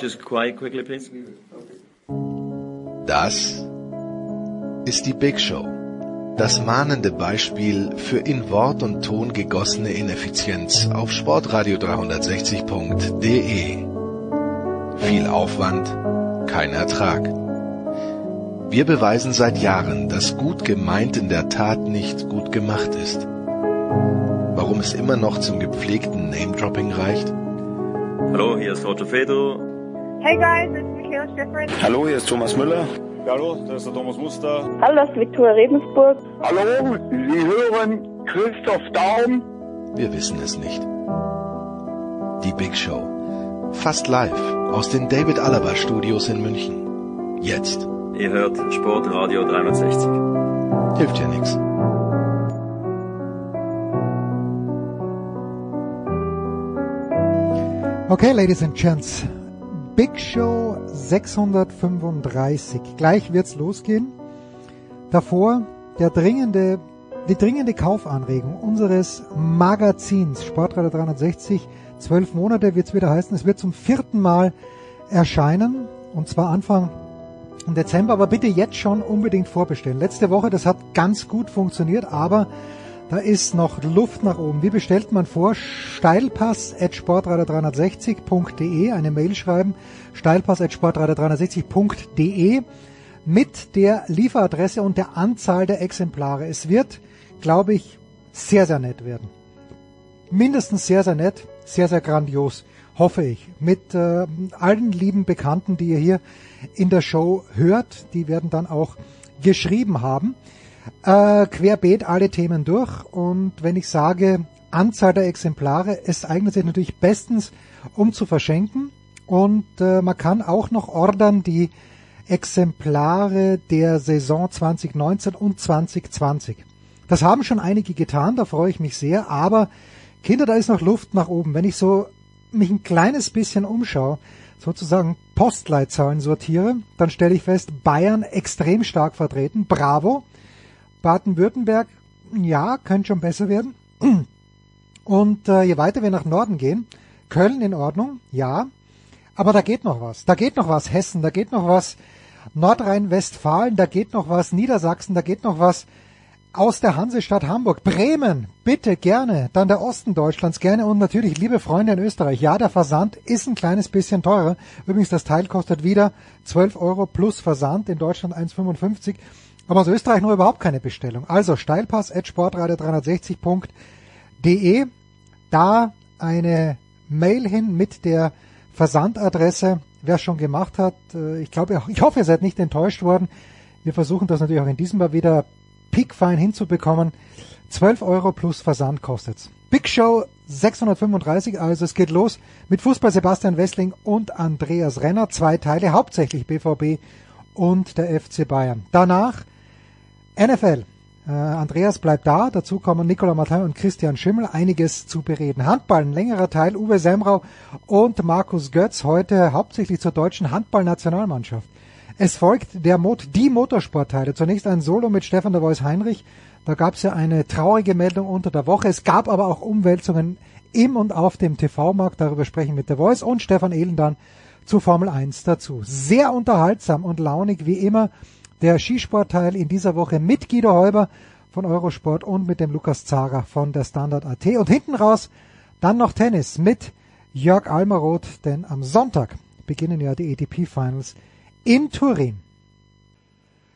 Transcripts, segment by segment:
Just quiet quickly, please. Das ist die Big Show. Das mahnende Beispiel für in Wort und Ton gegossene Ineffizienz auf sportradio360.de. Viel Aufwand, kein Ertrag. Wir beweisen seit Jahren, dass gut gemeint in der Tat nicht gut gemacht ist. Warum es immer noch zum gepflegten Name-Dropping reicht? Hallo, hier ist Roger Fedor. Hey guys, it's Michaela Schifrin. Hallo, hier ist Thomas Müller. Hallo, das ist der Thomas Muster. Hallo, das ist Viktoria Rebensburg. Hallo, Sie hören Christoph Daum. Wir wissen es nicht. Die Big Show. Fast live aus den David Alaba Studios in München. Jetzt. Ihr hört Sportradio 360. Hilft ja nichts. Okay, Ladies and Gents. Big Show 635. Gleich wird's losgehen. Davor der dringende, die dringende Kaufanregung unseres Magazins Sportradio 360. Zwölf Monate wird's wieder heißen. Es wird zum vierten Mal erscheinen. Und zwar Anfang Dezember. Aber bitte jetzt schon unbedingt vorbestellen. Letzte Woche, das hat ganz gut funktioniert, aber da ist noch Luft nach oben. Wie bestellt man vor? Steilpass at sportradio360.de, eine Mail schreiben, steilpass at sportradio360.de mit der Lieferadresse und der Anzahl der Exemplare. Es wird, glaube ich, sehr, sehr nett werden. Mindestens sehr, sehr nett, sehr, sehr grandios, hoffe ich. Mit äh, allen lieben Bekannten, die ihr hier in der Show hört, die werden dann auch geschrieben haben. Äh, querbeet alle Themen durch und wenn ich sage Anzahl der Exemplare, es eignet sich natürlich bestens, um zu verschenken und äh, man kann auch noch ordern die Exemplare der Saison 2019 und 2020. Das haben schon einige getan, da freue ich mich sehr, aber Kinder, da ist noch Luft nach oben. Wenn ich so mich ein kleines bisschen umschaue, sozusagen Postleitzahlen sortiere, dann stelle ich fest, Bayern extrem stark vertreten, bravo. Baden-Württemberg, ja, könnte schon besser werden. Und äh, je weiter wir nach Norden gehen, Köln in Ordnung, ja. Aber da geht noch was. Da geht noch was. Hessen, da geht noch was. Nordrhein-Westfalen, da geht noch was. Niedersachsen, da geht noch was. Aus der Hansestadt Hamburg. Bremen, bitte gerne. Dann der Osten Deutschlands gerne. Und natürlich, liebe Freunde in Österreich. Ja, der Versand ist ein kleines bisschen teurer. Übrigens, das Teil kostet wieder 12 Euro plus Versand. In Deutschland 1,55. Aber aus Österreich nur überhaupt keine Bestellung. Also steilpass at sportradio360.de. Da eine Mail hin mit der Versandadresse. Wer schon gemacht hat, äh, ich glaube, ich hoffe, ihr seid nicht enttäuscht worden. Wir versuchen das natürlich auch in diesem Mal wieder pickfein hinzubekommen. 12 Euro plus Versand kostet's. Big Show 635, also es geht los mit Fußball Sebastian Wessling und Andreas Renner. Zwei Teile, hauptsächlich BVB und der FC Bayern. Danach NFL. Äh, Andreas bleibt da, dazu kommen Nicola Martin und Christian Schimmel, einiges zu bereden. Handball, ein längerer Teil, Uwe Semrau und Markus Götz, heute hauptsächlich zur deutschen Handballnationalmannschaft. Es folgt der Mot die Motorsportteile. Zunächst ein Solo mit Stefan der Voice Heinrich. Da gab es ja eine traurige Meldung unter der Woche. Es gab aber auch Umwälzungen im und auf dem TV-Markt. Darüber sprechen mit der Voice und Stefan Ehlen dann zu Formel 1 dazu. Sehr unterhaltsam und launig wie immer der Skisportteil in dieser Woche mit Guido Häuber von Eurosport und mit dem Lukas Zager von der Standard AT. Und hinten raus dann noch Tennis mit Jörg Almaroth, denn am Sonntag beginnen ja die ATP Finals in Turin.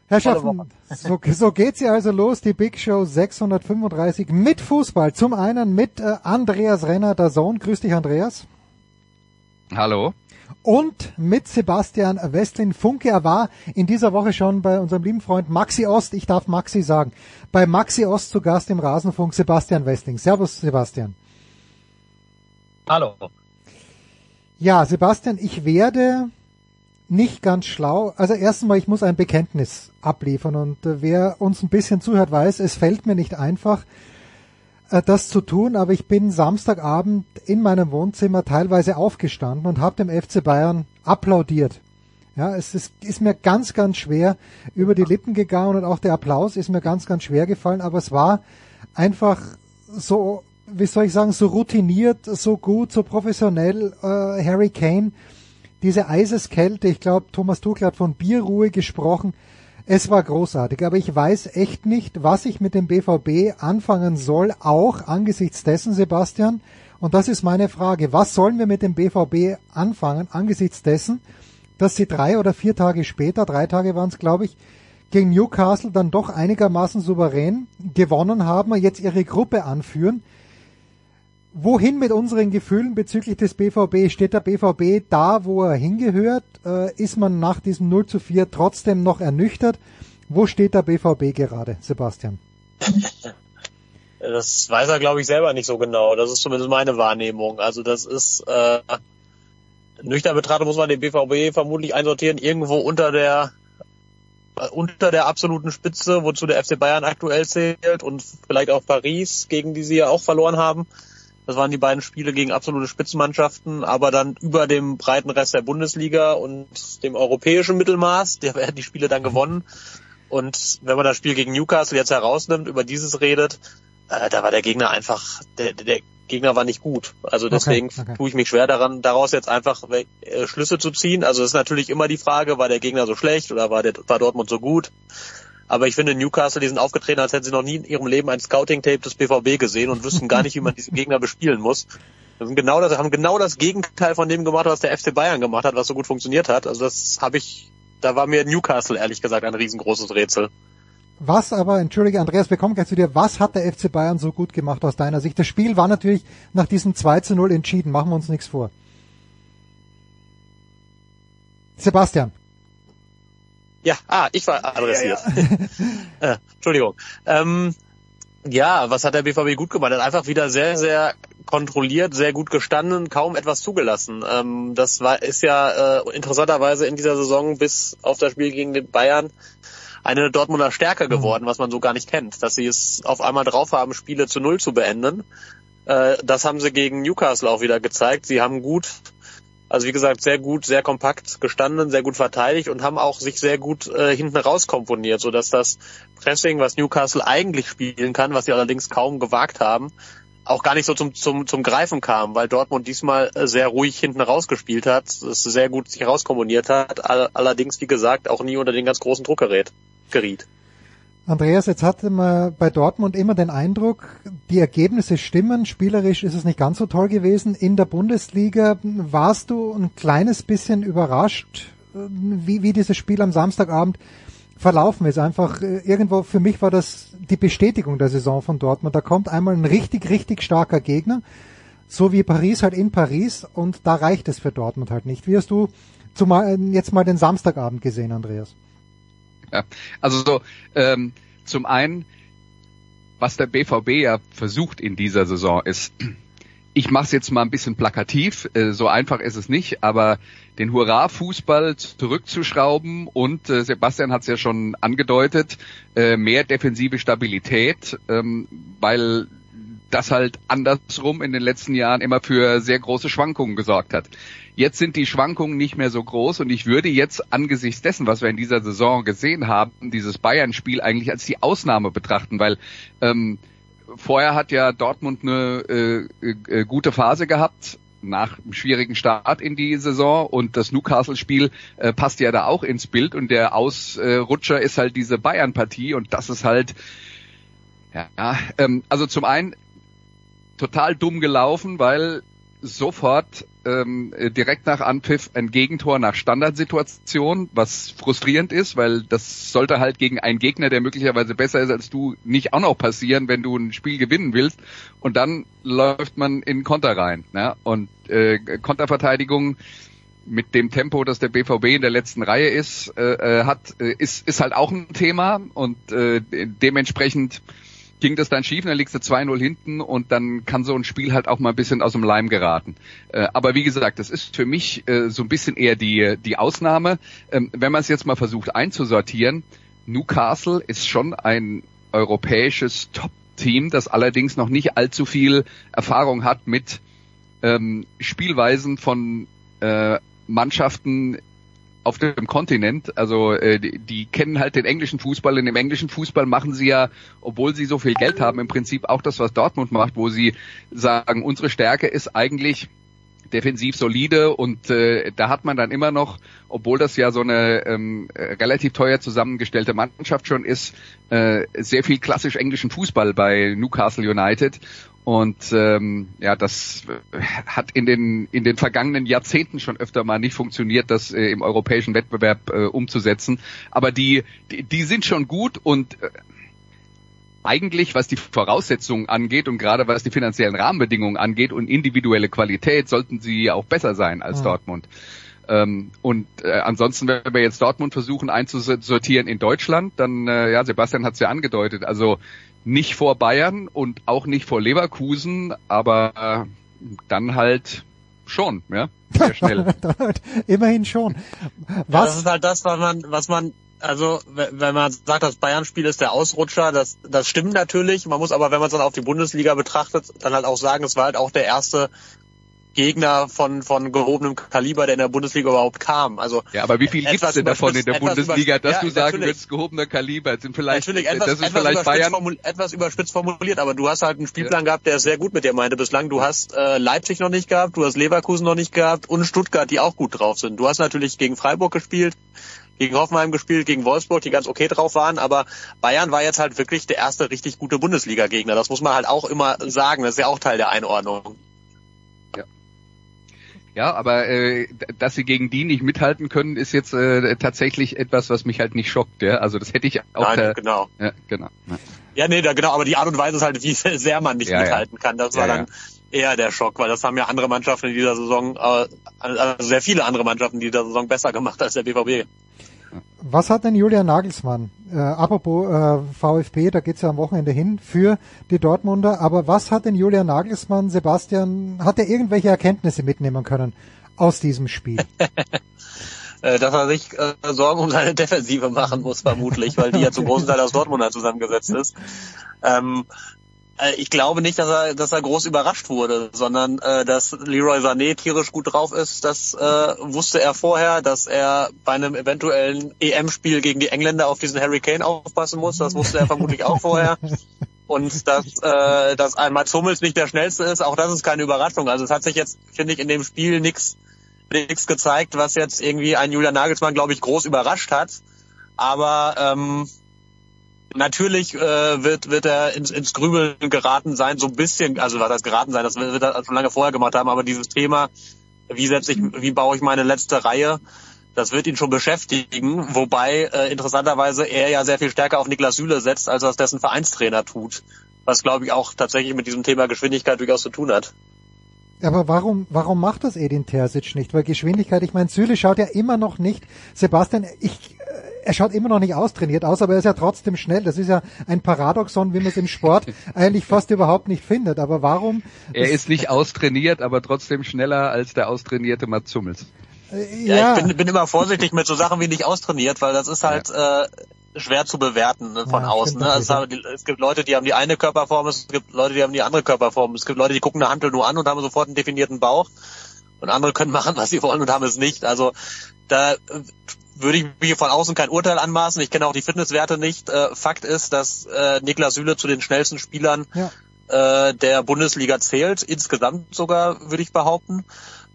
Herrschaften, so, so geht's ja also los, die Big Show 635 mit Fußball. Zum einen mit äh, Andreas Renner, der Sohn. Grüß dich, Andreas. Hallo. Und mit Sebastian Westlin Funke. Er war in dieser Woche schon bei unserem lieben Freund Maxi Ost, ich darf Maxi sagen, bei Maxi Ost zu Gast im Rasenfunk Sebastian Westling. Servus, Sebastian. Hallo. Ja, Sebastian, ich werde nicht ganz schlau. Also erstens mal, ich muss ein Bekenntnis abliefern und äh, wer uns ein bisschen zuhört, weiß, es fällt mir nicht einfach, das zu tun, aber ich bin Samstagabend in meinem Wohnzimmer teilweise aufgestanden und habe dem FC Bayern applaudiert. Ja, es ist, ist mir ganz, ganz schwer über die Lippen gegangen und auch der Applaus ist mir ganz, ganz schwer gefallen, aber es war einfach so wie soll ich sagen, so routiniert, so gut, so professionell, äh, Harry Kane, diese Eiseskälte, ich glaube, Thomas Tuchel hat von Bierruhe gesprochen. Es war großartig, aber ich weiß echt nicht, was ich mit dem BVB anfangen soll, auch angesichts dessen, Sebastian. Und das ist meine Frage. Was sollen wir mit dem BVB anfangen, angesichts dessen, dass sie drei oder vier Tage später, drei Tage waren es, glaube ich, gegen Newcastle dann doch einigermaßen souverän gewonnen haben und jetzt ihre Gruppe anführen. Wohin mit unseren Gefühlen bezüglich des BVB? Steht der BVB da, wo er hingehört? Äh, ist man nach diesem 0 zu 4 trotzdem noch ernüchtert? Wo steht der BVB gerade, Sebastian? Das weiß er, glaube ich, selber nicht so genau. Das ist zumindest meine Wahrnehmung. Also das ist äh, nüchtern betrachtet muss man den BVB vermutlich einsortieren irgendwo unter der unter der absoluten Spitze, wozu der FC Bayern aktuell zählt und vielleicht auch Paris, gegen die sie ja auch verloren haben. Das waren die beiden Spiele gegen absolute Spitzenmannschaften, aber dann über dem breiten Rest der Bundesliga und dem europäischen Mittelmaß. Der werden die Spiele dann gewonnen. Und wenn man das Spiel gegen Newcastle jetzt herausnimmt, über dieses redet, äh, da war der Gegner einfach, der, der Gegner war nicht gut. Also deswegen okay, okay. tue ich mich schwer daran, daraus jetzt einfach äh, Schlüsse zu ziehen. Also es ist natürlich immer die Frage, war der Gegner so schlecht oder war, der, war Dortmund so gut? Aber ich finde, Newcastle, die sind aufgetreten, als hätten sie noch nie in ihrem Leben ein Scouting-Tape des BVB gesehen und wüssten gar nicht, wie man diesen Gegner bespielen muss. Das sind genau das, haben genau das Gegenteil von dem gemacht, was der FC Bayern gemacht hat, was so gut funktioniert hat. Also das habe ich, da war mir Newcastle ehrlich gesagt ein riesengroßes Rätsel. Was aber, entschuldige Andreas, wir kommen gleich zu dir, was hat der FC Bayern so gut gemacht aus deiner Sicht? Das Spiel war natürlich nach diesem 2 zu 0 entschieden, machen wir uns nichts vor. Sebastian. Ja, ah, ich war adressiert. Ja, ja. äh, Entschuldigung. Ähm, ja, was hat der BVB gut gemacht? Er hat einfach wieder sehr, sehr kontrolliert, sehr gut gestanden, kaum etwas zugelassen. Ähm, das war, ist ja äh, interessanterweise in dieser Saison bis auf das Spiel gegen den Bayern eine Dortmunder Stärke mhm. geworden, was man so gar nicht kennt, dass sie es auf einmal drauf haben, Spiele zu Null zu beenden. Äh, das haben sie gegen Newcastle auch wieder gezeigt. Sie haben gut, also wie gesagt, sehr gut, sehr kompakt gestanden, sehr gut verteidigt und haben auch sich sehr gut äh, hinten raus komponiert, sodass das Pressing, was Newcastle eigentlich spielen kann, was sie allerdings kaum gewagt haben, auch gar nicht so zum, zum, zum Greifen kam, weil Dortmund diesmal äh, sehr ruhig hinten rausgespielt hat, es sehr gut sich rauskomponiert hat, allerdings, wie gesagt, auch nie unter den ganz großen Druck gerät geriet. Andreas, jetzt hatte man bei Dortmund immer den Eindruck, die Ergebnisse stimmen, spielerisch ist es nicht ganz so toll gewesen. In der Bundesliga warst du ein kleines bisschen überrascht, wie, wie dieses Spiel am Samstagabend verlaufen ist. Einfach äh, irgendwo, für mich war das die Bestätigung der Saison von Dortmund. Da kommt einmal ein richtig, richtig starker Gegner, so wie Paris halt in Paris und da reicht es für Dortmund halt nicht. Wie hast du zumal, jetzt mal den Samstagabend gesehen, Andreas? Also so, ähm, zum einen, was der BVB ja versucht in dieser Saison ist, ich mache es jetzt mal ein bisschen plakativ, äh, so einfach ist es nicht, aber den Hurra-Fußball zurückzuschrauben und äh, Sebastian hat es ja schon angedeutet, äh, mehr defensive Stabilität, ähm, weil das halt andersrum in den letzten Jahren immer für sehr große Schwankungen gesorgt hat. Jetzt sind die Schwankungen nicht mehr so groß und ich würde jetzt angesichts dessen, was wir in dieser Saison gesehen haben, dieses Bayern-Spiel eigentlich als die Ausnahme betrachten, weil ähm, vorher hat ja Dortmund eine äh, äh, gute Phase gehabt nach einem schwierigen Start in die Saison und das Newcastle-Spiel äh, passt ja da auch ins Bild und der Ausrutscher ist halt diese Bayern-Partie und das ist halt ja, ähm, also zum einen total dumm gelaufen, weil sofort ähm, direkt nach Anpfiff ein Gegentor nach Standardsituation, was frustrierend ist, weil das sollte halt gegen einen Gegner, der möglicherweise besser ist als du, nicht auch noch passieren, wenn du ein Spiel gewinnen willst. Und dann läuft man in Konter rein. Ne? Und äh, Konterverteidigung mit dem Tempo, das der BVB in der letzten Reihe ist, äh, äh hat, äh, ist, ist halt auch ein Thema und äh, dementsprechend ging das dann schief, dann liegst du 2-0 hinten und dann kann so ein Spiel halt auch mal ein bisschen aus dem Leim geraten. Äh, aber wie gesagt, das ist für mich äh, so ein bisschen eher die, die Ausnahme. Ähm, wenn man es jetzt mal versucht einzusortieren, Newcastle ist schon ein europäisches Top-Team, das allerdings noch nicht allzu viel Erfahrung hat mit ähm, Spielweisen von äh, Mannschaften auf dem Kontinent. Also äh, die, die kennen halt den englischen Fußball. In dem englischen Fußball machen sie ja, obwohl sie so viel Geld haben, im Prinzip auch das, was Dortmund macht, wo sie sagen, unsere Stärke ist eigentlich defensiv solide und äh, da hat man dann immer noch, obwohl das ja so eine ähm, relativ teuer zusammengestellte Mannschaft schon ist, äh, sehr viel klassisch englischen Fußball bei Newcastle United und ähm, ja, das hat in den in den vergangenen Jahrzehnten schon öfter mal nicht funktioniert, das äh, im europäischen Wettbewerb äh, umzusetzen. Aber die, die die sind schon gut und äh, eigentlich, was die Voraussetzungen angeht und gerade was die finanziellen Rahmenbedingungen angeht und individuelle Qualität, sollten sie auch besser sein als Mhm. Dortmund. Ähm, und äh, ansonsten, wenn wir jetzt Dortmund versuchen einzusortieren in Deutschland, dann, äh, ja, Sebastian hat es ja angedeutet, also nicht vor Bayern und auch nicht vor Leverkusen, aber äh, dann halt schon, ja, sehr schnell. Immerhin schon. Ja, das Was? ist halt das, was man, was man, also we- wenn man sagt, das Bayern-Spiel ist der Ausrutscher, das, das stimmt natürlich. Man muss aber, wenn man es dann auf die Bundesliga betrachtet, dann halt auch sagen, es war halt auch der erste Gegner von, von gehobenem Kaliber, der in der Bundesliga überhaupt kam. Also Ja, aber wie viel gibt's Etwas denn davon in der Bundesliga, dass überspitzt- du ja, sagen willst, gehobener Kaliber, sind vielleicht, Natürlich etwas, das ist etwas, vielleicht überspitzt Bayern, etwas überspitzt formuliert, aber du hast halt einen Spielplan gehabt, der es sehr gut mit dir meinte bislang. Du hast äh, Leipzig noch nicht gehabt, du hast Leverkusen noch nicht gehabt und Stuttgart, die auch gut drauf sind. Du hast natürlich gegen Freiburg gespielt, gegen Hoffenheim gespielt, gegen Wolfsburg, die ganz okay drauf waren, aber Bayern war jetzt halt wirklich der erste richtig gute Bundesliga-Gegner. Das muss man halt auch immer sagen, das ist ja auch Teil der Einordnung. Ja, aber äh, dass sie gegen die nicht mithalten können, ist jetzt äh, tatsächlich etwas, was mich halt nicht schockt. Ja? Also das hätte ich auch. Nein, genau. ja, genau. Ja. Ja, nee, da, genau, aber die Art und Weise ist halt, wie sehr man nicht Ja, ja. mithalten kann. Das Ja, war ja. dann eher der Schock, weil das haben ja andere Mannschaften in dieser Saison, äh, also sehr viele andere Mannschaften in dieser Saison besser gemacht als der BVB. Was hat denn Julian Nagelsmann, äh, apropos äh, VfB, da geht's ja am Wochenende hin für die Dortmunder, aber was hat denn Julian Nagelsmann, Sebastian, hat er irgendwelche Erkenntnisse mitnehmen können aus diesem Spiel? Äh, dass er sich äh, Sorgen um seine Defensive machen muss, vermutlich, weil die ja zum großen Teil aus Dortmunder zusammengesetzt ist. Ähm, äh, ich glaube nicht, dass er, dass er groß überrascht wurde, sondern äh, dass Leroy Sané tierisch gut drauf ist. Das äh, wusste er vorher, dass er bei einem eventuellen EM-Spiel gegen die Engländer auf diesen Harry Kane aufpassen muss. Das wusste er vermutlich auch vorher. Und dass, äh, dass ein Mats Hummels nicht der schnellste ist, auch das ist keine Überraschung. Also es hat sich jetzt, finde ich, in dem Spiel nichts nichts gezeigt, was jetzt irgendwie ein Julian Nagelsmann, glaube ich, groß überrascht hat. Aber ähm, natürlich äh, wird wird er ins, ins Grübeln geraten sein, so ein bisschen, also was das geraten sein, das wird er schon lange vorher gemacht haben, aber dieses Thema, wie setze ich, wie baue ich meine letzte Reihe, das wird ihn schon beschäftigen, wobei äh, interessanterweise er ja sehr viel stärker auf Niklas Süle setzt, als das dessen Vereinstrainer tut. Was glaube ich auch tatsächlich mit diesem Thema Geschwindigkeit durchaus zu tun hat. Aber warum, warum macht das Edin Terzic nicht? Weil Geschwindigkeit, ich meine, Süle schaut ja immer noch nicht, Sebastian, ich, äh, er schaut immer noch nicht austrainiert aus, aber er ist ja trotzdem schnell. Das ist ja ein Paradoxon, wie man es im Sport eigentlich fast überhaupt nicht findet. Aber warum? Er ist nicht austrainiert, aber trotzdem schneller als der austrainierte Mats Hummels. Äh, Ja, ja, ich bin, bin immer vorsichtig mit so Sachen wie nicht austrainiert, weil das ist halt äh, schwer zu bewerten ne, von Ja, außen. Ne? Die- es gibt Leute, die haben die eine Körperform, es gibt Leute, die haben die andere Körperform. Es gibt Leute, die gucken eine Hantel nur an und haben sofort einen definierten Bauch. Und andere können machen, was sie wollen und haben es nicht. Also da würde ich mir von außen kein Urteil anmaßen. Ich kenne auch die Fitnesswerte nicht. Äh, Fakt ist, dass äh, Niklas Süle zu den schnellsten Spielern ja. äh, der Bundesliga zählt, insgesamt sogar, würde ich behaupten.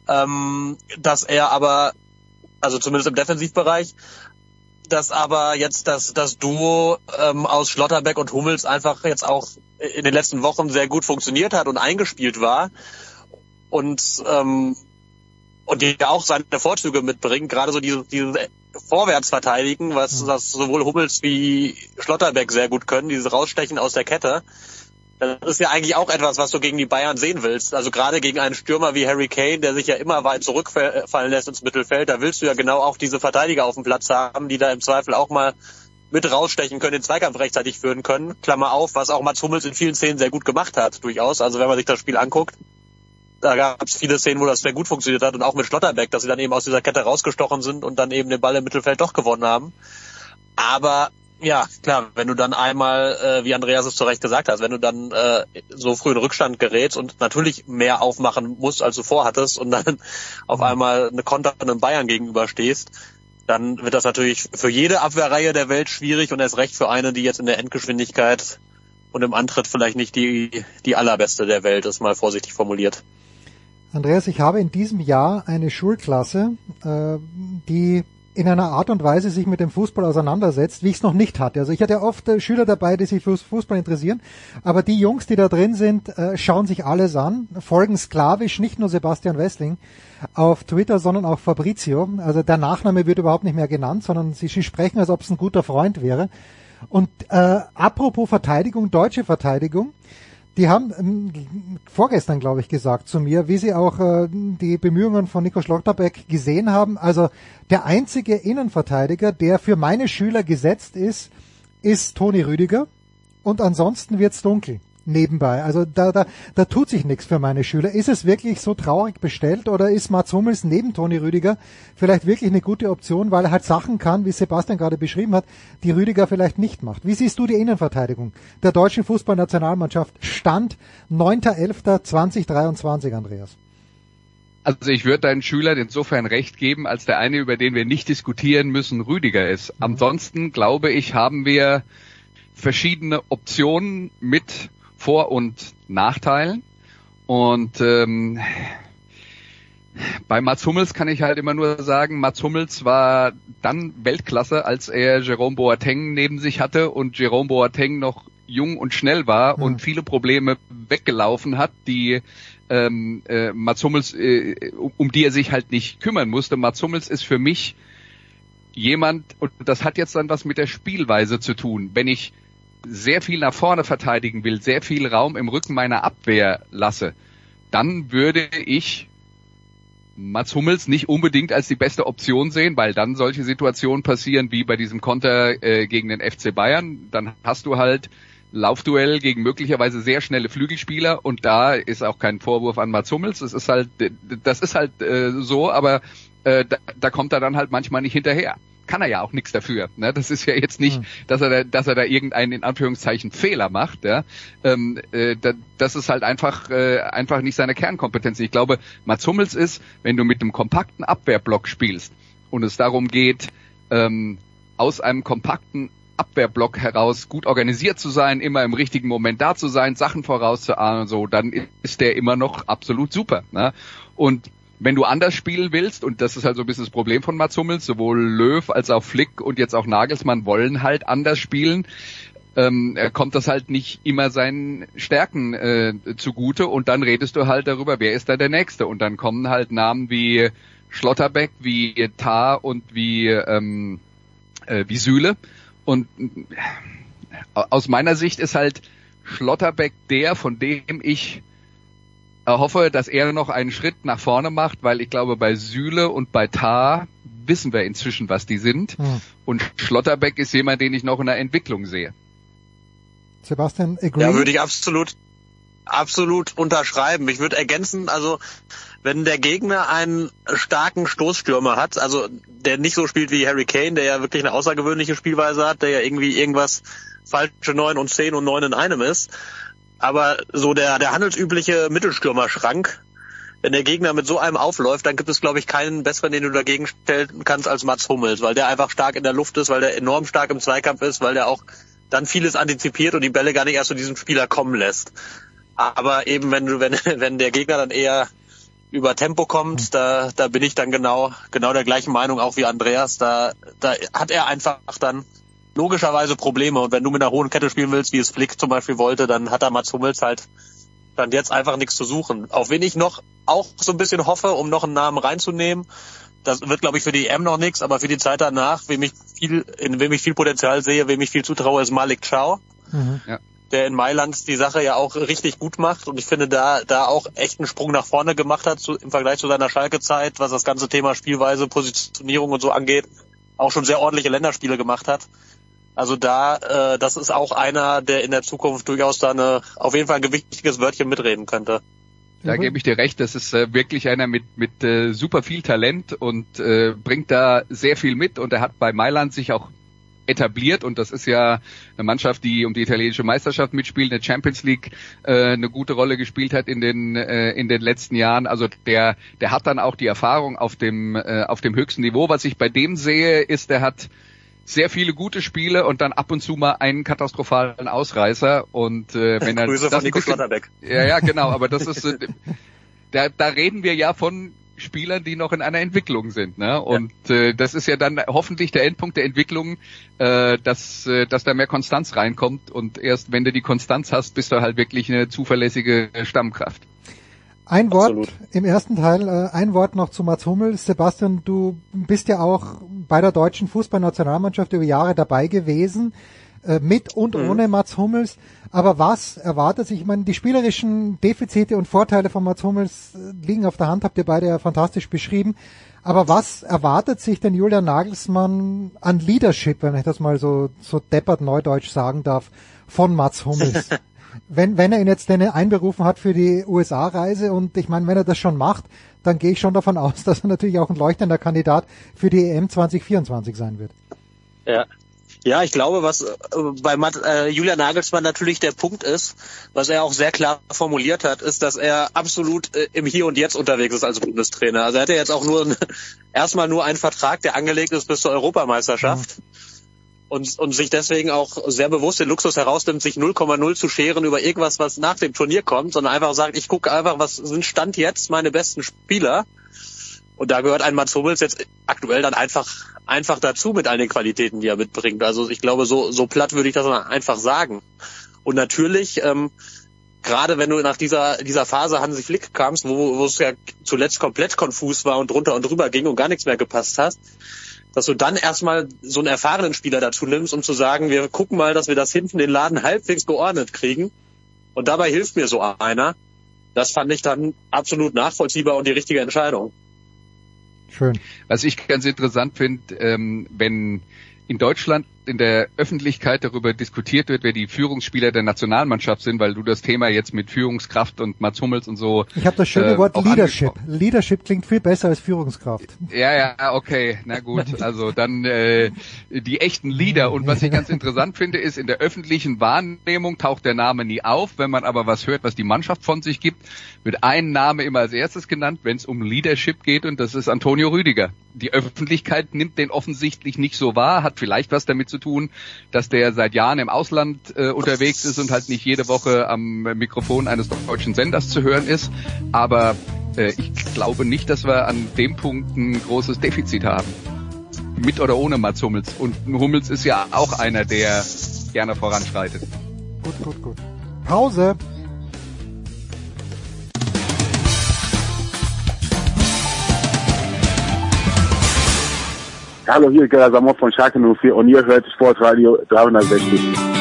Ähm, dass er aber, also zumindest im Defensivbereich, dass aber jetzt das, das Duo ähm, aus Schlotterbeck und Hummels einfach jetzt auch in den letzten Wochen sehr gut funktioniert hat und eingespielt war und ähm, und die ja auch seine Vorzüge mitbringen, gerade so dieses, dieses Vorwärtsverteidigen, was, was sowohl Hummels wie Schlotterbeck sehr gut können, dieses Rausstechen aus der Kette. Das ist ja eigentlich auch etwas, was du gegen die Bayern sehen willst. Also gerade gegen einen Stürmer wie Harry Kane, der sich ja immer weit zurückfallen lässt ins Mittelfeld, da willst du ja genau auch diese Verteidiger auf dem Platz haben, die da im Zweifel auch mal mit rausstechen können, den Zweikampf rechtzeitig führen können. Klammer auf, was auch Mats Hummels in vielen Szenen sehr gut gemacht hat, durchaus. Also wenn man sich das Spiel anguckt, da gab es viele Szenen, wo das sehr gut funktioniert hat und auch mit Schlotterbeck, dass sie dann eben aus dieser Kette rausgestochen sind und dann eben den Ball im Mittelfeld doch gewonnen haben. Aber ja, klar, wenn du dann einmal, äh, wie Andreas es zu Recht gesagt hat, wenn du dann äh, so früh in Rückstand gerätst und natürlich mehr aufmachen musst, als du vorhattest und dann auf einmal eine Konter einem Bayern gegenüberstehst, dann wird das natürlich für jede Abwehrreihe der Welt schwierig und erst recht für eine, die jetzt in der Endgeschwindigkeit und im Antritt vielleicht nicht die, die allerbeste der Welt ist, mal vorsichtig formuliert. Andreas, ich habe in diesem Jahr eine Schulklasse, äh, die in einer Art und Weise sich mit dem Fußball auseinandersetzt, wie ich es noch nicht hatte. Also ich hatte ja oft äh, Schüler dabei, die sich fürs Fußball interessieren, aber die Jungs, die da drin sind, äh, schauen sich alles an, folgen sklavisch nicht nur Sebastian Wessling auf Twitter, sondern auch Fabrizio. Also der Nachname wird überhaupt nicht mehr genannt, sondern sie, sie sprechen, als ob es ein guter Freund wäre. Und äh, apropos Verteidigung, deutsche Verteidigung, die haben ähm, vorgestern, glaube ich, gesagt zu mir, wie sie auch äh, die Bemühungen von Nico Schlotterbeck gesehen haben. Also der einzige Innenverteidiger, der für meine Schüler gesetzt ist, ist Toni Rüdiger. Und ansonsten wird's dunkel nebenbei. Also da, da, da tut sich nichts für meine Schüler. Ist es wirklich so traurig bestellt oder ist Mats Hummels neben Toni Rüdiger vielleicht wirklich eine gute Option, weil er halt Sachen kann, wie Sebastian gerade beschrieben hat, die Rüdiger vielleicht nicht macht? Wie siehst du die Innenverteidigung der deutschen Fußballnationalmannschaft? Stand 9.11.2023, Andreas. Also ich würde deinen Schülern insofern recht geben, als der eine, über den wir nicht diskutieren müssen, Rüdiger ist. Mhm. Ansonsten glaube ich, haben wir verschiedene Optionen mit vor- und Nachteilen. Und ähm, bei Mats Hummels kann ich halt immer nur sagen, Mats Hummels war dann Weltklasse, als er Jerome Boateng neben sich hatte und Jerome Boateng noch jung und schnell war mhm. und viele Probleme weggelaufen hat, die ähm, äh, Mats Hummels, äh, um die er sich halt nicht kümmern musste. Mats Hummels ist für mich jemand, und das hat jetzt dann was mit der Spielweise zu tun. Wenn ich sehr viel nach vorne verteidigen will, sehr viel Raum im Rücken meiner Abwehr lasse, dann würde ich Mats Hummels nicht unbedingt als die beste Option sehen, weil dann solche Situationen passieren wie bei diesem Konter äh, gegen den FC Bayern. Dann hast du halt Laufduell gegen möglicherweise sehr schnelle Flügelspieler und da ist auch kein Vorwurf an Mats Hummels. Das ist halt, das ist halt äh, so, aber äh, da, da kommt er dann halt manchmal nicht hinterher kann er ja auch nichts dafür. Ne? Das ist ja jetzt nicht, mhm. dass er da, dass er da irgendeinen in Anführungszeichen Fehler macht. Ja? Ähm, äh, da, das ist halt einfach äh, einfach nicht seine Kernkompetenz. Ich glaube, Mats Hummels ist, wenn du mit einem kompakten Abwehrblock spielst und es darum geht, ähm, aus einem kompakten Abwehrblock heraus gut organisiert zu sein, immer im richtigen Moment da zu sein, Sachen vorauszuahnen und so, dann ist der immer noch absolut super. Ne? Und wenn du anders spielen willst, und das ist halt so ein bisschen das Problem von Mats Hummels, sowohl Löw als auch Flick und jetzt auch Nagelsmann wollen halt anders spielen, ähm, kommt das halt nicht immer seinen Stärken äh, zugute und dann redest du halt darüber, wer ist da der Nächste? Und dann kommen halt Namen wie Schlotterbeck, wie Tar und wie, ähm, äh, wie Sühle und äh, aus meiner Sicht ist halt Schlotterbeck der, von dem ich hoffe, dass er noch einen Schritt nach vorne macht, weil ich glaube, bei Sühle und bei Tar wissen wir inzwischen, was die sind. Hm. Und Schlotterbeck ist jemand, den ich noch in der Entwicklung sehe. Sebastian, agree? Ja, würde ich absolut, absolut unterschreiben. Ich würde ergänzen, also wenn der Gegner einen starken Stoßstürmer hat, also der nicht so spielt wie Harry Kane, der ja wirklich eine außergewöhnliche Spielweise hat, der ja irgendwie irgendwas falsche neun und zehn und neun in einem ist, aber so der, der handelsübliche Mittelstürmerschrank, wenn der Gegner mit so einem aufläuft, dann gibt es, glaube ich, keinen besseren, den du dagegen stellen kannst als Mats Hummels, weil der einfach stark in der Luft ist, weil der enorm stark im Zweikampf ist, weil der auch dann vieles antizipiert und die Bälle gar nicht erst zu diesem Spieler kommen lässt. Aber eben, wenn du, wenn, wenn der Gegner dann eher über Tempo kommt, da, da bin ich dann genau, genau der gleichen Meinung auch wie Andreas. Da, da hat er einfach dann logischerweise Probleme. Und wenn du mit einer hohen Kette spielen willst, wie es Flick zum Beispiel wollte, dann hat da Mats Hummels halt dann jetzt einfach nichts zu suchen. Auf wen ich noch auch so ein bisschen hoffe, um noch einen Namen reinzunehmen, das wird, glaube ich, für die EM noch nichts, aber für die Zeit danach, wem ich viel, in wem ich viel Potenzial sehe, wem ich viel zutraue, ist Malik Chow. Mhm. Ja. Der in Mailand die Sache ja auch richtig gut macht und ich finde da, da auch echt einen Sprung nach vorne gemacht hat zu, im Vergleich zu seiner Schalke-Zeit, was das ganze Thema Spielweise, Positionierung und so angeht, auch schon sehr ordentliche Länderspiele gemacht hat. Also da, äh, das ist auch einer, der in der Zukunft durchaus da eine, auf jeden Fall ein gewichtiges Wörtchen mitreden könnte. Da mhm. gebe ich dir recht, das ist äh, wirklich einer mit, mit äh, super viel Talent und äh, bringt da sehr viel mit und er hat bei Mailand sich auch etabliert und das ist ja eine Mannschaft, die um die italienische Meisterschaft mitspielt, eine Champions League äh, eine gute Rolle gespielt hat in den äh, in den letzten Jahren. Also der der hat dann auch die Erfahrung auf dem äh, auf dem höchsten Niveau. Was ich bei dem sehe, ist, der hat sehr viele gute Spiele und dann ab und zu mal einen katastrophalen Ausreißer und äh, wenn er Grüße das von Nico bisschen- ja, ja, genau, aber das ist, äh, da, da reden wir ja von Spielern, die noch in einer Entwicklung sind, ne? Und äh, das ist ja dann hoffentlich der Endpunkt der Entwicklung, äh, dass, äh, dass da mehr Konstanz reinkommt und erst wenn du die Konstanz hast, bist du halt wirklich eine zuverlässige Stammkraft. Ein Wort Absolut. im ersten Teil, äh, ein Wort noch zu Mats Hummels. Sebastian, du bist ja auch bei der deutschen Fußballnationalmannschaft über Jahre dabei gewesen, äh, mit und ohne Mats Hummels. Aber was erwartet sich? Ich meine, die spielerischen Defizite und Vorteile von Mats Hummels äh, liegen auf der Hand, habt ihr beide ja fantastisch beschrieben. Aber was erwartet sich denn Julian Nagelsmann an Leadership, wenn ich das mal so, so deppert neudeutsch sagen darf, von Mats Hummels? wenn, wenn er ihn jetzt denn einberufen hat für die USA-Reise und ich meine, wenn er das schon macht, dann gehe ich schon davon aus, dass er natürlich auch ein leuchtender Kandidat für die EM 2024 sein wird. Ja. Ja, ich glaube, was bei Matt, äh, Julian Nagelsmann natürlich der Punkt ist, was er auch sehr klar formuliert hat, ist, dass er absolut äh, im Hier und Jetzt unterwegs ist als Bundestrainer. Also er hat ja jetzt auch nur erstmal nur einen Vertrag, der angelegt ist bis zur Europameisterschaft. Und, und sich deswegen auch sehr bewusst den Luxus herausnimmt, sich 0,0 zu scheren über irgendwas, was nach dem Turnier kommt, sondern einfach sagt, ich gucke einfach, was sind Stand jetzt meine besten Spieler. Und da gehört ein Mats Hummels jetzt aktuell dann einfach, einfach dazu mit all den Qualitäten, die er mitbringt. Also ich glaube, so, so platt würde ich das einfach sagen. Und natürlich, ähm, gerade wenn du nach dieser, dieser Phase Hansi Flick kamst, wo, wo es ja zuletzt komplett konfus war und drunter und drüber ging und gar nichts mehr gepasst hast, dass du dann erstmal so einen erfahrenen Spieler dazu nimmst, um zu sagen, wir gucken mal, dass wir das hinten den Laden halbwegs geordnet kriegen. Und dabei hilft mir so einer. Das fand ich dann absolut nachvollziehbar und die richtige Entscheidung. Schön. Was ich ganz interessant finde, ähm, wenn in Deutschland in der Öffentlichkeit darüber diskutiert wird, wer die Führungsspieler der Nationalmannschaft sind, weil du das Thema jetzt mit Führungskraft und Mats Hummels und so. Ich habe das schöne äh, Wort Leadership. Leadership klingt viel besser als Führungskraft. Ja, ja, okay, na gut. Also dann äh, die echten Leader. Und was ich ganz interessant finde, ist, in der öffentlichen Wahrnehmung taucht der Name nie auf. Wenn man aber was hört, was die Mannschaft von sich gibt, wird ein Name immer als erstes genannt, wenn es um Leadership geht, und das ist Antonio Rüdiger. Die Öffentlichkeit nimmt den offensichtlich nicht so wahr, hat vielleicht was damit zu tun, dass der seit Jahren im Ausland äh, unterwegs ist und halt nicht jede Woche am Mikrofon eines deutschen Senders zu hören ist. Aber äh, ich glaube nicht, dass wir an dem Punkt ein großes Defizit haben. Mit oder ohne Mats Hummels. Und Hummels ist ja auch einer, der gerne voranschreitet. Gut, gut, gut. Pause. Hallo, hier Gerhard Sammer von Schalke 04 und ihr hört Sportradio 360.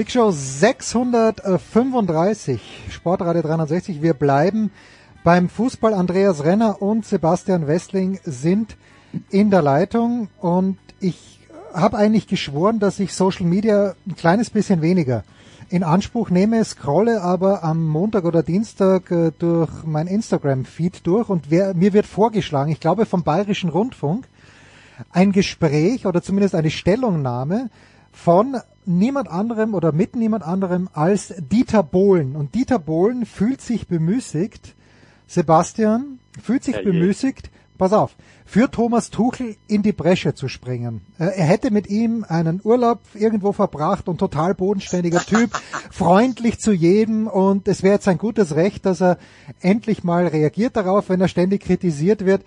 Big Show 635, Sportradio 360. Wir bleiben beim Fußball. Andreas Renner und Sebastian Westling sind in der Leitung und ich habe eigentlich geschworen, dass ich Social Media ein kleines bisschen weniger in Anspruch nehme, scrolle aber am Montag oder Dienstag äh, durch mein Instagram-Feed durch und wer, mir wird vorgeschlagen, ich glaube vom Bayerischen Rundfunk, ein Gespräch oder zumindest eine Stellungnahme von niemand anderem oder mit niemand anderem als Dieter Bohlen. Und Dieter Bohlen fühlt sich bemüßigt, Sebastian, fühlt sich Herrje. bemüßigt, pass auf, für Thomas Tuchel in die Bresche zu springen. Äh, Er hätte mit ihm einen Urlaub irgendwo verbracht und total bodenständiger Typ, freundlich zu jedem und es wäre jetzt ein gutes Recht, dass er endlich mal reagiert darauf, wenn er ständig kritisiert wird.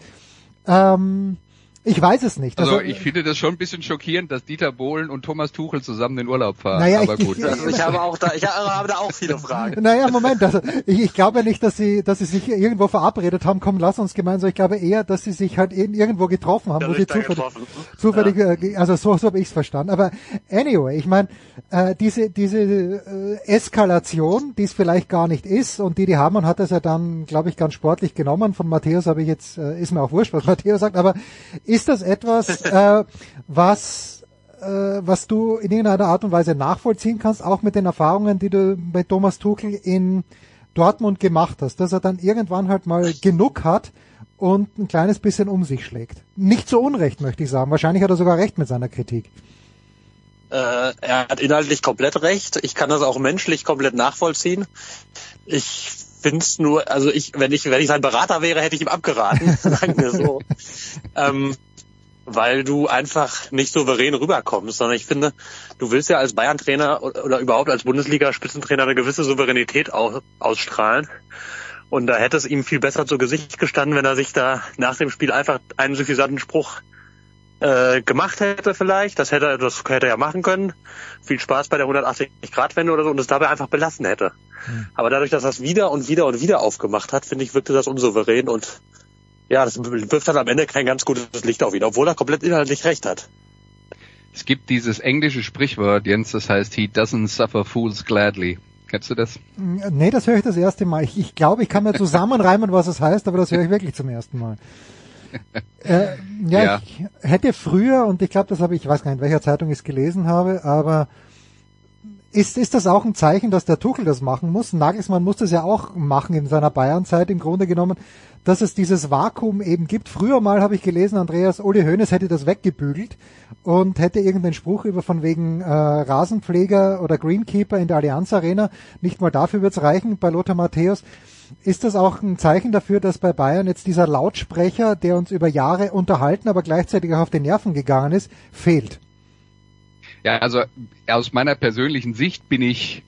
Ähm, Ich weiß es nicht. Also, ich finde das schon ein bisschen schockierend, dass Dieter Bohlen und Thomas Tuchel zusammen in Urlaub fahren. Naja, aber ich- gut. ich- Also ich habe auch da, ich habe da auch viele Fragen. Naja, Moment, also ich, ich glaube ja nicht, dass sie, dass sie sich irgendwo verabredet haben, komm, lass uns gemeinsam. Ich glaube eher, dass sie sich halt in, irgendwo getroffen haben, wo sie ich zufällig, zufällig, äh, ge- also so, so habe ich es verstanden. Aber anyway, ich meine, äh, diese diese äh, Eskalation, die es vielleicht gar nicht ist und die die Hamann hat das ja dann, glaube ich, ganz sportlich genommen. Von Matthäus habe ich jetzt, äh, ist mir auch wurscht, was Matthäus sagt. Aber ist das etwas, äh, was äh, was du in irgendeiner Art und Weise nachvollziehen kannst, auch mit den Erfahrungen, die du bei Thomas Tuchel in Dortmund gemacht hast, dass er dann irgendwann halt mal genug hat und ein kleines bisschen um sich schlägt. Nicht so unrecht, möchte ich sagen. Wahrscheinlich hat er sogar recht mit seiner Kritik. Äh, er hat inhaltlich komplett recht. Ich kann das auch menschlich komplett nachvollziehen. Ich find's nur, also ich, wenn ich, wenn ich sein Berater wäre, hätte ich ihm abgeraten, sagen wir so. ähm, weil du einfach nicht souverän rüberkommst, sondern ich finde, du willst ja als Bayern-Trainer oder überhaupt als Bundesliga-Spitzentrainer eine gewisse Souveränität aus, ausstrahlen. Und da hätte es ihm viel besser zu Gesicht gestanden, wenn er sich da nach dem Spiel einfach einen suffisanten Spruch äh, gemacht hätte vielleicht. Das hätte er, das hätte er ja machen können. Viel Spaß bei der 180-Grad-Wende oder so und es dabei einfach belassen hätte. Aber dadurch, dass er es wieder und wieder und wieder aufgemacht hat, finde ich, wirkte das unsouverän und ja, das wirft dann am Ende kein ganz gutes Licht auf ihn, obwohl er komplett inhaltlich recht hat. Es gibt dieses englische Sprichwort, Jens, das heißt, he doesn't suffer fools gladly. Kennst du das? Nee, das höre ich das erste Mal. Ich, ich glaube, ich kann mir zusammenreimen, was es heißt, aber das höre ich wirklich zum ersten Mal. Äh, ja, Ja. ich hätte früher, und ich glaube, das habe ich, ich weiß gar nicht, in welcher Zeitung ich es gelesen habe, aber ist, ist das auch ein Zeichen, dass der Tuchel das machen muss? Nagelsmann muss das ja auch machen in seiner Bayernzeit im Grunde genommen, dass es dieses Vakuum eben gibt. Früher mal habe ich gelesen, Andreas Uli Hoeneß hätte das weggebügelt und hätte irgendeinen Spruch über von wegen äh, Rasenpfleger oder Greenkeeper in der Allianz Arena. Nicht mal dafür wird's reichen bei Lothar Matthäus. Ist das auch ein Zeichen dafür, dass bei Bayern jetzt dieser Lautsprecher, der uns über Jahre unterhalten, aber gleichzeitig auch auf die Nerven gegangen ist, fehlt? Ja, also aus meiner persönlichen Sicht bin ich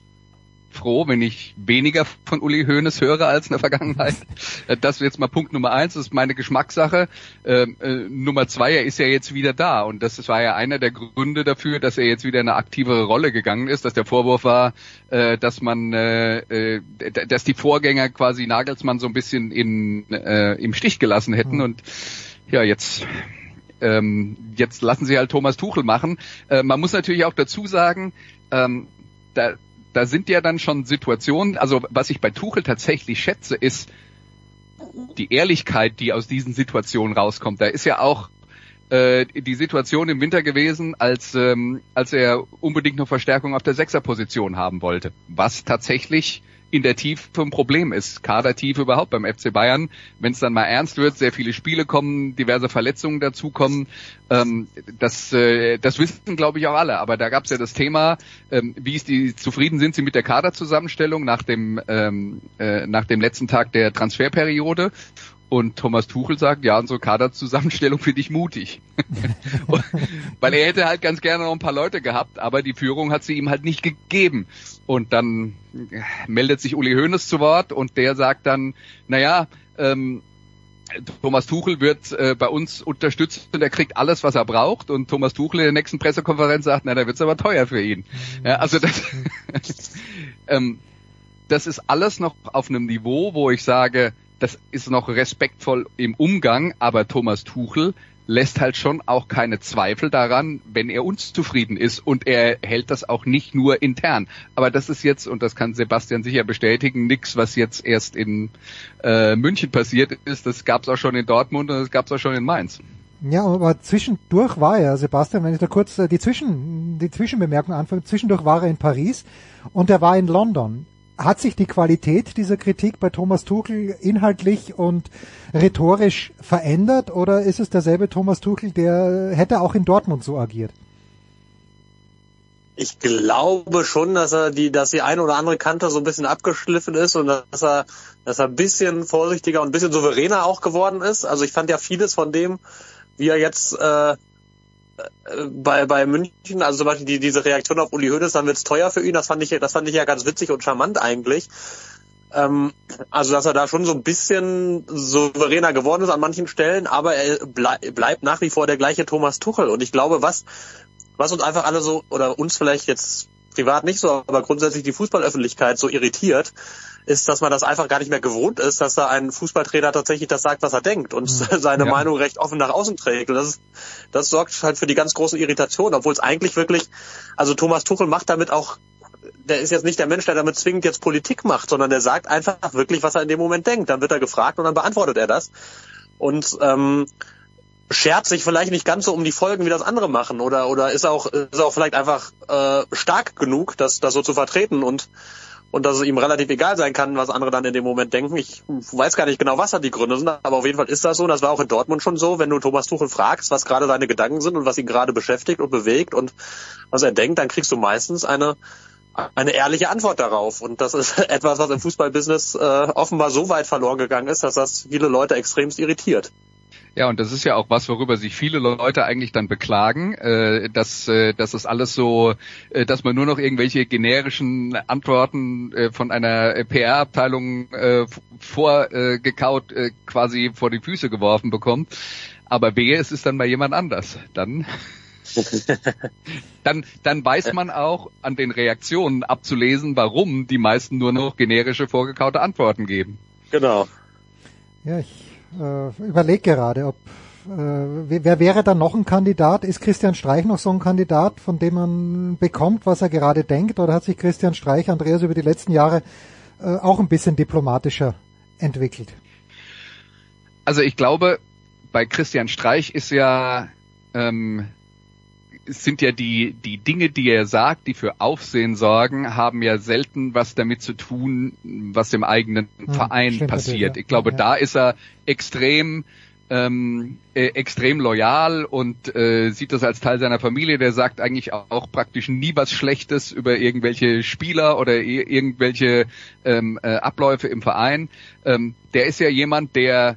froh, wenn ich weniger von Uli Hoeneß höre als in der Vergangenheit. Äh, Das ist jetzt mal Punkt Nummer eins, das ist meine Geschmackssache. Ähm, äh, Nummer zwei, er ist ja jetzt wieder da und das war ja einer der Gründe dafür, dass er jetzt wieder in eine aktivere Rolle gegangen ist, dass der Vorwurf war, äh, dass man, äh, äh, dass die Vorgänger quasi Nagelsmann so ein bisschen in, äh, im Stich gelassen hätten und ja, jetzt ähm, jetzt lassen sie halt Thomas Tuchel machen. Äh, man muss natürlich auch dazu sagen, ähm, da, da sind ja dann schon Situationen, also was ich bei Tuchel tatsächlich schätze, ist die Ehrlichkeit, die aus diesen Situationen rauskommt. Da ist ja auch äh, die Situation im Winter gewesen, als, ähm, als er unbedingt noch Verstärkung auf der Sechserposition haben wollte, was tatsächlich in der Tiefe ein Problem ist. Kadertiefe überhaupt beim FC Bayern. Wenn es dann mal ernst wird, sehr viele Spiele kommen, diverse Verletzungen dazukommen. Ähm, das, äh, das wissen, glaube ich, auch alle. Aber da gab es ja das Thema, ähm, wie ist die, zufrieden sind Sie mit der Kaderzusammenstellung nach dem, ähm, äh, nach dem letzten Tag der Transferperiode? Und Thomas Tuchel sagt, ja, unsere Kaderzusammenstellung finde ich mutig. Und- Weil er hätte halt ganz gerne noch ein paar Leute gehabt, aber die Führung hat sie ihm halt nicht gegeben. Und dann äh, meldet sich Uli Hoeneß zu Wort und der sagt dann, naja, ähm, Thomas Tuchel wird äh, bei uns unterstützt und er kriegt alles, was er braucht. Und Thomas Tuchel in der nächsten Pressekonferenz sagt, na, da wird's aber teuer für ihn. Ja, also das, ähm, das ist alles noch auf einem Niveau, wo ich sage, das ist noch respektvoll im Umgang, aber Thomas Tuchel lässt halt schon auch keine Zweifel daran, wenn er unzufrieden ist und er hält das auch nicht nur intern. Aber das ist jetzt, und das kann Sebastian sicher bestätigen, nichts, was jetzt erst in äh, München passiert ist. Das gab es auch schon in Dortmund und das gab es auch schon in Mainz. Ja, aber zwischendurch war er, Sebastian, wenn ich da kurz äh, die, Zwischen, die Zwischenbemerkung anfange, zwischendurch war er in Paris und er war in London. Hat sich die Qualität dieser Kritik bei Thomas Tuchel inhaltlich und rhetorisch verändert oder ist es derselbe Thomas Tuchel, der hätte auch in Dortmund so agiert? Ich glaube schon, dass er die, dass die eine oder andere Kante so ein bisschen abgeschliffen ist und dass er, dass er ein bisschen vorsichtiger und ein bisschen souveräner auch geworden ist. Also ich fand ja vieles von dem, wie er jetzt äh, bei, bei München, also zum Beispiel die, diese Reaktion auf Uli Hoeneß, dann wird's teuer für ihn, das fand ich, das fand ich ja ganz witzig und charmant eigentlich. Ähm, also dass er da schon so ein bisschen souveräner geworden ist an manchen Stellen, aber er blei bleibt nach wie vor der gleiche Thomas Tuchel. Und ich glaube, was, was uns einfach alle so, oder uns vielleicht jetzt privat nicht so, aber grundsätzlich die Fußballöffentlichkeit so irritiert, ist, dass man das einfach gar nicht mehr gewohnt ist, dass da ein Fußballtrainer tatsächlich das sagt, was er denkt und mhm. seine ja. Meinung recht offen nach außen trägt. Und das, ist, das sorgt halt für die ganz große Irritation, obwohl es eigentlich wirklich, also Thomas Tuchel macht damit auch der ist jetzt nicht der Mensch, der damit zwingend jetzt Politik macht, sondern der sagt einfach wirklich, was er in dem Moment denkt. Dann wird er gefragt und dann beantwortet er das. Und ähm, schert sich vielleicht nicht ganz so um die Folgen, wie das andere machen, oder oder ist auch ist auch vielleicht einfach äh, stark genug, das das so zu vertreten und und dass es ihm relativ egal sein kann, was andere dann in dem Moment denken. Ich weiß gar nicht genau, was da die Gründe sind, aber auf jeden Fall ist das so. Und das war auch in Dortmund schon so, wenn du Thomas Tuchel fragst, was gerade seine Gedanken sind und was ihn gerade beschäftigt und bewegt und was er denkt, dann kriegst du meistens eine eine ehrliche Antwort darauf. Und das ist etwas, was im Fußballbusiness äh, offenbar so weit verloren gegangen ist, dass das viele Leute extremst irritiert. Ja, und das ist ja auch was, worüber sich viele Leute eigentlich dann beklagen, äh, dass, äh, dass das alles so, äh, dass man nur noch irgendwelche generischen Antworten äh, von einer PR-Abteilung äh, vorgekaut äh, quasi vor die Füße geworfen bekommt. Aber wehe, es ist dann mal jemand anders. Dann dann, dann weiß man auch an den Reaktionen abzulesen, warum die meisten nur noch generische vorgekaute Antworten geben. Genau. Ja, ich äh, überlege gerade, ob äh, wer wäre dann noch ein Kandidat? Ist Christian Streich noch so ein Kandidat, von dem man bekommt, was er gerade denkt? Oder hat sich Christian Streich, Andreas, über die letzten Jahre äh, auch ein bisschen diplomatischer entwickelt? Also ich glaube, bei Christian Streich ist ja ähm, es sind ja die, die Dinge, die er sagt, die für Aufsehen sorgen, haben ja selten was damit zu tun, was im eigenen hm, Verein passiert. Ich glaube, ja. da ist er extrem ähm, äh, extrem loyal und äh, sieht das als Teil seiner Familie. Der sagt eigentlich auch, praktisch nie was Schlechtes über irgendwelche Spieler oder irgendwelche ähm, äh, Abläufe im Verein. Ähm, der ist ja jemand, der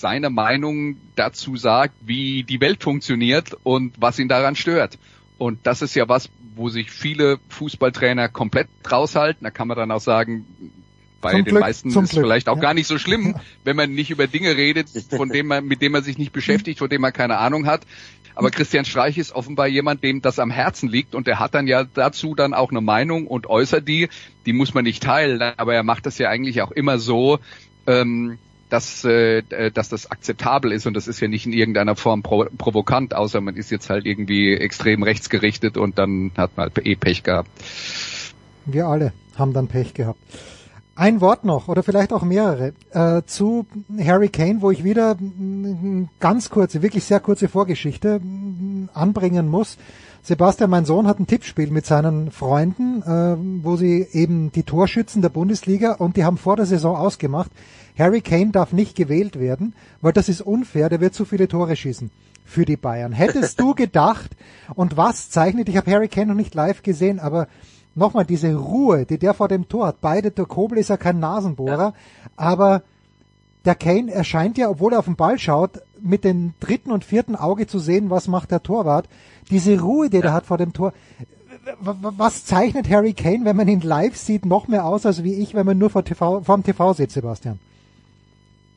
seine Meinung dazu sagt, wie die Welt funktioniert und was ihn daran stört. Und das ist ja was, wo sich viele Fußballtrainer komplett raushalten. Da kann man dann auch sagen, bei zum den Glück, meisten ist es vielleicht auch ja. gar nicht so schlimm, wenn man nicht über Dinge redet, von dem man, mit dem man sich nicht beschäftigt, von dem man keine Ahnung hat. Aber Christian Streich ist offenbar jemand, dem das am Herzen liegt und er hat dann ja dazu dann auch eine Meinung und äußert die. Die muss man nicht teilen, aber er macht das ja eigentlich auch immer so, ähm, dass, äh, dass das akzeptabel ist und das ist ja nicht in irgendeiner Form pro provokant, außer man ist jetzt halt irgendwie extrem rechtsgerichtet und dann hat man halt eh Pech gehabt. Wir alle haben dann Pech gehabt. Ein Wort noch oder vielleicht auch mehrere äh, zu Harry Kane, wo ich wieder ganz kurze, wirklich sehr kurze Vorgeschichte anbringen muss. Sebastian, mein Sohn hat ein Tippspiel mit seinen Freunden, äh, wo sie eben die Torschützen der Bundesliga und die haben vor der Saison ausgemacht, Harry Kane darf nicht gewählt werden, weil das ist unfair, der wird zu viele Tore schießen für die Bayern. Hättest du gedacht, und was zeichnet, ich habe Harry Kane noch nicht live gesehen, aber nochmal diese Ruhe, die der vor dem Tor hat. Beide, der Kobel ist ja kein Nasenbohrer, ja. aber der Kane erscheint ja, obwohl er auf den Ball schaut, mit dem dritten und vierten Auge zu sehen, was macht der Torwart. Diese Ruhe, die ja. der hat vor dem Tor. Was zeichnet Harry Kane, wenn man ihn live sieht, noch mehr aus als wie ich, wenn man nur vor TV, vor dem TV sitzt, Sebastian?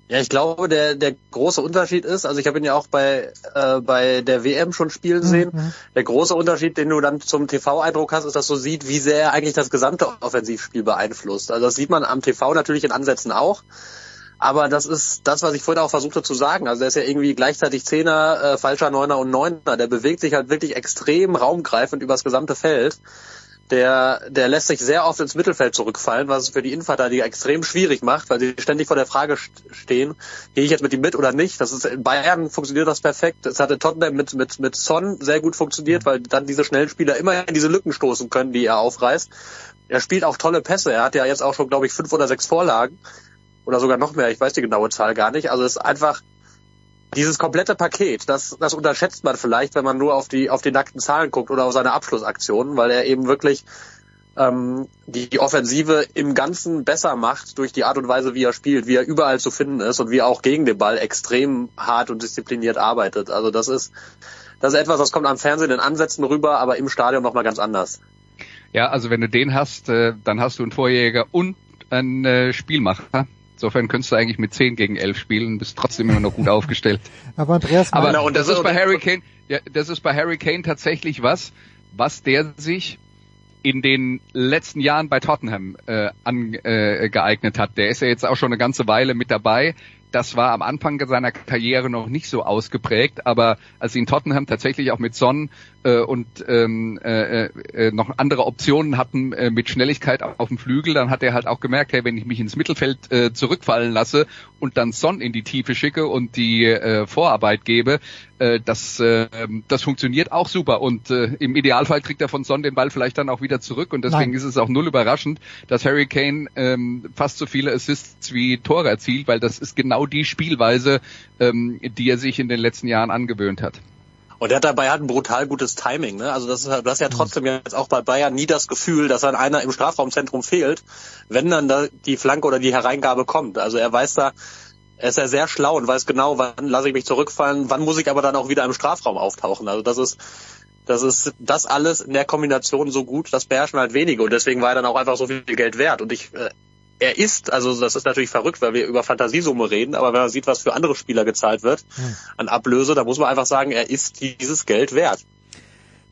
Ja, ich glaube, der, der große Unterschied ist, also ich habe ihn ja auch bei, äh, bei der WM schon spielen mhm, sehen. Mhm. Der große Unterschied, den du dann zum TV-Eindruck hast, ist, dass du siehst, wie sehr er eigentlich das gesamte Offensivspiel beeinflusst. Also das sieht man am TV natürlich in Ansätzen auch. Aber das ist das, was ich vorhin auch versuchte zu sagen. Also er ist ja irgendwie gleichzeitig Zehner, äh, falscher Neuner und Neuner. Der bewegt sich halt wirklich extrem raumgreifend übers gesamte Feld der, der lässt sich sehr oft ins Mittelfeld zurückfallen, was es für die Innenverteidiger extrem schwierig macht, weil sie ständig vor der Frage stehen, gehe ich jetzt mit ihm mit oder nicht? Das ist in Bayern funktioniert das perfekt. Es hatte Tottenham mit, mit, mit Son sehr gut funktioniert, weil dann diese schnellen Spieler immer in diese Lücken stoßen können, die er aufreißt. Er spielt auch tolle Pässe. Er hat ja jetzt auch schon, glaube ich, fünf oder sechs Vorlagen. Oder sogar noch mehr. Ich weiß die genaue Zahl gar nicht. Also es ist einfach, dieses komplette Paket, das, das unterschätzt man vielleicht, wenn man nur auf die, auf die nackten Zahlen guckt oder auf seine Abschlussaktionen, weil er eben wirklich ähm, die, die Offensive im Ganzen besser macht durch die Art und Weise, wie er spielt, wie er überall zu finden ist und wie er auch gegen den Ball extrem hart und diszipliniert arbeitet. Also das ist, das ist etwas, das kommt am Fernsehen in Ansätzen rüber, aber im Stadion nochmal ganz anders. Ja, also wenn du den hast, äh, dann hast du einen Vorjäger und ein äh, Spielmacher. Insofern könntest du eigentlich mit 10 gegen 11 spielen, bist trotzdem immer noch gut aufgestellt. Aber Andreas, Aber Genau, und das das ist bei Harry Kane, ja, das ist bei Harry Kane tatsächlich was, was der sich in den letzten Jahren bei Tottenham äh, angeeignet äh, geeignet hat. Der ist ja jetzt auch schon eine ganze Weile mit dabei. Das war am Anfang seiner Karriere noch nicht so ausgeprägt, aber als sie in Tottenham tatsächlich auch mit Son äh, und ähm, äh, äh, noch andere Optionen hatten äh, mit Schnelligkeit auf dem Flügel, dann hat er halt auch gemerkt, hey, wenn ich mich ins Mittelfeld äh, zurückfallen lasse und dann Son in die Tiefe schicke und die äh, Vorarbeit gebe, äh, das, äh, das funktioniert auch super und äh, im Idealfall kriegt er von Son den Ball vielleicht dann auch wieder zurück und deswegen Nein. ist es auch null überraschend, dass Harry Kane ähm, fast so viele Assists wie Tore erzielt, weil das ist genau die Spielweise, ähm, die er sich in den letzten Jahren angewöhnt hat. Und er hat dabei halt ein brutal gutes Timing. Ne? Also das ist, halt- du hast ja trotzdem jetzt auch bei Bayern nie das Gefühl, dass dann einer im Strafraumzentrum fehlt, wenn dann da die Flanke oder die Hereingabe kommt. Also er weiß da, er ist ja sehr schlau und weiß genau, wann lasse ich mich zurückfallen, wann muss ich aber dann auch wieder im Strafraum auftauchen. Also das ist das ist das alles in der Kombination so gut, das beherrschen halt wenige und deswegen war er dann auch einfach so viel Geld wert. Und ich äh, er ist, also das ist natürlich verrückt, weil wir über Fantasiesumme reden, aber wenn man sieht, was für andere Spieler gezahlt wird an Ablöse, da muss man einfach sagen, er ist dieses Geld wert.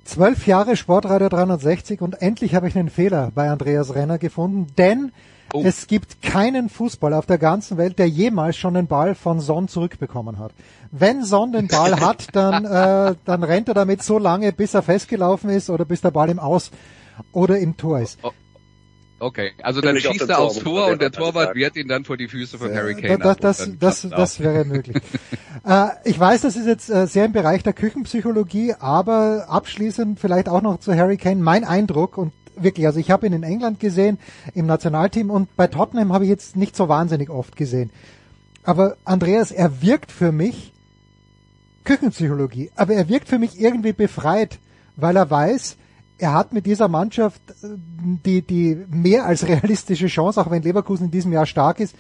Zwölf Jahre Sportreiter 360 und endlich habe ich einen Fehler bei Andreas Renner gefunden, denn Oh. es gibt keinen Fußballer auf der ganzen Welt, der jemals schon den Ball von Son zurückbekommen hat. Wenn Son den Ball hat, dann, äh, dann rennt er damit so lange, bis er festgelaufen ist oder bis der Ball im Aus oder im Tor ist. Okay, also dann schießt er aufs Tor und der Torwart wehrt ihn dann vor die Füße von Harry Da- Kane. das, und das, das, das wäre möglich. äh, ich weiß, das ist jetzt äh, sehr im Bereich der Küchenpsychologie, aber abschließend vielleicht auch noch zu Harry Kane. Mein Eindruck und wirklich, also ich habe ihn in England gesehen, im Nationalteam und bei Tottenham habe ich jetzt nicht so wahnsinnig oft gesehen. Aber Andreas, er wirkt für mich Küchenpsychologie, aber er wirkt für mich irgendwie befreit, weil er weiß, er hat mit dieser Mannschaft äh, die, die mehr als realistische Chance, auch wenn Leverkusen in diesem Jahr stark ist,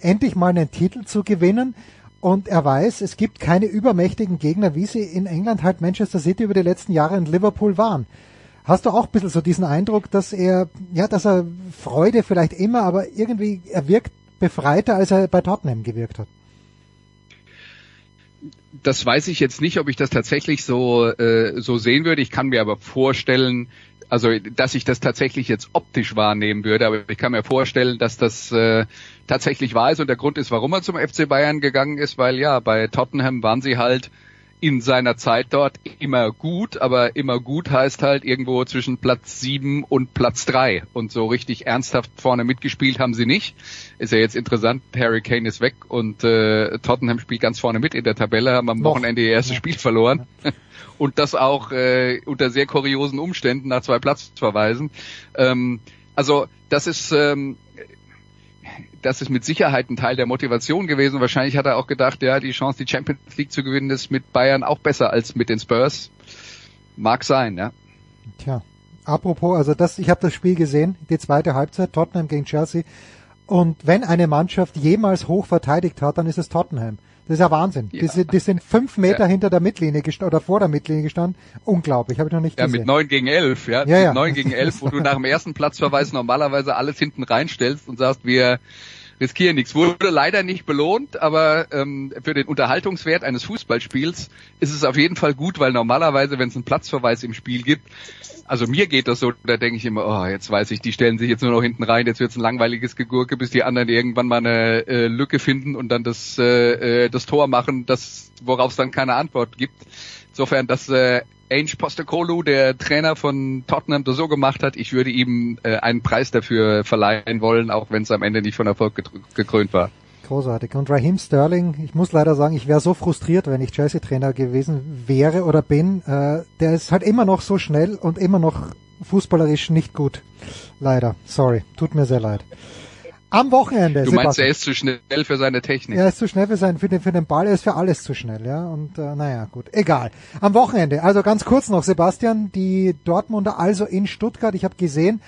endlich mal einen Titel zu gewinnen. Und er weiß, es gibt keine übermächtigen Gegner, wie sie in England halt Manchester City über die letzten Jahre in Liverpool waren. Hast du auch ein bisschen so diesen Eindruck, dass er, ja, dass er Freude vielleicht immer, aber irgendwie, er wirkt befreiter, als er bei Tottenham gewirkt hat? das weiß ich jetzt nicht, ob ich das tatsächlich so äh, so sehen würde. Ich kann mir aber vorstellen, also dass ich das tatsächlich jetzt optisch wahrnehmen würde, aber ich kann mir vorstellen, dass das äh, tatsächlich wahr ist und der Grund ist, warum er zum FC Bayern gegangen ist, weil ja bei Tottenham waren sie halt in seiner Zeit dort immer gut, aber immer gut heißt halt irgendwo zwischen Platz sieben und Platz drei und so richtig ernsthaft vorne mitgespielt haben sie nicht. Ist ja jetzt interessant, Harry Kane ist weg und äh, Tottenham spielt ganz vorne mit in der Tabelle, haben am. Wochenende ihr erstes. Spiel verloren und das auch äh, unter sehr kuriosen Umständen nach zwei Platzverweisen. Ähm, also das ist ähm, das ist mit Sicherheit ein Teil der Motivation gewesen. Wahrscheinlich hat er auch gedacht, ja, die Chance, die Champions League zu gewinnen, ist mit Bayern auch besser als mit den Spurs. Mag sein, ja. Tja, apropos, also das, ich habe das Spiel gesehen, die zweite Halbzeit, Tottenham gegen Chelsea. Und wenn eine Mannschaft jemals hoch verteidigt hat, dann ist es Tottenham. Das ist ja Wahnsinn. Ja. Die, sind, die sind fünf Meter Ja. hinter der Mittellinie gestanden oder vor der Mittellinie gestanden. Unglaublich, habe ich noch nicht Ja, gesehen. mit neun gegen elf, ja. Ja, ja. Mit neun gegen elf, wo du nach dem ersten Platzverweis normalerweise alles hinten reinstellst und sagst, wir riskieren nichts. Wurde leider nicht belohnt, aber ähm, für den Unterhaltungswert eines Fußballspiels ist es auf jeden Fall gut, weil normalerweise, wenn es einen Platzverweis im Spiel gibt, also mir geht das so, da denke ich immer, oh, jetzt weiß ich, die stellen sich jetzt nur noch hinten rein, jetzt wird's ein langweiliges Gegurke, bis die anderen irgendwann mal eine äh, Lücke finden und dann das, äh, äh, das Tor machen, das, worauf es dann keine Antwort gibt. Insofern, dass äh, Ange Postecoglou, der Trainer von Tottenham, das so gemacht hat, ich würde ihm äh, einen Preis dafür verleihen wollen, auch wenn es am Ende nicht von Erfolg gekrönt war. Großartig. Und Raheem Sterling, ich muss leider sagen, ich wäre so frustriert, wenn ich Chelsea-Trainer gewesen wäre oder bin. Äh, der ist halt immer noch so schnell und immer noch fußballerisch nicht gut. Leider. Sorry. Tut mir sehr leid. Am Wochenende. Du meinst, Sebastian. er ist zu schnell für seine Technik. Er ist zu schnell für, sein, für, den, für den Ball, er ist für alles zu schnell, ja. Und äh, naja, gut, egal. Am Wochenende, also ganz kurz noch, Sebastian, die Dortmunder also in Stuttgart, ich habe gesehen,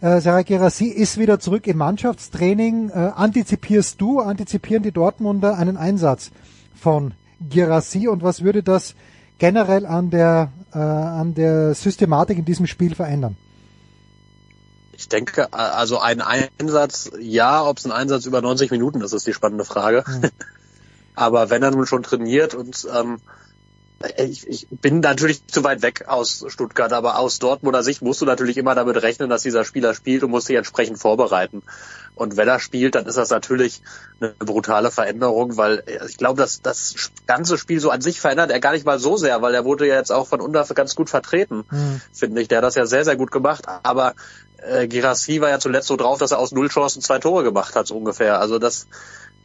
äh, Sarah Gerassi ist wieder zurück im Mannschaftstraining. Äh, antizipierst du, antizipieren die Dortmunder einen Einsatz von Gerassi und was würde das generell an der, äh, an der Systematik in diesem Spiel verändern? Ich denke, also ein Einsatz, ja, ob es ein Einsatz über 90 Minuten ist, ist die spannende Frage. Mhm. Aber wenn er nun schon trainiert und ähm, ich, ich bin natürlich zu weit weg aus Stuttgart, aber aus Dortmunder Sicht musst du natürlich immer damit rechnen, dass dieser Spieler spielt und musst dich entsprechend vorbereiten. Und wenn er spielt, dann ist das natürlich eine brutale Veränderung, weil ich glaube, dass das ganze Spiel so an sich verändert er gar nicht mal so sehr, weil er wurde ja jetzt auch von Undaf ganz gut vertreten, Mhm. finde ich. Der hat das ja sehr, sehr gut gemacht. Aber äh, Girassi war ja zuletzt so drauf, dass er aus null Chancen zwei Tore gemacht hat, so ungefähr. Also das,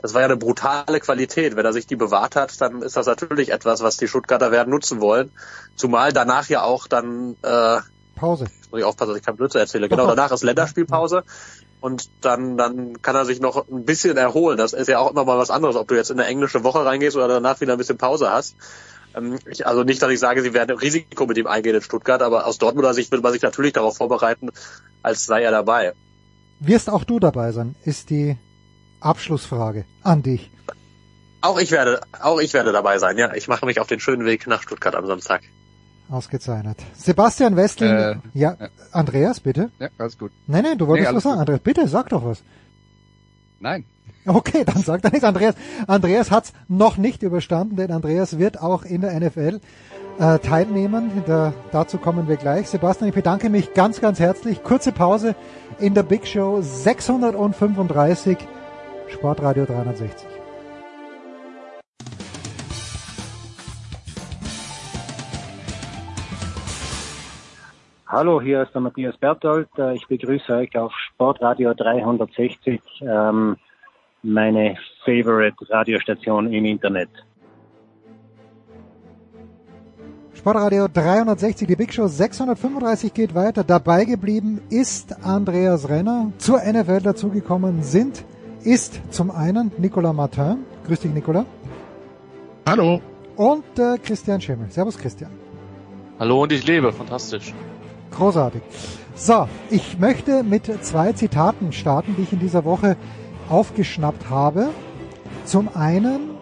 das war ja eine brutale Qualität. Wenn er sich die bewahrt hat, dann ist das natürlich etwas, was die Stuttgarter werden nutzen wollen. Zumal danach ja auch dann, äh, Pause. jetzt muss ich aufpassen, dass ich kein Blödsinn erzähle. Genau, danach ist Länderspielpause. Und dann, dann kann er sich noch ein bisschen erholen. Das ist ja auch immer mal was anderes, ob du jetzt in eine englische Woche reingehst oder danach wieder ein bisschen Pause hast. Ähm, also nicht, dass ich sage, sie werden Risiko mit ihm eingehen in Stuttgart, aber aus Dortmunder Sicht wird man sich natürlich darauf vorbereiten, als sei er dabei. Wirst auch du dabei sein, ist die Abschlussfrage an dich. Auch ich werde, auch ich werde dabei sein. Ja, ich mache mich auf den schönen Weg nach Stuttgart am Samstag. Ausgezeichnet. Sebastian Westling, Äh, ja, ja. Andreas, bitte. Ja, alles gut. Nein, nein, du wolltest Nee, was sagen. gut. Andreas, bitte, sag doch was. Nein. Okay, dann sagt er nichts. Andreas, Andreas hat's noch nicht überstanden, denn Andreas wird auch in der NFL äh, teilnehmen. Da, dazu kommen wir gleich. Sebastian, ich bedanke mich ganz, ganz herzlich. Kurze Pause in der Big Show 635 Sportradio 360. Hallo, hier ist der Matthias Berthold. Äh, Ich begrüße euch auf Sportradio 360, ähm, meine favorite Radiostation im Internet. Sportradio 360, die Big Show 635 geht weiter. Dabei geblieben ist Andreas Renner. Zur NFL dazugekommen sind, ist zum einen Nicolas Martin. Grüß dich, Nicolas. Hallo. Und äh, Christian Schimmel. Servus, Christian. Hallo und ich lebe, fantastisch. Großartig. So, ich möchte mit zwei Zitaten starten, die ich in dieser Woche aufgeschnappt habe. Zum einen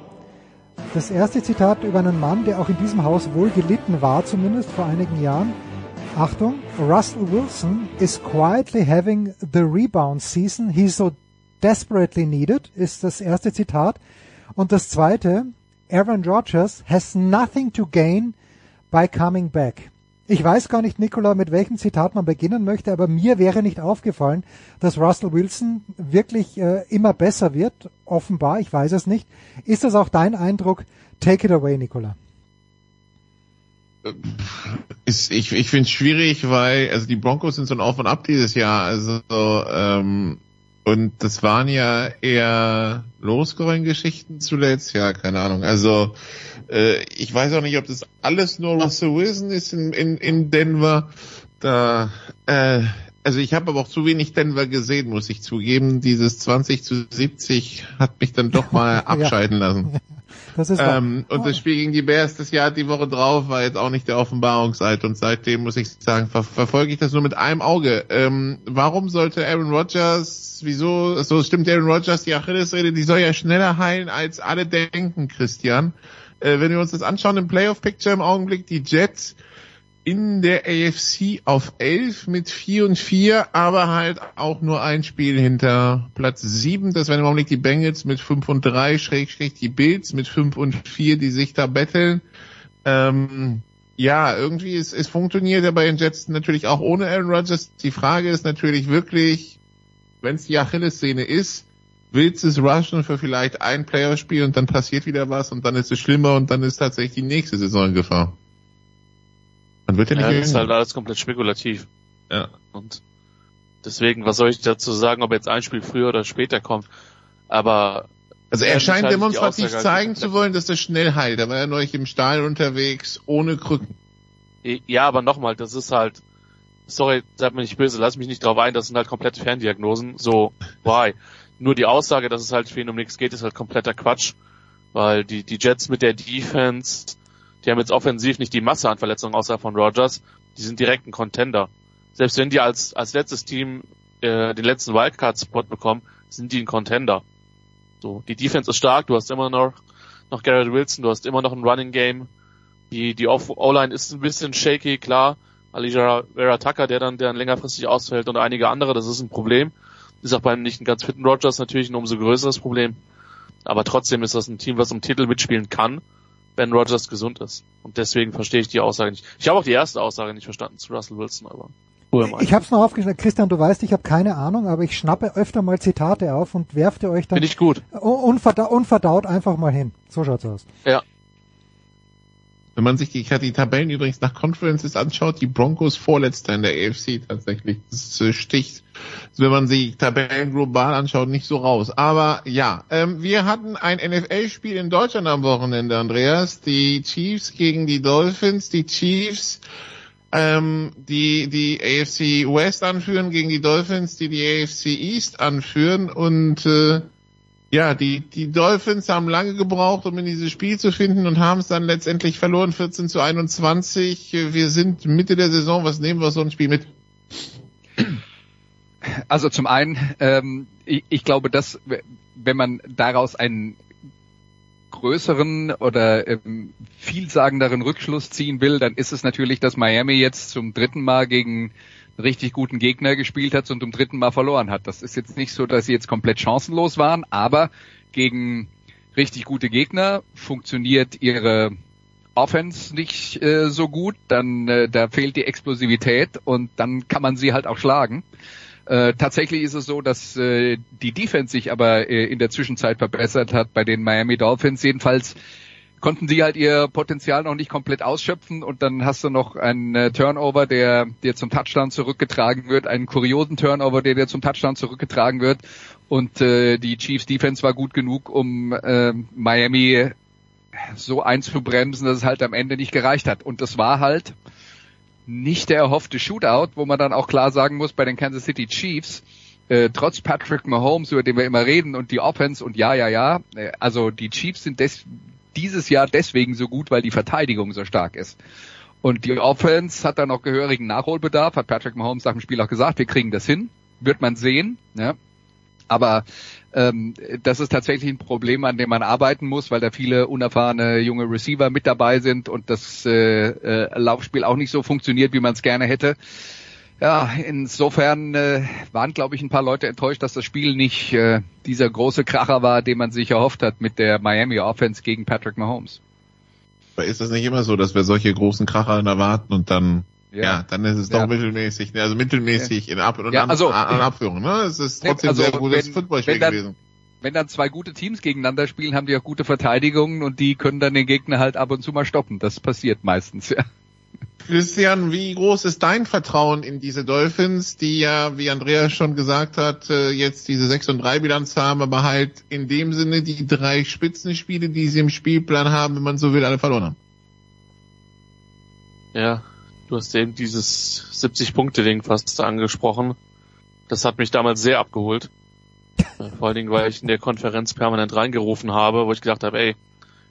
das erste Zitat über einen Mann, der auch in diesem Haus wohl gelitten war, zumindest vor einigen Jahren. Achtung, Russell Wilson is quietly having the rebound season he so desperately needed, ist das erste Zitat. Und das zweite, Aaron Rodgers has nothing to gain by coming back. Ich weiß gar nicht, Nicola, mit welchem Zitat man beginnen möchte, aber mir wäre nicht aufgefallen, dass Russell Wilson wirklich äh, immer besser wird. Offenbar, ich weiß es nicht. Ist das auch dein Eindruck? Take it away, Nicola. Ist, ich ich finde es schwierig, weil also die Broncos sind so ein Auf und Ab dieses Jahr. Also ähm, und das waren ja eher Losgewinn-Geschichten zuletzt. Ja, keine Ahnung. Also äh, ich weiß auch nicht, ob das alles nur Russell Wilson ist in, in, in Denver. Da äh, also ich habe aber auch zu wenig Denver gesehen, muss ich zugeben. Dieses 20 zu 70 hat mich dann doch mal abscheiden lassen. Das ist. Ähm, und das Spiel gegen die Bears das Jahr die Woche drauf war jetzt auch nicht der Offenbarungseid und seitdem muss ich sagen, ver verfolge ich das nur mit einem Auge. Ähm, warum sollte Aaron Rodgers, wieso, so stimmt Aaron Rodgers die Achillesrede, die soll ja schneller heilen als alle denken, Christian. Äh, wenn wir uns das anschauen im Playoff-Picture im Augenblick, die Jets in der AFC auf 11 mit 4 und 4, aber halt auch nur ein Spiel hinter Platz 7. Das wären im Augenblick die Bengals mit 5 und 3, Schrägstrich die Bills mit 5 und 4, die sich da betteln. Ähm, ja, irgendwie, es, es funktioniert ja bei den Jets natürlich auch ohne Aaron Rodgers. Die Frage ist natürlich wirklich, wenn es die Achillessehne ist, willst du es rushen für vielleicht ein Playerspiel und dann passiert wieder was und dann ist es schlimmer und dann ist tatsächlich die nächste Saison in Gefahr. Man wird ja nicht Ja, das ist halt alles komplett spekulativ. Ja. Und deswegen, was soll ich dazu sagen, ob jetzt ein Spiel früher oder später kommt? Aber Also er Ja, scheint demonstrativ zeigen halt zu wollen, dass er schnell heilt. Da war er neulich im Stadion unterwegs, ohne Krücken. ja, aber nochmal, das ist halt, sorry, seid mir nicht böse, lass mich nicht drauf ein, das sind halt komplette Ferndiagnosen. So, why? Nur die Aussage, dass es halt für ihn um nichts geht, ist halt kompletter Quatsch. Weil die, die Jets mit der Defense, die haben jetzt offensiv nicht die Masse an Verletzungen außer von Rogers, die sind direkt ein Contender. Selbst wenn die als, als letztes Team äh, den letzten Wildcard-Spot bekommen, sind die ein Contender. So, die Defense ist stark, du hast immer noch, noch Garrett Wilson, du hast immer noch ein Running Game. Die, die O-Line ist ein bisschen shaky, klar, Alicia Vera Tucker, der dann, der dann längerfristig ausfällt und einige andere, das ist ein Problem. Ist auch beim nicht ganz fitten Rogers natürlich ein umso größeres Problem. Aber trotzdem ist das ein Team, was um Titel mitspielen kann, wenn Rogers gesund ist. Und deswegen verstehe ich die Aussage nicht. Ich habe auch die erste Aussage nicht verstanden zu Russell Wilson, aber. Ich habe es noch aufgeschrieben. Christian, du weißt, ich habe keine Ahnung, aber ich schnappe öfter mal Zitate auf und werfte euch dann Finde ich gut. Unverdaut, unverdaut einfach mal hin. So schaut's aus. Ja. Wenn man sich die, die Tabellen übrigens nach Conferences anschaut, die Broncos vorletzter in der AFC tatsächlich. Das äh, sticht, wenn man sich Tabellen global anschaut, nicht so raus. Aber ja, ähm, wir hatten ein NFL-Spiel in Deutschland am Wochenende, Andreas. Die Chiefs gegen die Dolphins. Die Chiefs ähm, die die AFC West anführen gegen die Dolphins, die die AFC East anführen und äh, ja, die, die Dolphins haben lange gebraucht, um in dieses Spiel zu finden und haben es dann letztendlich verloren, 14 zu 21. Wir sind Mitte der Saison, was nehmen wir so ein Spiel mit? Also zum einen, ähm, ich, ich glaube, dass wenn man daraus einen größeren oder ähm, vielsagenderen Rückschluss ziehen will, dann ist es natürlich, dass Miami jetzt zum dritten Mal gegen richtig guten Gegner gespielt hat und zum dritten Mal verloren hat. Das ist jetzt nicht so, dass sie jetzt komplett chancenlos waren, aber gegen richtig gute Gegner funktioniert ihre Offense nicht äh, so gut, dann äh, da fehlt die Explosivität und dann kann man sie halt auch schlagen. Äh, tatsächlich ist es so, dass äh, die Defense sich aber äh, in der Zwischenzeit verbessert hat bei den Miami Dolphins. Jedenfalls konnten sie halt ihr Potenzial noch nicht komplett ausschöpfen und dann hast du noch einen äh, Turnover, der dir zum Touchdown zurückgetragen wird, einen kuriosen Turnover, der dir zum Touchdown zurückgetragen wird. Und äh, die Chiefs Defense war gut genug, um äh, Miami so einzubremsen, dass es halt am Ende nicht gereicht hat. Und das war halt nicht der erhoffte Shootout, wo man dann auch klar sagen muss, bei den Kansas City Chiefs, äh, trotz Patrick Mahomes, über den wir immer reden, und die Offense und ja, ja, ja, äh, also die Chiefs sind des, dieses Jahr deswegen so gut, weil die Verteidigung so stark ist. Und die Offense hat dann noch gehörigen Nachholbedarf, hat Patrick Mahomes nach dem Spiel auch gesagt, wir kriegen das hin, wird man sehen. Ja. Aber ähm, das ist tatsächlich ein Problem, an dem man arbeiten muss, weil da viele unerfahrene junge Receiver mit dabei sind und das äh, äh, Laufspiel auch nicht so funktioniert, wie man es gerne hätte. Ja, insofern äh, waren, glaube ich, ein paar Leute enttäuscht, dass das Spiel nicht äh, dieser große Kracher war, den man sich erhofft hat mit der Miami Offense gegen Patrick Mahomes. Aber ist das nicht immer so, dass wir solche großen Kracher erwarten und dann ja, ja dann ist es doch ja. mittelmäßig, ne? also mittelmäßig in Ab- und ja, also, an, Abführung, ne? Es ist trotzdem also, sehr gutes Footballspiel gewesen. Wenn dann zwei gute Teams gegeneinander spielen, haben die auch gute Verteidigungen und die können dann den Gegner halt ab und zu mal stoppen. Das passiert meistens, ja. Christian, wie groß ist dein Vertrauen in diese Dolphins, die ja, wie Andreas schon gesagt hat, äh, jetzt diese 6 und 3 Bilanz haben, aber halt in dem Sinne die drei Spitzenspiele, die sie im Spielplan haben, wenn man so will, alle verloren haben? Ja, du hast eben dieses 70-Punkte-Ding fast angesprochen. Das hat mich damals sehr abgeholt. Vor allen Dingen, weil ich in der Konferenz permanent reingerufen habe, wo ich gedacht habe, ey,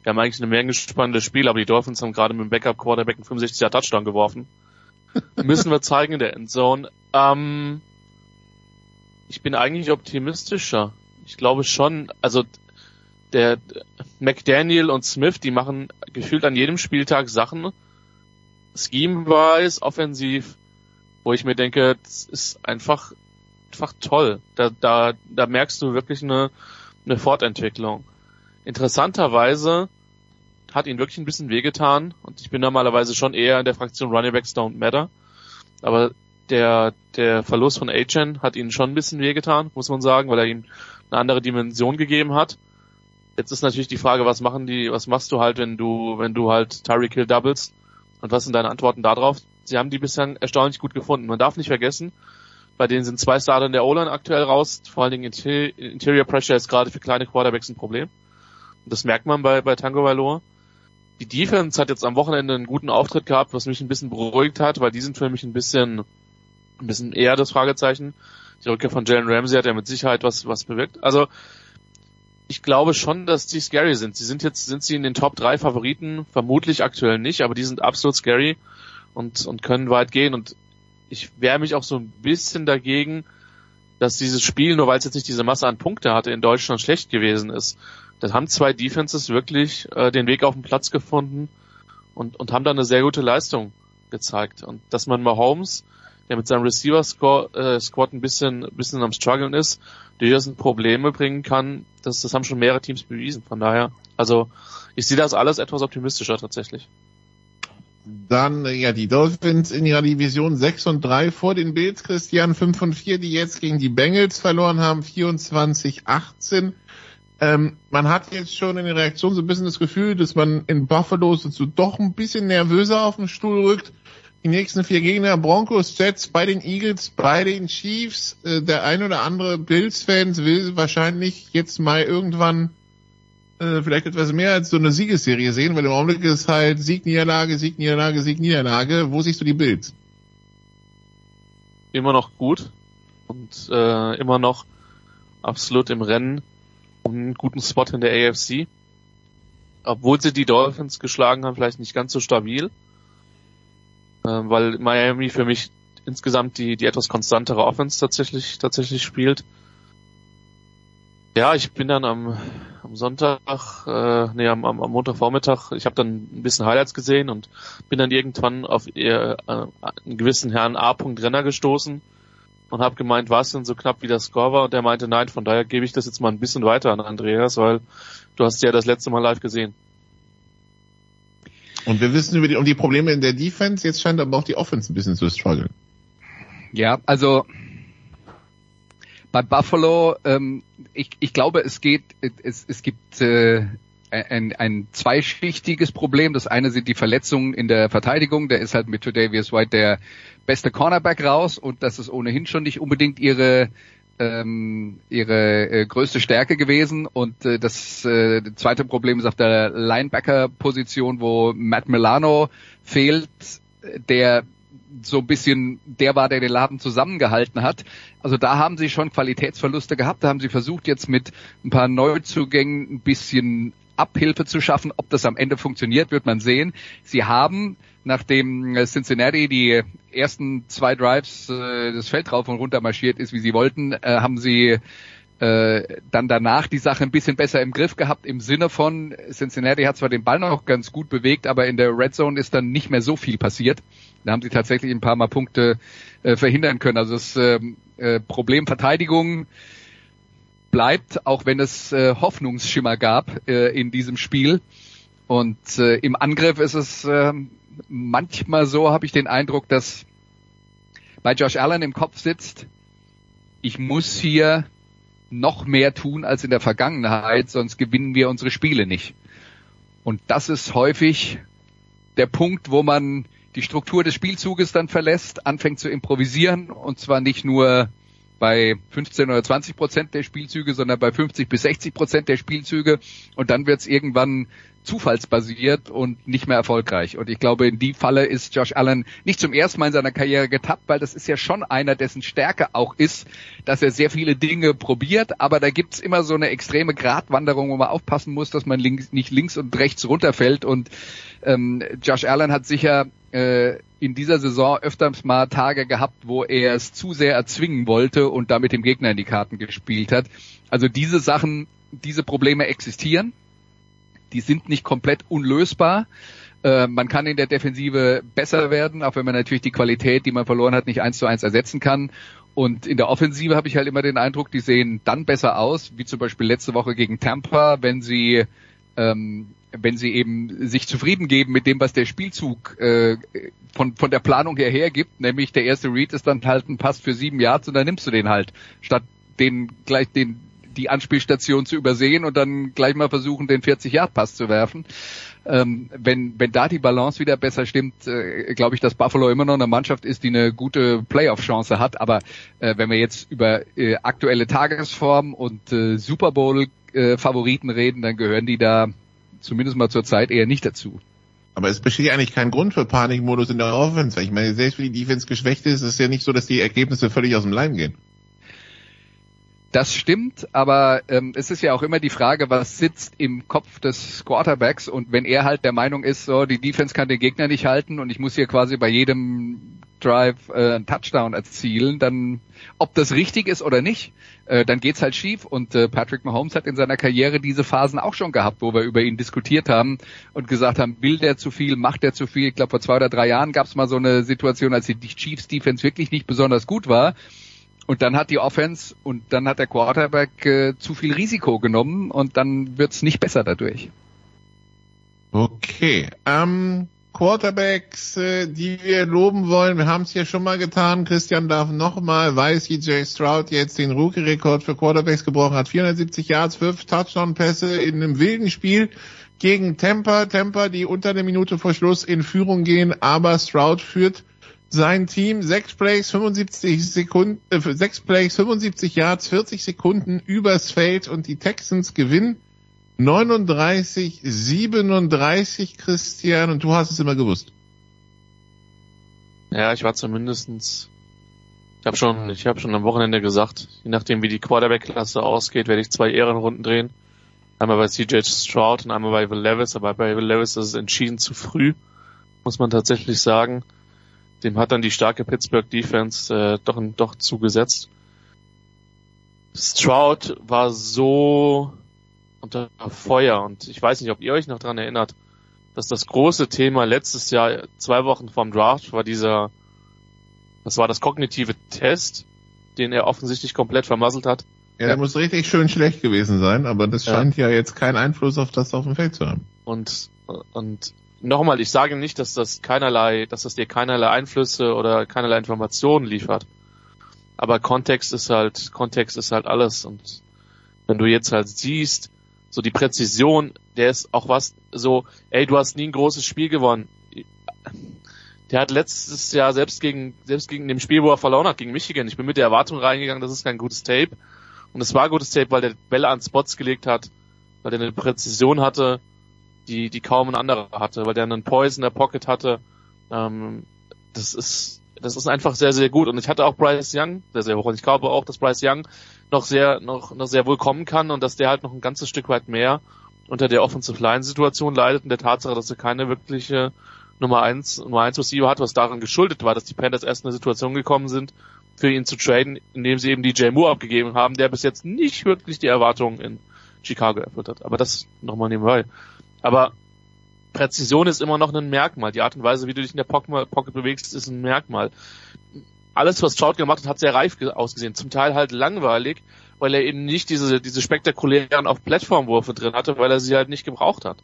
wir haben eigentlich eine Menge spannendes Spiel, aber die Dolphins haben gerade mit dem Backup-Quarterback einen 65er Touchdown geworfen. Müssen wir zeigen in der Endzone. Ähm, ich bin eigentlich optimistischer. Ich glaube schon, also der McDaniel und Smith, die machen gefühlt an jedem Spieltag Sachen, scheme-wise, offensiv, wo ich mir denke, das ist einfach, einfach toll. Da, da, da merkst du wirklich eine, eine Fortentwicklung. Interessanterweise hat ihn wirklich ein bisschen wehgetan und ich bin normalerweise schon eher in der Fraktion Running Backs Don't Matter. Aber der, der Verlust von Achen hat ihn schon ein bisschen wehgetan, muss man sagen, weil er ihm eine andere Dimension gegeben hat. Jetzt ist natürlich die Frage, was machen die, was machst du halt, wenn du, wenn du halt Tyreek Hill doubles? Und was sind deine Antworten darauf? Sie haben die bislang erstaunlich gut gefunden. Man darf nicht vergessen, bei denen sind zwei Starter in der O-Line aktuell raus. Vor allen Dingen Interior Pressure ist gerade für kleine Quarterbacks ein Problem. Und das merkt man bei, bei Tango Valor. Die Defense hat jetzt am Wochenende einen guten Auftritt gehabt, was mich ein bisschen beruhigt hat, weil die sind für mich ein bisschen, ein bisschen eher das Fragezeichen. Die Rückkehr von Jalen Ramsey hat ja mit Sicherheit was, was bewirkt. Also, ich glaube schon, dass die scary sind. Sie sind jetzt, sind sie in den Top 3 Favoriten? Vermutlich aktuell nicht, aber die sind absolut scary und, und können weit gehen und ich wehre mich auch so ein bisschen dagegen, dass dieses Spiel, nur weil es jetzt nicht diese Masse an Punkte hatte, in Deutschland schlecht gewesen ist. Das haben zwei Defenses wirklich äh, den Weg auf den Platz gefunden und, und haben da eine sehr gute Leistung gezeigt. Und dass man Mahomes, der mit seinem Receiver-Squad äh, ein bisschen, bisschen am struggeln ist, durchaus Probleme bringen kann, das, das haben schon mehrere Teams bewiesen. Von daher, also ich sehe das alles etwas optimistischer tatsächlich. Dann, ja, die Dolphins in ihrer Division 6 und 3 vor den Bills, Christian 5 und 4, die jetzt gegen die Bengals verloren haben, 24-18. Ähm, man hat jetzt schon in der Reaktion so ein bisschen das Gefühl, dass man in Buffalo so doch ein bisschen nervöser auf den Stuhl rückt. Die nächsten vier Gegner, Broncos, Jets, bei den Eagles, bei den Chiefs. Äh, der ein oder andere Bills-Fans will wahrscheinlich jetzt mal irgendwann äh, vielleicht etwas mehr als so eine Siegesserie sehen, weil im Augenblick ist halt Sieg, Niederlage, Sieg, Niederlage, Sieg, Niederlage. Wo siehst du die Bills? Immer noch gut und äh, immer noch absolut im Rennen einen guten Spot in der AFC. Obwohl sie die Dolphins geschlagen haben, vielleicht nicht ganz so stabil, äh, weil Miami für mich insgesamt die, die etwas konstantere Offense tatsächlich, tatsächlich spielt. Ja, ich bin dann am, am Sonntag, äh, nee, am, am, am Montagvormittag, ich habe dann ein bisschen Highlights gesehen und bin dann irgendwann auf eher, äh, einen gewissen Herrn A. Renner gestoßen und habe gemeint, war es denn so knapp wie der Score war? Und der meinte, nein, von daher gebe ich das jetzt mal ein bisschen weiter an Andreas, weil du hast ja das letzte Mal live gesehen. Und wir wissen über die, um die Probleme in der Defense, jetzt scheint aber auch die Offense ein bisschen zu strugglen. Ja, also bei Buffalo, ähm, ich, ich glaube, es geht, es, es gibt äh, ein, ein zweischichtiges Problem. Das eine sind die Verletzungen in der Verteidigung. Der ist halt mit Tredavious White der beste Cornerback raus und das ist ohnehin schon nicht unbedingt ihre ähm, ihre äh, größte Stärke gewesen und äh, das äh, zweite Problem ist auf der Linebacker-Position, wo Matt Milano fehlt, der so ein bisschen der war, der den Laden zusammengehalten hat. Also da haben sie schon Qualitätsverluste gehabt. Da haben sie versucht, jetzt mit ein paar Neuzugängen ein bisschen Abhilfe zu schaffen. Ob das am Ende funktioniert, wird man sehen. Sie haben, nachdem Cincinnati die ersten zwei Drives äh, das Feld rauf und runter marschiert ist, wie sie wollten, äh, haben sie äh, dann danach die Sache ein bisschen besser im Griff gehabt im Sinne von Cincinnati hat zwar den Ball noch ganz gut bewegt, aber in der Red Zone ist dann nicht mehr so viel passiert. Da haben sie tatsächlich ein paar Mal Punkte äh, verhindern können. Also das ähm, äh, Problem Verteidigung bleibt, auch wenn es äh, Hoffnungsschimmer gab äh, in diesem Spiel. Und äh, im Angriff ist es äh, manchmal so, habe ich den Eindruck, dass bei Josh Allen im Kopf sitzt, ich muss hier noch mehr tun als in der Vergangenheit, sonst gewinnen wir unsere Spiele nicht. Und das ist häufig der Punkt, wo man die Struktur des Spielzuges dann verlässt, anfängt zu improvisieren und zwar nicht nur bei 15 oder 20 Prozent der Spielzüge, sondern bei 50 bis 60 Prozent der Spielzüge und dann wird es irgendwann zufallsbasiert und nicht mehr erfolgreich. Und ich glaube, in die Falle ist Josh Allen nicht zum ersten Mal in seiner Karriere getappt, weil das ist ja schon einer, dessen Stärke auch ist, dass er sehr viele Dinge probiert, aber da gibt's immer so eine extreme Gratwanderung, wo man aufpassen muss, dass man links, nicht links und rechts runterfällt. Und ähm, Josh Allen hat sicher äh, in dieser Saison öfters mal Tage gehabt, wo er es zu sehr erzwingen wollte und damit dem Gegner in die Karten gespielt hat. Also diese Sachen, diese Probleme existieren. Die sind nicht komplett unlösbar. Äh, man kann in der Defensive besser werden, auch wenn man natürlich die Qualität, die man verloren hat, nicht eins zu eins ersetzen kann. Und in der Offensive habe ich halt immer den Eindruck, die sehen dann besser aus, wie zum Beispiel letzte Woche gegen Tampa, wenn sie ähm, wenn sie eben sich zufrieden geben mit dem, was der Spielzug äh, von, von der Planung her hergibt, nämlich der erste Read ist dann halt ein Pass für sieben Yards und dann nimmst du den halt, statt den gleich den die Anspielstation zu übersehen und dann gleich mal versuchen, den 40-Yard-Pass zu werfen. Ähm, wenn, wenn da die Balance wieder besser stimmt, äh, glaube ich, dass Buffalo immer noch eine Mannschaft ist, die eine gute Playoff-Chance hat. Aber äh, wenn wir jetzt über äh, aktuelle Tagesform und äh, Super Bowl-Favoriten äh, reden, dann gehören die da zumindest mal zur Zeit eher nicht dazu. Aber es besteht eigentlich kein Grund für Panikmodus in der Offense. Ich meine, selbst wenn die Defense geschwächt ist, ist es ja nicht so, dass die Ergebnisse völlig aus dem Leim gehen. Das stimmt, aber ähm, es ist ja auch immer die Frage, was sitzt im Kopf des Quarterbacks und wenn er halt der Meinung ist, so die Defense kann den Gegner nicht halten und ich muss hier quasi bei jedem Drive äh, einen Touchdown erzielen, dann ob das richtig ist oder nicht, äh, dann geht's halt schief. Und äh, Patrick Mahomes hat in seiner Karriere diese Phasen auch schon gehabt, wo wir über ihn diskutiert haben und gesagt haben, will der zu viel, macht der zu viel. Ich glaube, vor zwei oder drei Jahren gab's mal so eine Situation, als die Chiefs Defense wirklich nicht besonders gut war. Und dann hat die Offense und dann hat der Quarterback äh, zu viel Risiko genommen und dann wird's nicht besser dadurch. Okay. Ähm, Quarterbacks, äh, die wir loben wollen, wir haben es ja schon mal getan. Christian darf nochmal, weil CJ Stroud jetzt den Rookie-Rekord für Quarterbacks gebrochen hat. 470 Yards, 5 Touchdown-Pässe in einem wilden Spiel gegen Tampa. Tampa, die unter der Minute vor Schluss in Führung gehen, aber Stroud führt sein Team sechs Plays, 75 Sekunden, äh, sechs Plays, 75 Yards, 40 Sekunden übers Feld und die Texans gewinnen 39, 37, Christian, und du hast es immer gewusst. Ja, ich war zumindestens. Ich habe schon, ich habe schon am Wochenende gesagt, je nachdem wie die Quarterback-Klasse ausgeht, werde ich zwei Ehrenrunden drehen. Einmal bei CJ Stroud und einmal bei Will Levis, aber bei Will Levis ist es entschieden zu früh, muss man tatsächlich sagen. Dem hat dann die starke Pittsburgh Defense äh, doch, doch zugesetzt. Stroud war so unter Feuer und ich weiß nicht, ob ihr euch noch dran erinnert, dass das große Thema letztes Jahr, zwei Wochen vorm Draft, war dieser, das war das kognitive Test, den er offensichtlich komplett vermasselt hat. Ja, der muss richtig schön schlecht gewesen sein, aber das scheint ja, ja jetzt keinen Einfluss auf das auf dem Feld zu haben. Und, und nochmal, ich sage nicht, dass das keinerlei, dass das dir keinerlei Einflüsse oder keinerlei Informationen liefert. Aber Kontext ist halt, Kontext ist halt alles. Und wenn du jetzt halt siehst, so die Präzision, der ist auch was, so, ey, du hast nie ein großes Spiel gewonnen. Der hat letztes Jahr selbst gegen, selbst gegen dem Spiel, wo er verloren hat, gegen Michigan, ich bin mit der Erwartung reingegangen, das ist kein gutes Tape. Und es war gutes Tape, weil der Bälle an Spots gelegt hat, weil der eine Präzision hatte, die, die kaum ein anderer hatte, weil der einen Poise in der Pocket hatte. Ähm, das ist, das ist einfach sehr, sehr gut. Und ich hatte auch Bryce Young sehr, sehr hoch. Und ich glaube auch, dass Bryce Young noch sehr, noch, noch sehr wohl kommen kann und dass der halt noch ein ganzes Stück weit mehr unter der Offensive Line Situation leidet und der Tatsache, dass er keine wirkliche Nummer eins, Nummer eins Receiver hat, was daran geschuldet war, dass die Panthers erst in eine Situation gekommen sind, für ihn zu traden, indem sie eben DJ Moore abgegeben haben, der bis jetzt nicht wirklich die Erwartungen in Chicago erfüllt hat. Aber das nochmal nebenbei. Aber Präzision ist immer noch ein Merkmal. Die Art und Weise, wie du dich in der Pocket bewegst, ist ein Merkmal. Alles, was Trout gemacht hat, hat sehr reif ausgesehen. Zum Teil halt langweilig, weil er eben nicht diese, diese spektakulären auf Plattformwürfe drin hatte, weil er sie halt nicht gebraucht hat.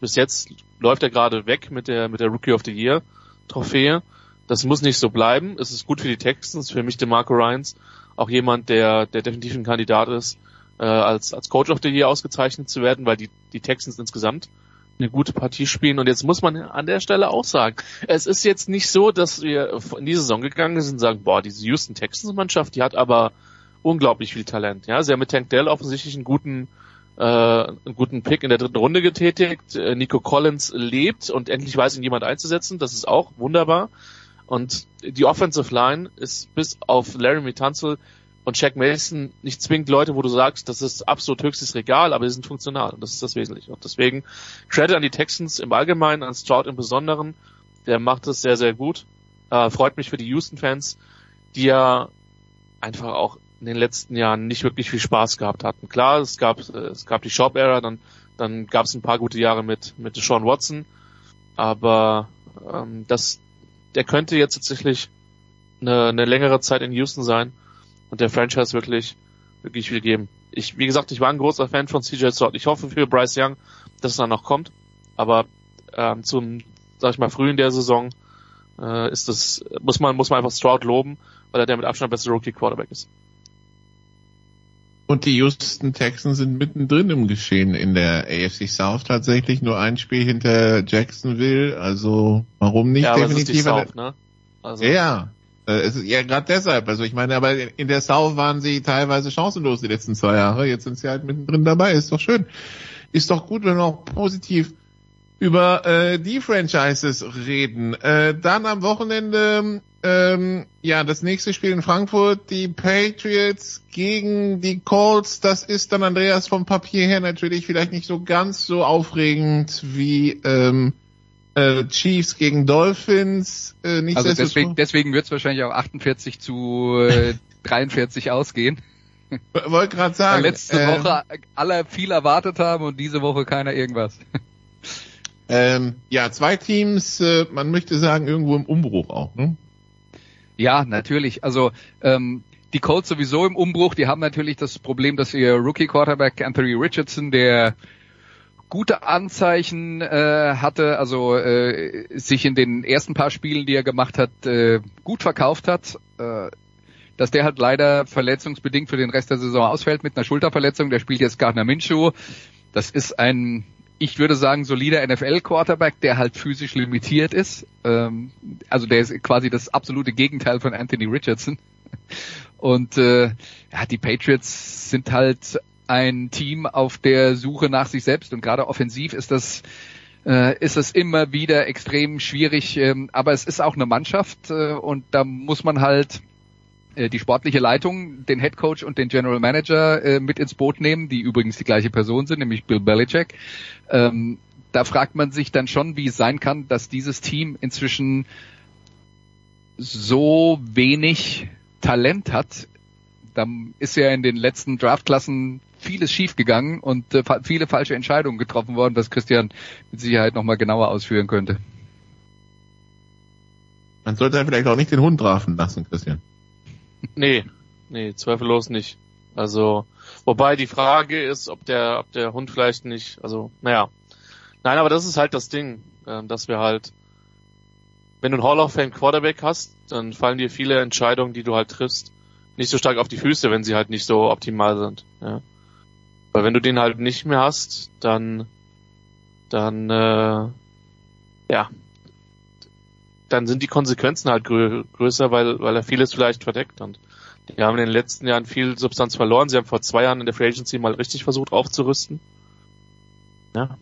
Bis jetzt läuft er gerade weg mit der, mit der Rookie of the Year Trophäe. Das muss nicht so bleiben. Es ist gut für die Texans, für mich DeMarco Ryans, auch jemand, der, der definitiv ein Kandidat ist, äh, als, als Coach of the Year ausgezeichnet zu werden, weil die, die Texans insgesamt eine gute Partie spielen. Und jetzt muss man an der Stelle auch sagen, es ist jetzt nicht so, dass wir in die Saison gegangen sind und sagen, boah, diese Houston Texans Mannschaft, die hat aber unglaublich viel Talent. Ja, sie haben mit Tank Dell offensichtlich einen guten äh, einen guten Pick in der dritten Runde getätigt. Äh, Nico Collins lebt und endlich weiß ihn jemand einzusetzen. Das ist auch wunderbar. Und die Offensive Line ist bis auf Larry Mitanzel und Jack Mason nicht zwingend Leute, wo du sagst, das ist absolut höchstes Regal, aber sie sind funktional und das ist das Wesentliche. Und deswegen Credit an die Texans im Allgemeinen, an Stroud im Besonderen, der macht es sehr, sehr gut. Äh, freut mich für die Houston-Fans, die ja einfach auch in den letzten Jahren nicht wirklich viel Spaß gehabt hatten. Klar, es gab es gab die Shop-Era, dann dann gab es ein paar gute Jahre mit mit Sean Watson, aber ähm, das der könnte jetzt tatsächlich eine, eine längere Zeit in Houston sein und der Franchise wirklich, wirklich viel geben. Ich, wie gesagt, ich war ein großer Fan von CJ Stroud. Ich hoffe für Bryce Young, dass es dann noch kommt. Aber ähm, zum, sag ich mal, früh in der Saison äh, ist das, muss man, muss man einfach Stroud loben, weil er der mit Abstand beste Rookie Quarterback ist. Und die Houston Texans sind mittendrin im Geschehen in der AFC South tatsächlich nur ein Spiel hinter Jacksonville. Also warum nicht? Ja, Definitiv. South, ne? Also. Ja, es ist ja gerade deshalb. Also ich meine, aber in der South waren sie teilweise chancenlos die letzten zwei Jahre. Jetzt sind sie halt mittendrin dabei. Ist doch schön. Ist doch gut, wenn wir auch positiv über äh, die Franchises reden. Äh, dann am Wochenende ähm, ja das nächste Spiel in Frankfurt, die Patriots gegen die Colts. Das ist dann Andreas vom Papier her natürlich vielleicht nicht so ganz so aufregend wie ähm, Äh, Chiefs gegen Dolphins. Äh, nicht also deswegen, deswegen wird es wahrscheinlich auch 48 zu äh, 43 ausgehen. Wollte gerade sagen. Weil letzte äh, Woche alle viel erwartet haben und diese Woche keiner irgendwas. Ähm, ja, zwei Teams, äh, man möchte sagen, irgendwo im Umbruch auch, ne? Ja, natürlich. Also ähm, die Colts sowieso im Umbruch. Die haben natürlich das Problem, dass ihr Rookie-Quarterback Anthony Richardson, der gute Anzeichen äh, hatte, also äh, sich in den ersten paar Spielen, die er gemacht hat, äh, gut verkauft hat. Äh, dass der halt leider verletzungsbedingt für den Rest der Saison ausfällt mit einer Schulterverletzung. Der spielt jetzt Gardner Minshew. Das ist ein, ich würde sagen, solider NFL-Quarterback, der halt physisch limitiert ist. Ähm, also der ist quasi das absolute Gegenteil von Anthony Richardson. Und äh, ja, die Patriots sind halt ein Team auf der Suche nach sich selbst und gerade offensiv ist das äh, ist es immer wieder extrem schwierig, ähm, aber es ist auch eine Mannschaft äh, und da muss man halt äh, die sportliche Leitung, den Head Coach und den General Manager mit ins Boot nehmen, die übrigens die gleiche Person sind, nämlich Bill Belichick. Ähm, da fragt man sich dann schon, wie es sein kann, dass dieses Team inzwischen so wenig Talent hat. Da ist ja in den letzten Draftklassen vieles schiefgegangen und äh, viele falsche Entscheidungen getroffen worden, was Christian mit Sicherheit nochmal genauer ausführen könnte. Man sollte vielleicht auch nicht den Hund draften lassen, Christian. Nee, nee, zweifellos nicht. Also, wobei die Frage ist, ob der, ob der Hund vielleicht nicht, also, naja. Nein, aber das ist halt das Ding, äh, dass wir halt, wenn du einen Hall of Fame Quarterback hast, dann fallen dir viele Entscheidungen, die du halt triffst, nicht so stark auf die Füße, wenn sie halt nicht so optimal sind. Ja. Weil wenn du den halt nicht mehr hast, dann, dann, äh, ja, dann sind die Konsequenzen halt grö größer, weil, weil er vieles vielleicht verdeckt. Und die haben in den letzten Jahren viel Substanz verloren. Sie haben vor zwei Jahren in der Free Agency mal richtig versucht aufzurüsten. Ja.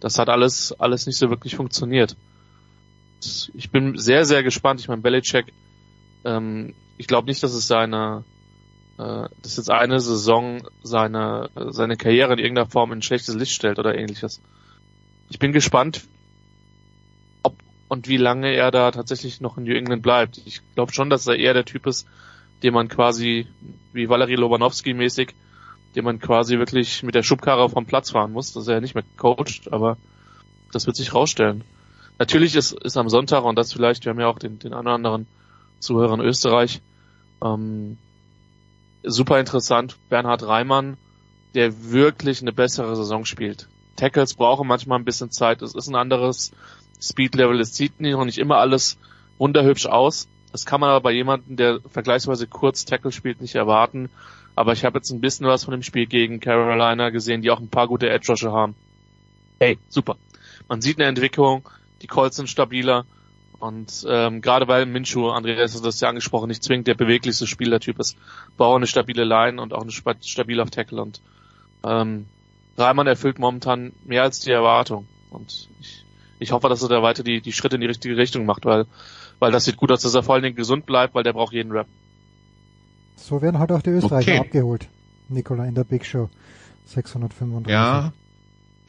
Das hat alles, alles nicht so wirklich funktioniert. Ich bin sehr, sehr gespannt. Ich meine, Belichick, ähm, ich glaube nicht, dass es seine, dass jetzt eine Saison seine, seine Karriere in irgendeiner Form in schlechtes Licht stellt oder ähnliches. Ich bin gespannt, und wie lange er da tatsächlich noch in New England bleibt. Ich glaube schon, dass er eher der Typ ist, den man quasi, wie Valerie Lobanowski mäßig, den man quasi wirklich mit der Schubkarre vom Platz fahren muss, dass er nicht mehr coacht, aber das wird sich rausstellen. Natürlich ist, ist am Sonntag, und das vielleicht, wir haben ja auch den, den anderen Zuhörer in Österreich, ähm, super interessant, Bernhard Reimann, der wirklich eine bessere Saison spielt. Tackles brauchen manchmal ein bisschen Zeit, es ist ein anderes Speed Level. Es sieht noch nicht immer alles wunderhübsch aus. Das kann man aber bei jemandem, der vergleichsweise kurz Tackle spielt, nicht erwarten. Aber ich habe jetzt ein bisschen was von dem Spiel gegen Carolina gesehen, die auch ein paar gute Edge Rusher haben. Hey, super. Man sieht eine Entwicklung, die Colts sind stabiler und ähm, gerade weil Minshu, Andreas hat das ja angesprochen, nicht zwingend der beweglichste Spielertyp ist, braucht eine stabile Line und auch eine stabile auf Tackle und ähm, Reimann erfüllt momentan mehr als die Erwartung und ich ich hoffe, dass er da weiter die, die Schritte in die richtige Richtung macht, weil, weil das sieht gut aus, dass er vor allen Dingen gesund bleibt, weil der braucht jeden Rap. So werden halt auch die Österreicher okay. abgeholt. Nikola in der Big Show 635. Ja,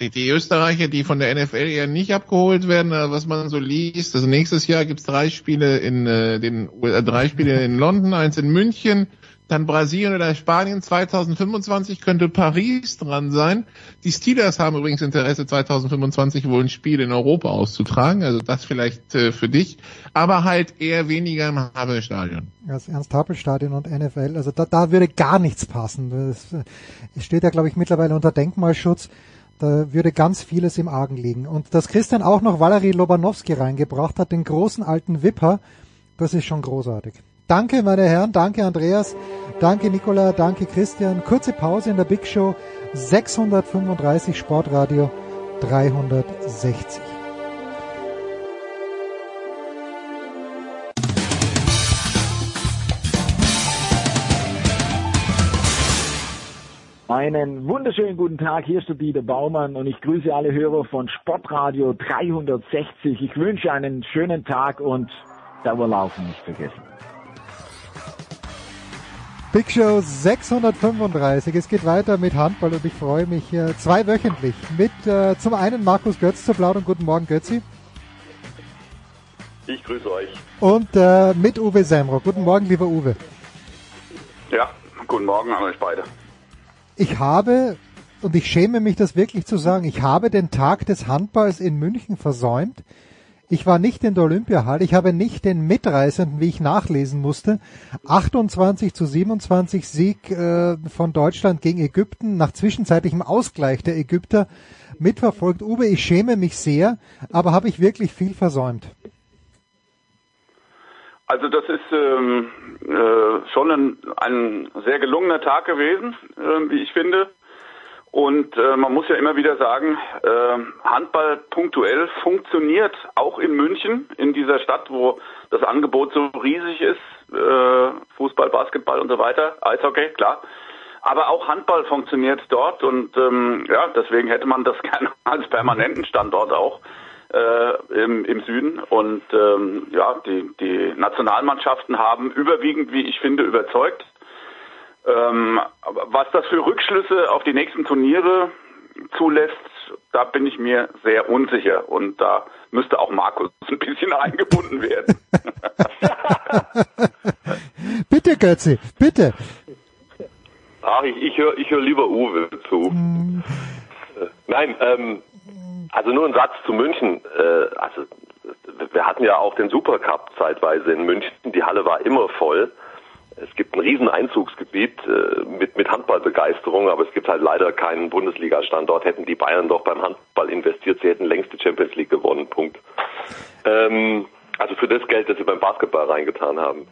die, die Österreicher, die von der NFL eher nicht abgeholt werden, was man so liest. Also nächstes Jahr gibt's drei Spiele in äh, den äh, drei Spiele in London, eins in München, dann Brasilien oder Spanien 2025 könnte Paris dran sein. Die Steelers haben übrigens Interesse 2025 wohl ein Spiel in Europa auszutragen, also das vielleicht äh, für dich, aber halt eher weniger im Havel-Stadion. Das Ernst-Happel-Stadion und NFL, also da, da würde gar nichts passen. Äh, es steht ja, glaube ich, mittlerweile unter Denkmalschutz. Da würde ganz vieles im Argen liegen. Und dass Christian auch noch Valerie Lobanowski reingebracht hat, den großen alten Wipper, das ist schon großartig. Danke, meine Herren, danke Andreas, danke Nicola, danke Christian. Kurze Pause in der Big Show 635 Sportradio 360. Einen wunderschönen guten Tag, hier ist der Dieter Baumann und ich grüße alle Hörer von Sportradio 360. Ich wünsche einen schönen Tag und Dauerlaufen nicht vergessen. Big Show 635. Es geht weiter mit Handball und ich freue mich äh, zweiwöchentlich mit äh, zum einen Markus Götz zu plaudern. Guten Morgen, Götzi. Ich grüße euch. Und äh, mit Uwe Semro. Guten Morgen, lieber Uwe. Ja, guten Morgen an euch beide. Ich habe, und ich schäme mich das wirklich zu sagen, ich habe den Tag des Handballs in München versäumt. Ich war nicht in der Olympiahalle, ich habe nicht den Mitreisenden, wie ich nachlesen musste, 28 zu 27 Sieg äh, von Deutschland gegen Ägypten nach zwischenzeitlichem Ausgleich der Ägypter mitverfolgt. Uwe, ich schäme mich sehr, aber habe ich wirklich viel versäumt. Also das ist ähm, äh, schon ein, ein sehr gelungener Tag gewesen, äh, wie ich finde. Und äh, man muss ja immer wieder sagen, äh, Handball punktuell funktioniert auch in München, in dieser Stadt, wo das Angebot so riesig ist, äh, Fußball, Basketball und so weiter, Eishockey, klar. Aber auch Handball funktioniert dort und ähm, ja, deswegen hätte man das gerne als permanenten Standort auch äh, im, im Süden. Und ähm, ja, die, die Nationalmannschaften haben überwiegend, wie ich finde, überzeugt. Ähm, was das für Rückschlüsse auf die nächsten Turniere zulässt, da bin ich mir sehr unsicher. Und da müsste auch Markus ein bisschen eingebunden werden. bitte, Götzi, bitte. Ach, ich, ich höre ich hör lieber Uwe zu. Hm. Nein, ähm, also nur ein Satz zu München. Äh, also wir hatten ja auch den Supercup zeitweise in München. Die Halle war immer voll. Es gibt ein riesen Einzugsgebiet äh, mit, mit Handballbegeisterung, aber es gibt halt leider keinen Bundesliga-Standort. Hätten die Bayern doch beim Handball investiert, sie hätten längst die Champions League gewonnen. Punkt. Ähm, also für das Geld, das sie beim Basketball reingetan haben.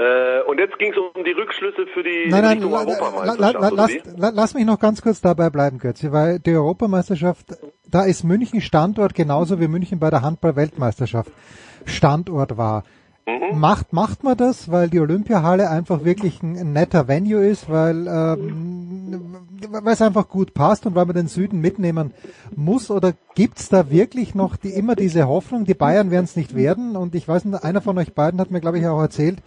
Äh, und jetzt ging es um die Rückschlüsse für die nein, nein, Richtung la, Europameisterschaft. la, lass, la, lass mich noch ganz kurz dabei bleiben, Götzi, weil die Europameisterschaft, da ist München Standort genauso wie München bei der Handball-Weltmeisterschaft Standort war. Mhm. Macht, macht man das, weil die Olympiahalle einfach wirklich ein, ein netter Venue ist, weil, ähm, weil es einfach gut passt und weil man den Süden mitnehmen muss? Oder gibt's da wirklich noch die, immer diese Hoffnung, die Bayern werden es nicht werden? Und ich weiß nicht, einer von euch beiden hat mir, glaube ich, auch erzählt,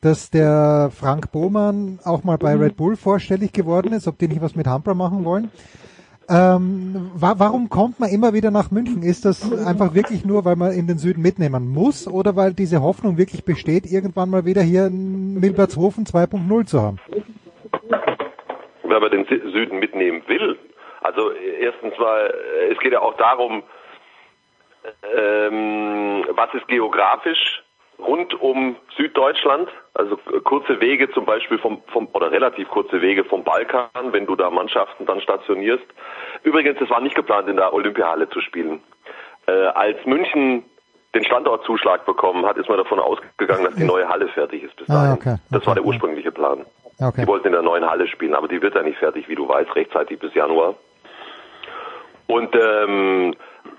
dass der Frank Bohmann auch mal bei Red Bull vorstellig geworden ist, ob die nicht was mit Handball machen wollen. Ähm, wa warum kommt man immer wieder nach München? Ist das einfach wirklich nur, weil man in den Süden mitnehmen muss oder weil diese Hoffnung wirklich besteht, irgendwann mal wieder hier in Milbertshofen 2.0 zu haben? Wenn man den Süden mitnehmen will. Also erstens mal, es geht ja auch darum, ähm, was ist geografisch rund um Süddeutschland, also kurze Wege zum Beispiel vom, vom oder relativ kurze Wege vom Balkan, wenn du da Mannschaften dann stationierst. Übrigens, es war nicht geplant, in der Olympiahalle zu spielen. Äh, als München den Standortzuschlag bekommen hat, ist man davon ausgegangen, dass die neue Halle fertig ist bis dahin. Ah, okay, Das war der ursprüngliche Plan. Okay. Die wollten in der neuen Halle spielen, aber die wird ja nicht fertig, wie du weißt, rechtzeitig bis Januar. Und ähm,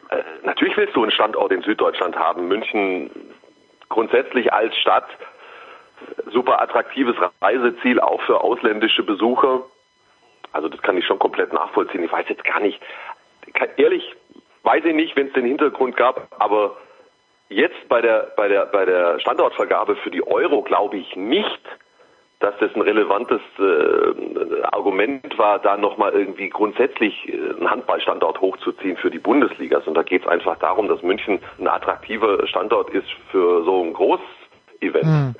äh, natürlich willst du einen Standort in Süddeutschland haben. München grundsätzlich als Stadt super attraktives Reiseziel auch für ausländische Besucher. Also das kann ich schon komplett nachvollziehen. Ich weiß jetzt gar nicht, ehrlich weiß ich nicht, wenn es den Hintergrund gab, aber jetzt bei der bei der bei der Standortvergabe für die Euro glaube ich nicht, dass das ein relevantes äh, Argument war, da nochmal irgendwie grundsätzlich äh, einen Handballstandort hochzuziehen für die Bundesliga. Und da geht es einfach darum, dass München ein attraktiver Standort ist für so ein Großevent. Hm.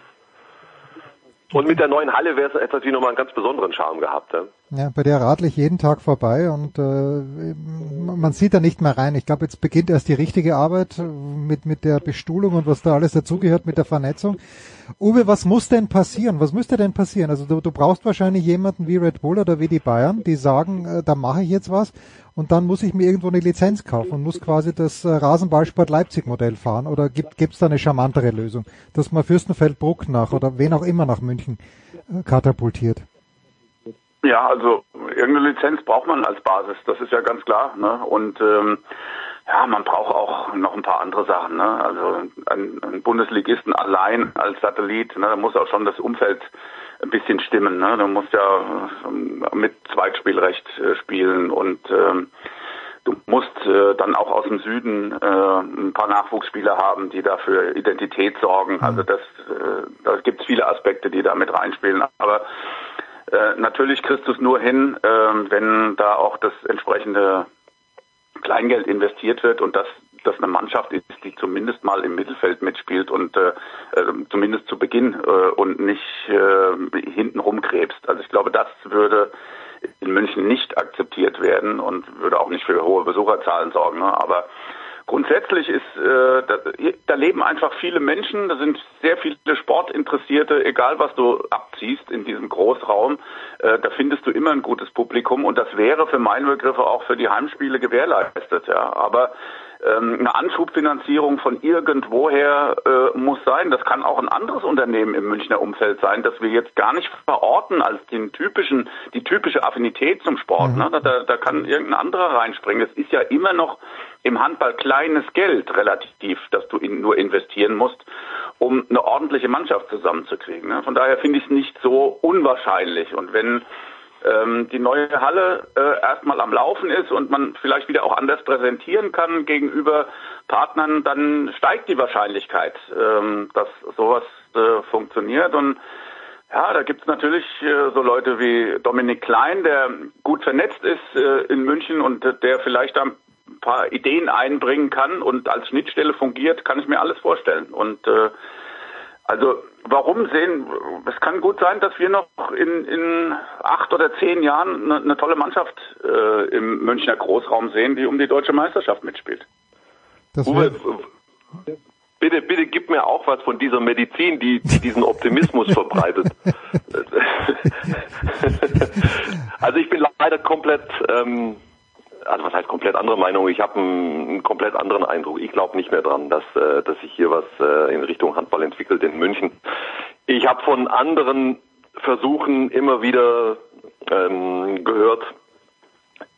Und mit der neuen Halle wäre es etwas wie nochmal einen ganz besonderen Charme gehabt. Ja? Ja, bei der radle ich jeden Tag vorbei und äh, man sieht da nicht mehr rein. Ich glaube, jetzt beginnt erst die richtige Arbeit mit, mit der Bestuhlung und was da alles dazugehört mit der Vernetzung. Uwe, was muss denn passieren? Was müsste denn passieren? Also du, du brauchst wahrscheinlich jemanden wie Red Bull oder wie die Bayern, die sagen, äh, da mache ich jetzt was und dann muss ich mir irgendwo eine Lizenz kaufen und muss quasi das äh, Rasenballsport Leipzig Modell fahren oder gibt es da eine charmantere Lösung, dass man Fürstenfeldbruck nach oder wen auch immer nach München äh, katapultiert? Ja, also irgendeine Lizenz braucht man als Basis, das ist ja ganz klar. Ne? Und ähm, ja, man braucht auch noch ein paar andere Sachen. Ne? Also ein, ein Bundesligisten allein als Satellit, ne? da muss auch schon das Umfeld ein bisschen stimmen. Ne? Du musst ja ähm, mit Zweitspielrecht äh, spielen und ähm, du musst äh, dann auch aus dem Süden äh, ein paar Nachwuchsspieler haben, die dafür Identität sorgen. Also das, äh, da gibt es viele Aspekte, die da mit reinspielen. Aber äh, natürlich kriegst du es nur hin, äh, wenn da auch das entsprechende Kleingeld investiert wird und das das eine Mannschaft ist, die zumindest mal im Mittelfeld mitspielt und äh, äh, zumindest zu Beginn äh, und nicht äh, hinten rumkrebst. Also ich glaube, das würde in München nicht akzeptiert werden und würde auch nicht für hohe Besucherzahlen sorgen. Ne? Aber grundsätzlich ist, äh, da, da leben einfach viele Menschen, da sind sehr viele Sportinteressierte, egal was du abziehst in diesem Großraum, äh, da findest du immer ein gutes Publikum und das wäre für meine Begriffe auch für die Heimspiele gewährleistet, ja. Aber eine Anschubfinanzierung von irgendwoher äh, muss sein. Das kann auch ein anderes Unternehmen im Münchner Umfeld sein, das wir jetzt gar nicht verorten als den typischen, die typische Affinität zum Sport. Ne? Da, da kann irgendein anderer reinspringen. Es ist ja immer noch im Handball kleines Geld relativ, das du in, nur investieren musst, um eine ordentliche Mannschaft zusammenzukriegen. Ne? Von daher finde ich es nicht so unwahrscheinlich. Und wenn ähm, die neue Halle äh, erstmal am Laufen ist und man vielleicht wieder auch anders präsentieren kann gegenüber Partnern, dann steigt die Wahrscheinlichkeit, ähm, dass sowas äh, funktioniert. Und ja, da gibt's natürlich äh, so Leute wie Dominik Klein, der gut vernetzt ist äh, in München und der vielleicht da ein paar Ideen einbringen kann und als Schnittstelle fungiert, kann ich mir alles vorstellen. Und äh, also warum sehen, es kann gut sein, dass wir noch in, in acht oder zehn Jahren eine, eine tolle Mannschaft äh, im Münchner Großraum sehen, die um die deutsche Meisterschaft mitspielt. Uwe, bitte, bitte gib mir auch was von dieser Medizin, die, die diesen Optimismus verbreitet. also ich bin leider komplett, ähm, also was heißt komplett andere Meinung? Ich habe einen, einen komplett anderen Eindruck. Ich glaube nicht mehr dran, dass, äh, dass sich hier was äh, in Richtung Handball entwickelt in München. Ich habe von anderen Versuchen immer wieder ähm, gehört,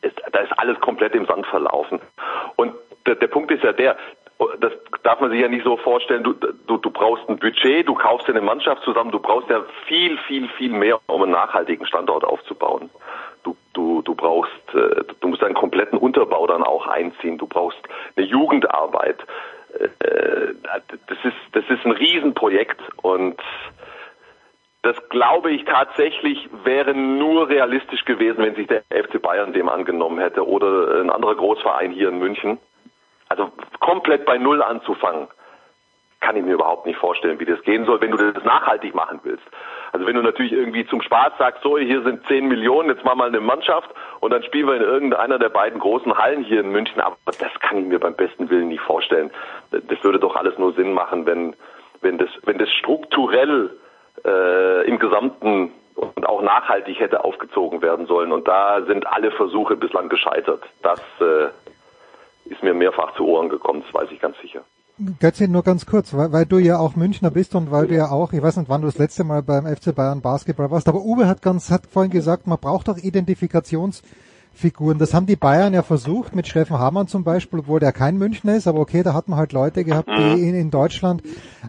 ist, da ist alles komplett im Sand verlaufen. Und der, der Punkt ist ja der, das darf man sich ja nicht so vorstellen, du, du, du brauchst ein Budget, du kaufst eine Mannschaft zusammen, du brauchst ja viel, viel, viel mehr, um einen nachhaltigen Standort aufzubauen. Du, du, du brauchst, äh, du musst einen kompletten Unterbau dann auch einziehen, du brauchst eine Jugendarbeit. Äh, das ist, das ist ein Riesenprojekt und das glaube ich tatsächlich wäre nur realistisch gewesen, wenn sich der FC Bayern dem angenommen hätte oder ein anderer Großverein hier in München. Also komplett bei Null anzufangen, kann ich mir überhaupt nicht vorstellen, wie das gehen soll, wenn du das nachhaltig machen willst. Also wenn du natürlich irgendwie zum Spaß sagst, so, hier sind 10 Millionen, jetzt mal mal eine Mannschaft und dann spielen wir in irgendeiner der beiden großen Hallen hier in München, aber das kann ich mir beim besten Willen nicht vorstellen. Das würde doch alles nur Sinn machen, wenn, wenn das, wenn das strukturell äh, im Gesamten und auch nachhaltig hätte aufgezogen werden sollen. Und da sind alle Versuche bislang gescheitert. Das äh, ist mir mehrfach zu Ohren gekommen, das weiß ich ganz sicher. Götzi, nur ganz kurz, weil, weil du ja auch Münchner bist und weil du ja auch, ich weiß nicht, wann du das letzte Mal beim FC Bayern Basketball warst, aber Uwe hat ganz, hat vorhin gesagt, man braucht auch Identifikationsfiguren. Das haben die Bayern ja versucht mit Steffen Hamann zum Beispiel, obwohl der kein Münchner ist, aber okay, da hat man halt Leute gehabt, die in, in Deutschland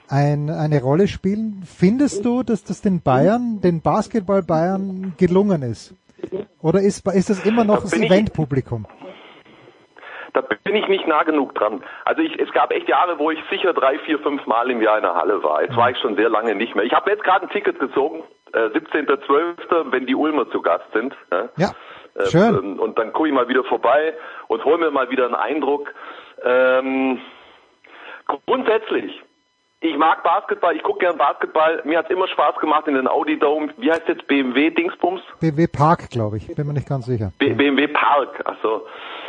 ein, eine Rolle spielen. Findest du, dass das den Bayern, den Basketball Bayern gelungen ist? Oder ist, ist das immer noch das Eventpublikum? Da bin ich nicht nah genug dran. Also ich, es gab echt Jahre, wo ich sicher drei, vier, fünf Mal im Jahr in der Halle war. Jetzt war ich schon sehr lange nicht mehr. Ich habe jetzt gerade ein Ticket gezogen, äh, 17.12., wenn die Ulmer zu Gast sind. Ja. ja. Schön. Ähm, und dann gucke ich mal wieder vorbei und hole mir mal wieder einen Eindruck. Ähm, grundsätzlich, ich mag Basketball, ich gucke gern Basketball. Mir hat immer Spaß gemacht in den Audi Dome. Wie heißt jetzt BMW Dingsbums? BMW Park, glaube ich. Bin mir nicht ganz sicher. B BMW Park. Also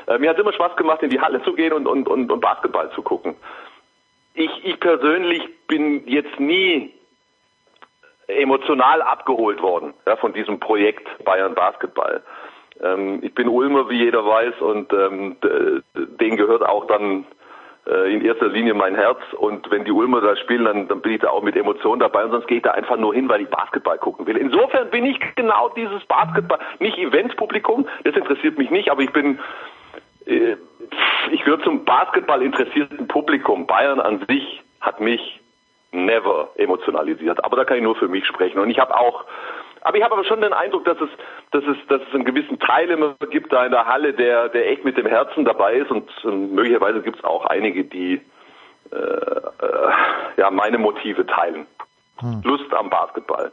äh, mir hat immer Spaß gemacht, in die Halle zu gehen und, und, und, und Basketball zu gucken. Ich, ich persönlich bin jetzt nie emotional abgeholt worden ja, von diesem Projekt Bayern Basketball. Ähm, ich bin Ulmer, wie jeder weiß, und ähm, denen gehört auch dann äh, in erster Linie mein Herz. Und wenn die Ulmer da spielen, dann, dann bin ich da auch mit Emotionen dabei. Und sonst gehe ich da einfach nur hin, weil ich Basketball gucken will. Insofern bin ich genau dieses Basketball, nicht Eventpublikum, das interessiert mich nicht, aber ich bin ich gehöre zum Basketball interessierten Publikum. Bayern an sich hat mich never emotionalisiert. Aber da kann ich nur für mich sprechen. Und ich habe auch, aber ich habe aber schon den Eindruck, dass es, dass es, dass es einen gewissen Teil immer gibt da in der Halle, der, der echt mit dem Herzen dabei ist. Und, und möglicherweise gibt es auch einige, die äh, äh, ja meine Motive teilen. Hm. Lust am Basketball.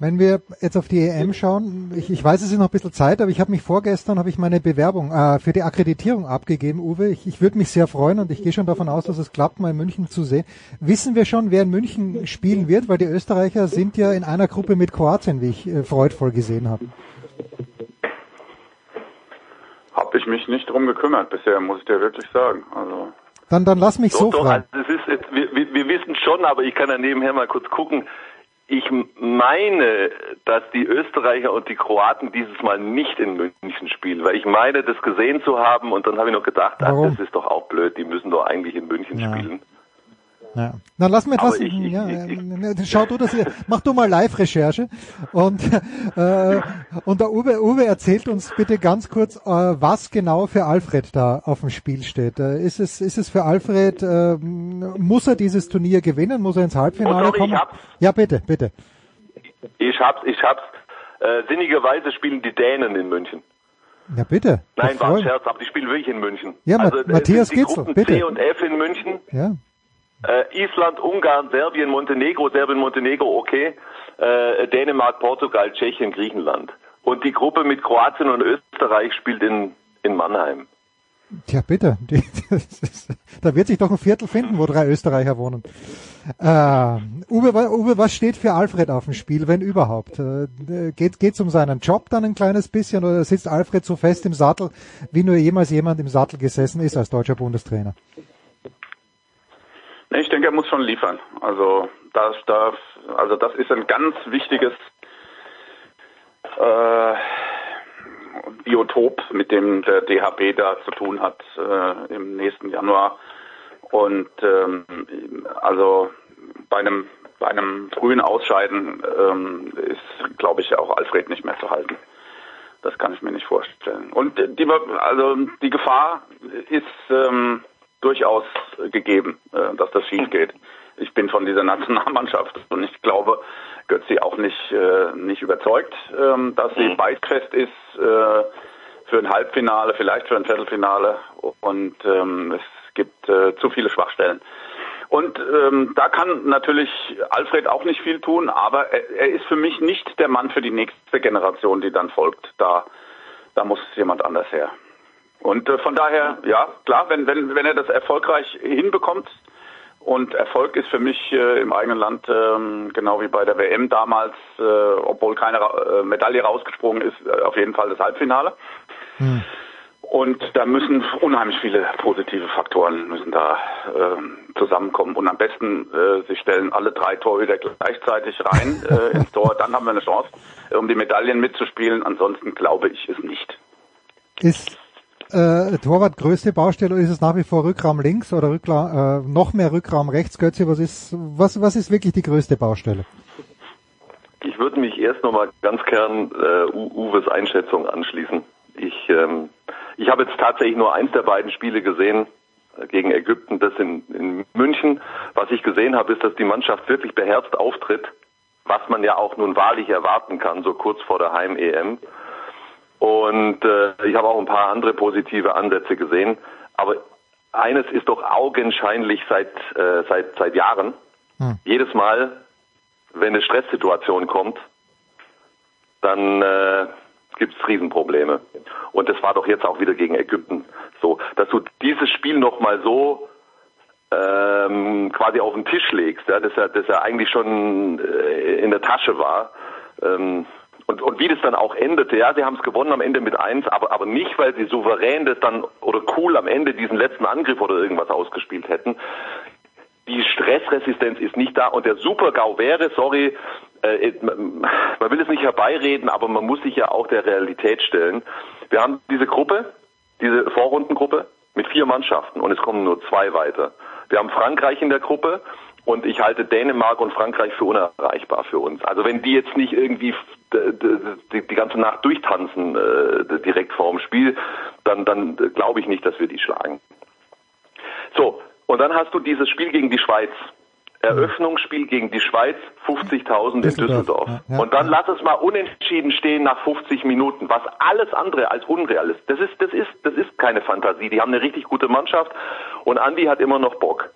Wenn wir jetzt auf die EM schauen, ich, ich weiß, es ist noch ein bisschen Zeit, aber ich habe mich vorgestern, habe ich meine Bewerbung äh, für die Akkreditierung abgegeben, Uwe. Ich, ich würde mich sehr freuen und ich gehe schon davon aus, dass es klappt, mal in München zu sehen. Wissen wir schon, wer in München spielen wird? Weil die Österreicher sind ja in einer Gruppe mit Kroatien, wie ich äh, freudvoll gesehen habe. Habe ich mich nicht drum gekümmert bisher, muss ich dir wirklich sagen. Also Dann, dann lass mich so doch, doch, fragen. also es ist, wir, wir, wir wissen schon, aber ich kann ja nebenher mal kurz gucken. Ich meine, dass die Österreicher und die Kroaten dieses Mal nicht in München spielen, weil ich meine, das gesehen zu haben und dann habe ich noch gedacht, ach, das ist doch auch blöd, die müssen doch eigentlich in München Ja. spielen. Ja. Dann lass mir ich- ich- ja, äh, schau du das, mach du mal Live-Recherche und äh, und der Uwe, Uwe erzählt uns bitte ganz kurz, äh, was genau für Alfred da auf dem Spiel steht. Äh, ist es ist es für Alfred äh, muss er dieses Turnier gewinnen? Muss er ins Halbfinale Oh, sorry, kommen? ich hab's. Ja bitte, bitte. Ich hab's, ich hab's. Äh, sinnigerweise spielen die Dänen in München. Ja bitte. Nein, war ein Scherz, aber die spielen wirklich in München. Ja, also, äh, Matthias die Gitzel, Gruppen bitte. C und F in München. Ja. Äh, Island, Ungarn, Serbien, Montenegro, Serbien, Montenegro, okay. Äh, Dänemark, Portugal, Tschechien, Griechenland. Und die Gruppe mit Kroatien und Österreich spielt in, in Mannheim. Tja, bitte. Die, ist, da wird sich doch ein Viertel finden, wo drei Österreicher wohnen. Äh, Uwe, Uwe, was steht für Alfred auf dem Spiel, wenn überhaupt? Äh, geht geht's um seinen Job dann ein kleines bisschen oder sitzt Alfred so fest im Sattel, wie nur jemals jemand im Sattel gesessen ist als deutscher Bundestrainer? Nee, ich denke, er muss schon liefern. Also das, das, also das ist ein ganz wichtiges äh, Biotop, mit dem der DHB da zu tun hat äh, im nächsten Januar. Und ähm, also bei einem bei einem frühen Ausscheiden ähm, ist, glaube ich, auch Alfred nicht mehr zu halten. Das kann ich mir nicht vorstellen. Und die, also die Gefahr ist ähm, durchaus gegeben, äh, dass das schief geht. Ich bin von dieser Nationalmannschaft und ich glaube, Götzi auch nicht äh, nicht überzeugt, ähm, dass sie beißfest ist äh, für ein Halbfinale, vielleicht für ein Viertelfinale und ähm, es gibt äh, zu viele Schwachstellen. Und ähm, da kann natürlich Alfred auch nicht viel tun, aber er, er ist für mich nicht der Mann für die nächste Generation, die dann folgt. Da, da muss jemand anders her. Und äh, von daher, ja, klar, wenn, wenn, wenn er das erfolgreich hinbekommt, und Erfolg ist für mich äh, im eigenen Land, ähm, genau wie bei der WM damals, äh, obwohl keine Ra- äh, Medaille rausgesprungen ist, äh, auf jeden Fall das Halbfinale. Und da müssen unheimlich viele positive Faktoren müssen da ähm, zusammenkommen. Und am besten, äh, sie stellen alle drei Torhüter gleichzeitig rein äh, ins Tor. Dann haben wir eine Chance, um die Medaillen mitzuspielen. Ansonsten glaube ich es nicht. Ist äh, Torwart größte Baustelle ist es nach wie vor Rückraum links oder Rückla äh, noch mehr Rückraum rechts, Götze? Was ist was was ist wirklich die größte Baustelle? Ich würde mich erst nochmal ganz gern äh, Uwes Einschätzung anschließen. Ich, ähm, ich habe jetzt tatsächlich nur eins der beiden Spiele gesehen äh, gegen Ägypten, das in, in München. Was ich gesehen habe, ist, dass die Mannschaft wirklich beherzt auftritt, was man ja auch nun wahrlich erwarten kann, so kurz vor der Heim-EM. Und äh, ich habe auch ein paar andere positive Ansätze gesehen. Aber eines ist doch augenscheinlich seit, äh, seit, seit Jahren. Jedes Mal, wenn eine Stresssituation kommt, dann äh, gibt es Riesenprobleme. Und das war doch jetzt auch wieder gegen Ägypten so, dass du dieses Spiel nochmal so ähm, quasi auf den Tisch legst, ja, dass er, dass er eigentlich schon äh, in der Tasche war. Ähm, und, und wie das dann auch endete, ja, sie haben es gewonnen am Ende mit eins, aber, aber nicht, weil sie souverän das dann oder cool am Ende diesen letzten Angriff oder irgendwas ausgespielt hätten. Die Stressresistenz ist nicht da und der Super-GAU wäre, sorry, äh, man will es nicht herbeireden, aber man muss sich ja auch der Realität stellen. Wir haben diese Gruppe, diese Vorrundengruppe mit vier Mannschaften und es kommen nur zwei weiter. Wir haben Frankreich in der Gruppe und ich halte Dänemark und Frankreich für unerreichbar für uns. Also wenn die jetzt nicht irgendwie die, die ganze Nacht durchtanzen äh, direkt vor dem Spiel, dann, dann glaube ich nicht, dass wir die schlagen. So, und dann hast du dieses Spiel gegen die Schweiz. Eröffnungsspiel gegen die Schweiz, 50.000 in Düsseldorf, ja, ja. Und dann lass es mal unentschieden stehen nach 50 Minuten, was alles andere als unreal ist. Das ist, das ist, das ist keine Fantasie. Die haben eine richtig gute Mannschaft und Andi hat immer noch Bock.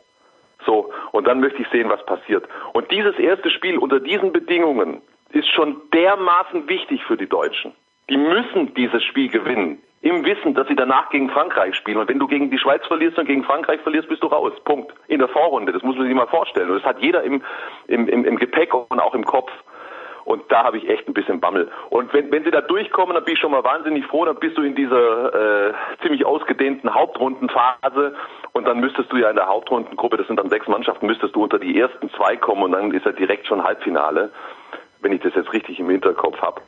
So, und dann möchte ich sehen, was passiert. Und dieses erste Spiel unter diesen Bedingungen ist schon dermaßen wichtig für die Deutschen. Die müssen dieses Spiel gewinnen. Im Wissen, dass sie danach gegen Frankreich spielen. Und wenn du gegen die Schweiz verlierst und gegen Frankreich verlierst, bist du raus. Punkt. In der Vorrunde. Das muss man sich mal vorstellen. Und das hat jeder im, im, im, im Gepäck und auch im Kopf. Und da habe ich echt ein bisschen Bammel. Und wenn, wenn sie da durchkommen, dann bin ich schon mal wahnsinnig froh, dann bist du in dieser äh, ziemlich ausgedehnten Hauptrundenphase und dann müsstest du ja in der Hauptrundengruppe, das sind dann sechs Mannschaften, müsstest du unter die ersten zwei kommen und dann ist ja direkt schon Halbfinale, wenn ich das jetzt richtig im Hinterkopf habe.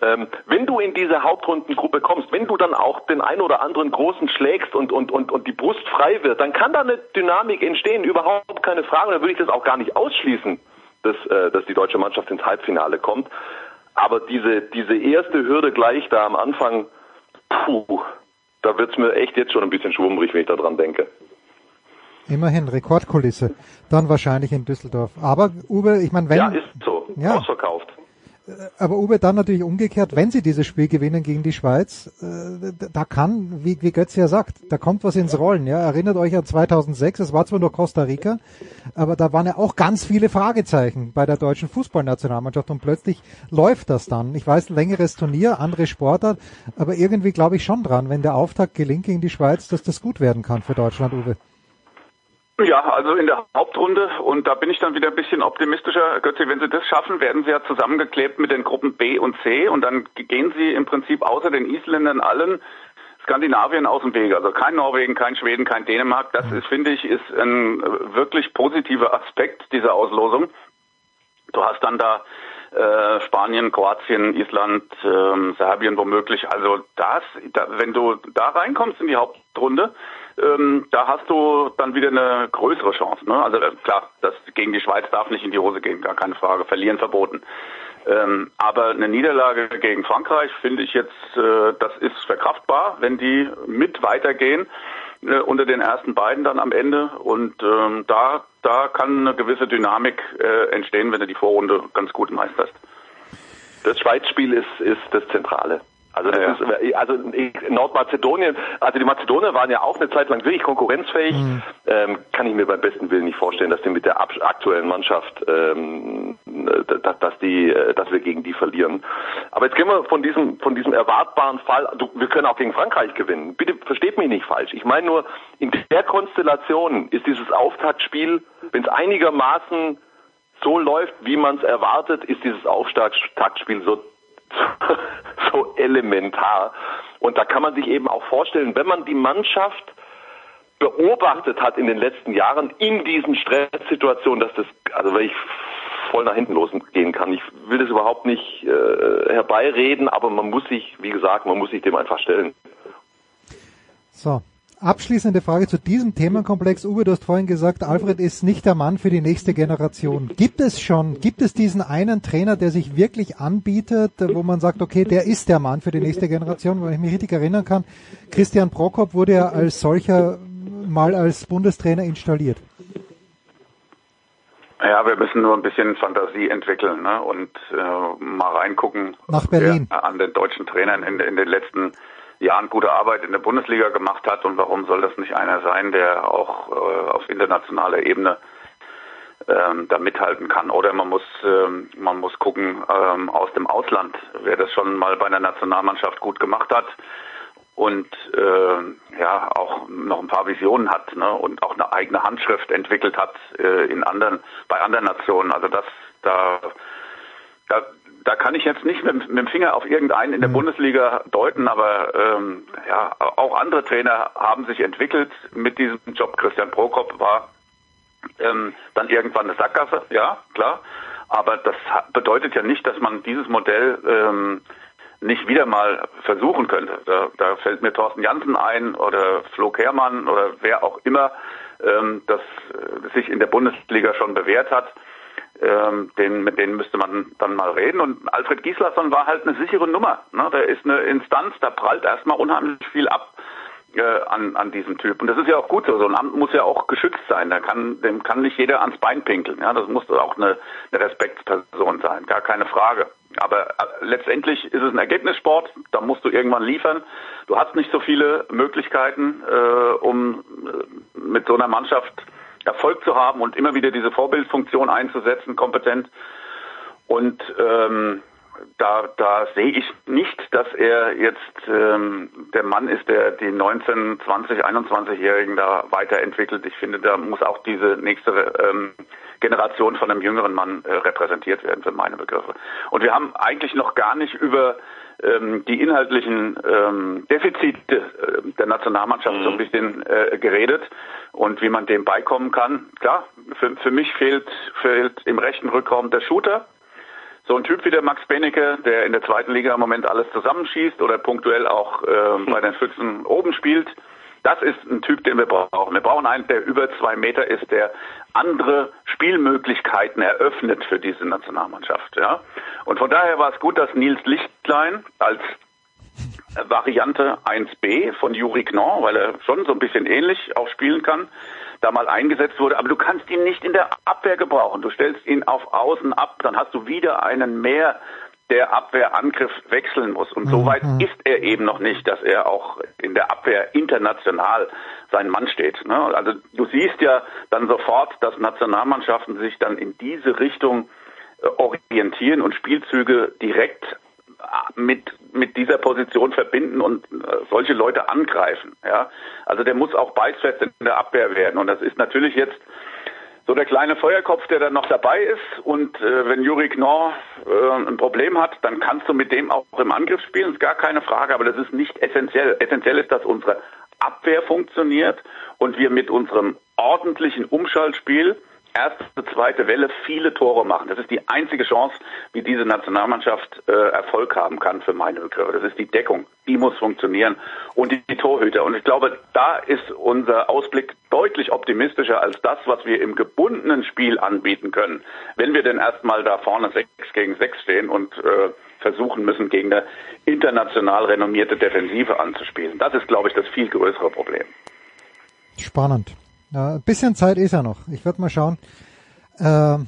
Ähm, wenn du in diese Hauptrundengruppe kommst, wenn du dann auch den einen oder anderen Großen schlägst und, und, und, und die Brust frei wird, dann kann da eine Dynamik entstehen, überhaupt keine Frage. Dann würde ich das auch gar nicht ausschließen dass, äh, dass die deutsche Mannschaft ins Halbfinale kommt. Aber diese, diese erste Hürde gleich da am Anfang, puh, da wird's mir echt jetzt schon ein bisschen schwummrig, wenn ich daran denke. Immerhin Rekordkulisse. Dann wahrscheinlich in Düsseldorf. Aber Uwe, ich meine, wenn. Ja, ist so. Ja. Ausverkauft. Aber Uwe, dann natürlich umgekehrt, wenn sie dieses Spiel gewinnen gegen die Schweiz, äh, da kann, wie, wie Götz ja sagt, da kommt was ins Rollen. Ja, erinnert euch an 2006, es war zwar nur Costa Rica, aber da waren ja auch ganz viele Fragezeichen bei der deutschen Fußballnationalmannschaft und plötzlich läuft das dann. Ich weiß, längeres Turnier, andere Sportart, aber irgendwie glaube ich schon dran, wenn der Auftakt gelingt gegen die Schweiz, dass das gut werden kann für Deutschland, Uwe. Ja, also in der Hauptrunde und da bin ich dann wieder ein bisschen optimistischer. Götze, wenn sie das schaffen, werden sie ja zusammengeklebt mit den Gruppen B und C und dann gehen sie im Prinzip außer den Isländern allen Skandinavien aus dem Weg. Also kein Norwegen, kein Schweden, kein Dänemark. Das ist, finde ich, ist ein wirklich positiver Aspekt dieser Auslosung. Du hast dann da äh, Spanien, Kroatien, Island, ähm, Serbien womöglich. Also das, da, wenn du da reinkommst in die Hauptrunde, ähm, da hast du dann wieder eine größere Chance. Ne? Also äh, klar, das gegen die Schweiz darf nicht in die Hose gehen, gar keine Frage. Verlieren verboten. Ähm, aber eine Niederlage gegen Frankreich finde ich jetzt, äh, das ist verkraftbar, wenn die mit weitergehen äh, unter den ersten beiden dann am Ende. Und ähm, da, da kann eine gewisse Dynamik äh, entstehen, wenn du die Vorrunde ganz gut meisterst. Das Schweizspiel ist, ist das Zentrale. Also das ja. ist, also Nordmazedonien, also die Mazedonier waren ja auch eine Zeit lang wirklich konkurrenzfähig. Mhm. Ähm, kann ich mir beim besten Willen nicht vorstellen, dass die mit der aktuellen Mannschaft, ähm, dass, dass die, äh, dass wir gegen die verlieren. Aber jetzt gehen wir von diesem, von diesem erwartbaren Fall. Du, wir können auch gegen Frankreich gewinnen. Bitte versteht mich nicht falsch. Ich meine nur, in der Konstellation ist dieses Auftaktspiel, wenn es einigermaßen so läuft, wie man es erwartet, ist dieses Auftaktspiel so so elementar. Und da kann man sich eben auch vorstellen, wenn man die Mannschaft beobachtet hat in den letzten Jahren in diesen Stresssituationen, dass das, also weil ich voll nach hinten losgehen kann. Ich will das überhaupt nicht äh, herbeireden, aber man muss sich, wie gesagt, man muss sich dem einfach stellen. So, Abschließende Frage zu diesem Themenkomplex. Uwe, du hast vorhin gesagt, Alfred ist nicht der Mann für die nächste Generation. Gibt es schon, gibt es diesen einen Trainer, der sich wirklich anbietet, wo man sagt, okay, der ist der Mann für die nächste Generation? Wenn ich mich richtig erinnern kann, Christian Prokop wurde ja als solcher mal als Bundestrainer installiert. Ja, wir müssen nur ein bisschen Fantasie entwickeln ne? und äh, mal reingucken Nach Berlin. an den deutschen Trainern in, in den letzten Jahren gute Arbeit in der Bundesliga gemacht hat und warum soll das nicht einer sein, der auch äh, auf internationaler Ebene ähm, da mithalten kann. Oder man muss ähm, man muss gucken ähm, aus dem Ausland, wer das schon mal bei einer Nationalmannschaft gut gemacht hat und äh, ja auch noch ein paar Visionen hat ne? und auch eine eigene Handschrift entwickelt hat äh, in anderen bei anderen Nationen. Also das da da da kann ich jetzt nicht mit, mit, dem Finger auf irgendeinen in der mhm. Bundesliga deuten, aber ähm, ja, auch andere Trainer haben sich entwickelt mit diesem Job. Christian Prokop war ähm, dann irgendwann eine Sackgasse, ja, klar. Aber das bedeutet ja nicht, dass man dieses Modell ähm, nicht wieder mal versuchen könnte. Da, da fällt mir Thorsten Janssen ein oder Flo Kehrmann oder wer auch immer, ähm, das äh, sich in der Bundesliga schon bewährt hat ähm, den, mit denen müsste man dann mal reden. Und Alfred Gislason war halt eine sichere Nummer. Ne? Der ist eine Instanz, da prallt erstmal unheimlich viel ab äh, an, an diesem Typ. Und das ist ja auch gut so. So ein Amt muss ja auch geschützt sein. Da kann, dem kann nicht jeder ans Bein pinkeln. Ja? Das muss auch eine, eine Respektsperson sein, gar keine Frage. Aber äh, letztendlich ist es ein Ergebnissport, da musst du irgendwann liefern. Du hast nicht so viele Möglichkeiten, äh, um äh, mit so einer Mannschaft Erfolg zu haben und immer wieder diese Vorbildfunktion einzusetzen, kompetent. Und ähm, da, da sehe ich nicht, dass er jetzt ähm, der Mann ist, der die 19, 20, 21-Jährigen da weiterentwickelt. Ich finde, da muss auch diese nächste ähm, Generation von einem jüngeren Mann äh, repräsentiert werden, für meine Begriffe. Und wir haben eigentlich noch gar nicht über ähm, die inhaltlichen ähm, Defizite äh, der Nationalmannschaft so ein bisschen äh, geredet und wie man dem beikommen kann. Klar, für, für mich fehlt, fehlt im rechten Rückraum der Shooter. So ein Typ wie der Max Benecke, der in der zweiten Liga im Moment alles zusammenschießt oder punktuell auch äh, bei den Füchsen oben spielt. Das ist ein Typ, den wir brauchen. Wir brauchen einen, der über zwei Meter ist, der andere Spielmöglichkeiten eröffnet für diese Nationalmannschaft. Ja? Und von daher war es gut, dass Nils Lichtlein als Variante 1b von Juri Knorr, weil er schon so ein bisschen ähnlich auch spielen kann, da mal eingesetzt wurde. Aber du kannst ihn nicht in der Abwehr gebrauchen. Du stellst ihn auf Außen ab, dann hast du wieder einen mehr, der Abwehrangriff wechseln muss. Und so weit ist er eben noch nicht, dass er auch in der Abwehr international sein Mann steht. Ne? Also du siehst ja dann sofort, dass Nationalmannschaften sich dann in diese Richtung äh, orientieren und Spielzüge direkt äh, mit mit dieser Position verbinden und äh, solche Leute angreifen. Ja, also der muss auch beißfest in der Abwehr werden und das ist natürlich jetzt so der kleine Feuerkopf, der dann noch dabei ist. Und äh, wenn Juri Knorr äh, ein Problem hat, dann kannst du mit dem auch im Angriff spielen, ist gar keine Frage. Aber das ist nicht essentiell. Essentiell ist, dass unsere Abwehr funktioniert und wir mit unserem ordentlichen Umschaltspiel erste, zweite Welle viele Tore machen. Das ist die einzige Chance, wie diese Nationalmannschaft äh, Erfolg haben kann für meine Begriffe. Das ist die Deckung. Die muss funktionieren und die, die Torhüter. Und ich glaube, da ist unser Ausblick deutlich optimistischer als das, was wir im gebundenen Spiel anbieten können. Wenn wir denn erstmal da vorne sechs gegen sechs stehen und äh, versuchen müssen, gegen eine international renommierte Defensive anzuspielen. Das ist, glaube ich, das viel größere Problem. Spannend. Ja, ein bisschen Zeit ist ja noch. Ich werde mal schauen. Ähm,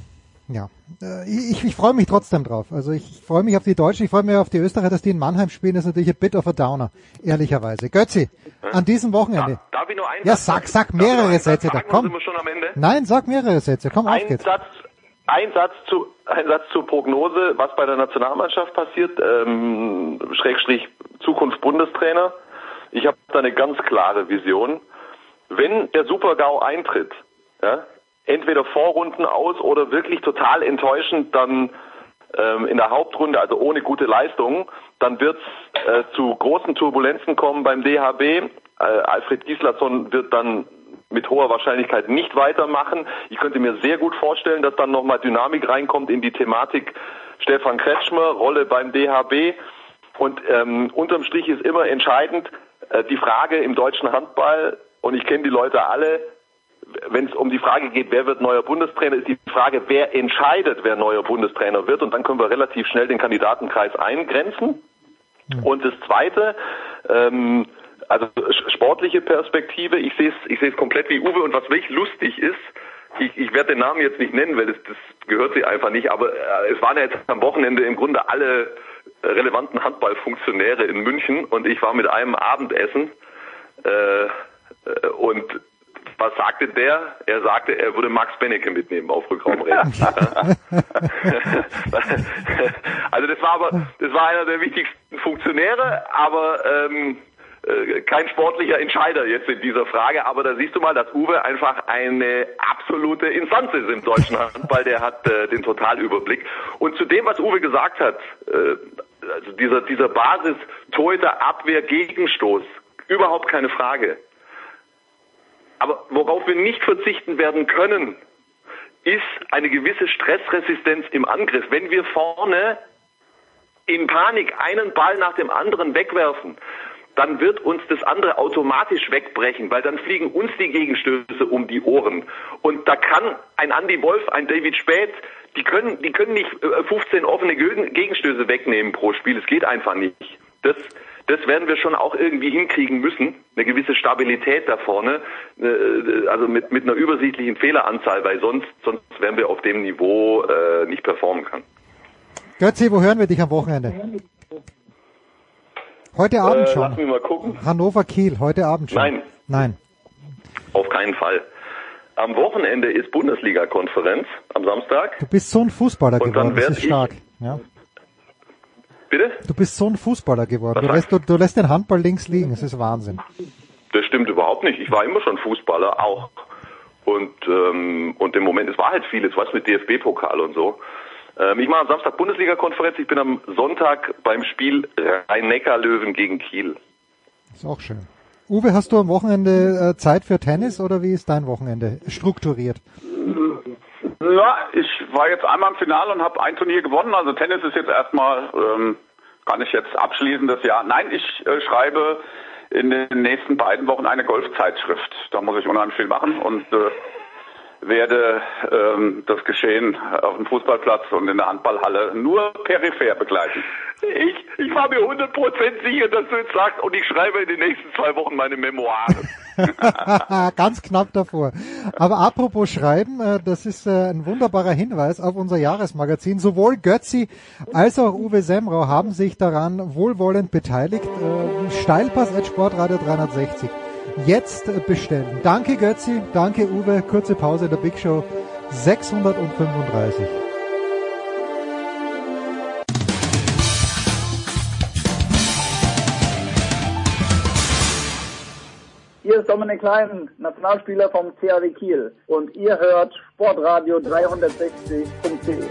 ja, äh, ich, ich freue mich trotzdem drauf. Also ich freue mich auf die Deutschen, ich freue mich auf die Österreicher, dass die in Mannheim spielen. Das ist natürlich ein bit of a downer, ehrlicherweise. Götzi, an diesem Wochenende. Darf ich nur einen Ja, sag, sag mehrere Sätze da. Komm. Nein, sag mehrere Sätze. Komm, auf Ein geht's. Satz, ein Satz zu, ein Satz zur Prognose, was bei der Nationalmannschaft passiert, ähm, Schrägstrich Zukunft Bundestrainer. Ich habe da eine ganz klare Vision. Wenn der Super-GAU eintritt, ja, entweder Vorrunden aus oder wirklich total enttäuschend dann ähm, in der Hauptrunde, also ohne gute Leistung, dann wird es äh, zu großen Turbulenzen kommen beim DHB. Äh, Alfred Gislason wird dann mit hoher Wahrscheinlichkeit nicht weitermachen. Ich könnte mir sehr gut vorstellen, dass dann nochmal Dynamik reinkommt in die Thematik Stefan Kretschmer, Rolle beim DHB. Und ähm, unterm Strich ist immer entscheidend äh, die Frage im deutschen Handball, und ich kenne die Leute alle, wenn es um die Frage geht, wer wird neuer Bundestrainer, ist die Frage, wer entscheidet, wer neuer Bundestrainer wird. Und dann können wir relativ schnell den Kandidatenkreis eingrenzen. Und das Zweite, ähm, also sportliche Perspektive, ich sehe es ich sehe es komplett wie Uwe. Und was wirklich lustig ist, ich, ich werde den Namen jetzt nicht nennen, weil das, das gehört sie einfach nicht, aber äh, es waren ja jetzt am Wochenende im Grunde alle relevanten Handballfunktionäre in München und ich war mit einem Abendessen äh, und was sagte der? Er sagte, er würde Max Benecke mitnehmen auf Rückraumreden. also das war aber, das war einer der wichtigsten Funktionäre, aber ähm, äh, kein sportlicher Entscheider jetzt in dieser Frage. Aber da siehst du mal, dass Uwe einfach eine absolute Instanz ist im deutschen Handball. Der hat äh, den Totalüberblick. Und zu dem, was Uwe gesagt hat, äh, also dieser dieser Basis Torhüter Abwehr Gegenstoß, überhaupt keine Frage. Aber worauf wir nicht verzichten werden können, ist eine gewisse Stressresistenz im Angriff. Wenn wir vorne in Panik einen Ball nach dem anderen wegwerfen, dann wird uns das andere automatisch wegbrechen, weil dann fliegen uns die Gegenstöße um die Ohren. Und da kann ein Andy Wolf, ein David Späth, die können, die können nicht äh, 15 offene Gegen- Gegenstöße wegnehmen pro Spiel. Es geht einfach nicht. Das, das werden wir schon auch irgendwie hinkriegen müssen. Eine gewisse Stabilität da vorne, äh, also mit, mit einer übersichtlichen Fehleranzahl, weil sonst, sonst werden wir auf dem Niveau äh, nicht performen können. Götzi, wo hören wir dich am Wochenende? Heute Abend Äh, schon. lass mich mal gucken. Hannover Kiel, heute Abend schon. Nein. Nein. Auf keinen Fall. am Wochenende ist Bundesliga-Konferenz am Samstag. Du bist so ein Fußballer Und dann geworden, das ist stark. Ja. Bitte? Du bist so ein Fußballer geworden. Du lässt, du, du lässt den Handball links liegen, das ist Wahnsinn. Das stimmt überhaupt nicht. Ich war immer schon Fußballer, auch. Und, ähm, und im Moment, es war halt vieles, was mit DFB-Pokal und so. Ähm, ich mache am Samstag Bundesliga-Konferenz. Ich bin am Sonntag beim Spiel Rhein-Neckar-Löwen gegen Kiel. Ist auch schön. Uwe, hast du am Wochenende äh, Zeit für Tennis oder wie ist dein Wochenende strukturiert? Ja, ich war jetzt einmal im Finale und habe ein Turnier gewonnen. Also Tennis ist jetzt erstmal, ähm, kann ich jetzt abschließendes Jahr. Nein, ich äh, schreibe in den nächsten beiden Wochen eine Golfzeitschrift. Da muss ich unheimlich viel machen und äh, werde ähm, das Geschehen auf dem Fußballplatz und in der Handballhalle nur peripher begleiten. Ich, ich war mir 100% sicher, dass du jetzt sagst, und ich schreibe in den nächsten zwei Wochen meine Memoiren. Ganz knapp davor. Aber apropos Schreiben, äh, das ist äh, ein wunderbarer Hinweis auf unser Jahresmagazin. Sowohl Götzi als auch Uwe Semrau haben sich daran wohlwollend beteiligt. Äh, Steilpass at Sportradio 360. Jetzt bestellen. Danke Götzi, danke Uwe. Kurze Pause in der Big Show 635. Hier ist Dominik Klein, Nationalspieler vom CAW Kiel. Und ihr hört Sportradio 360.de.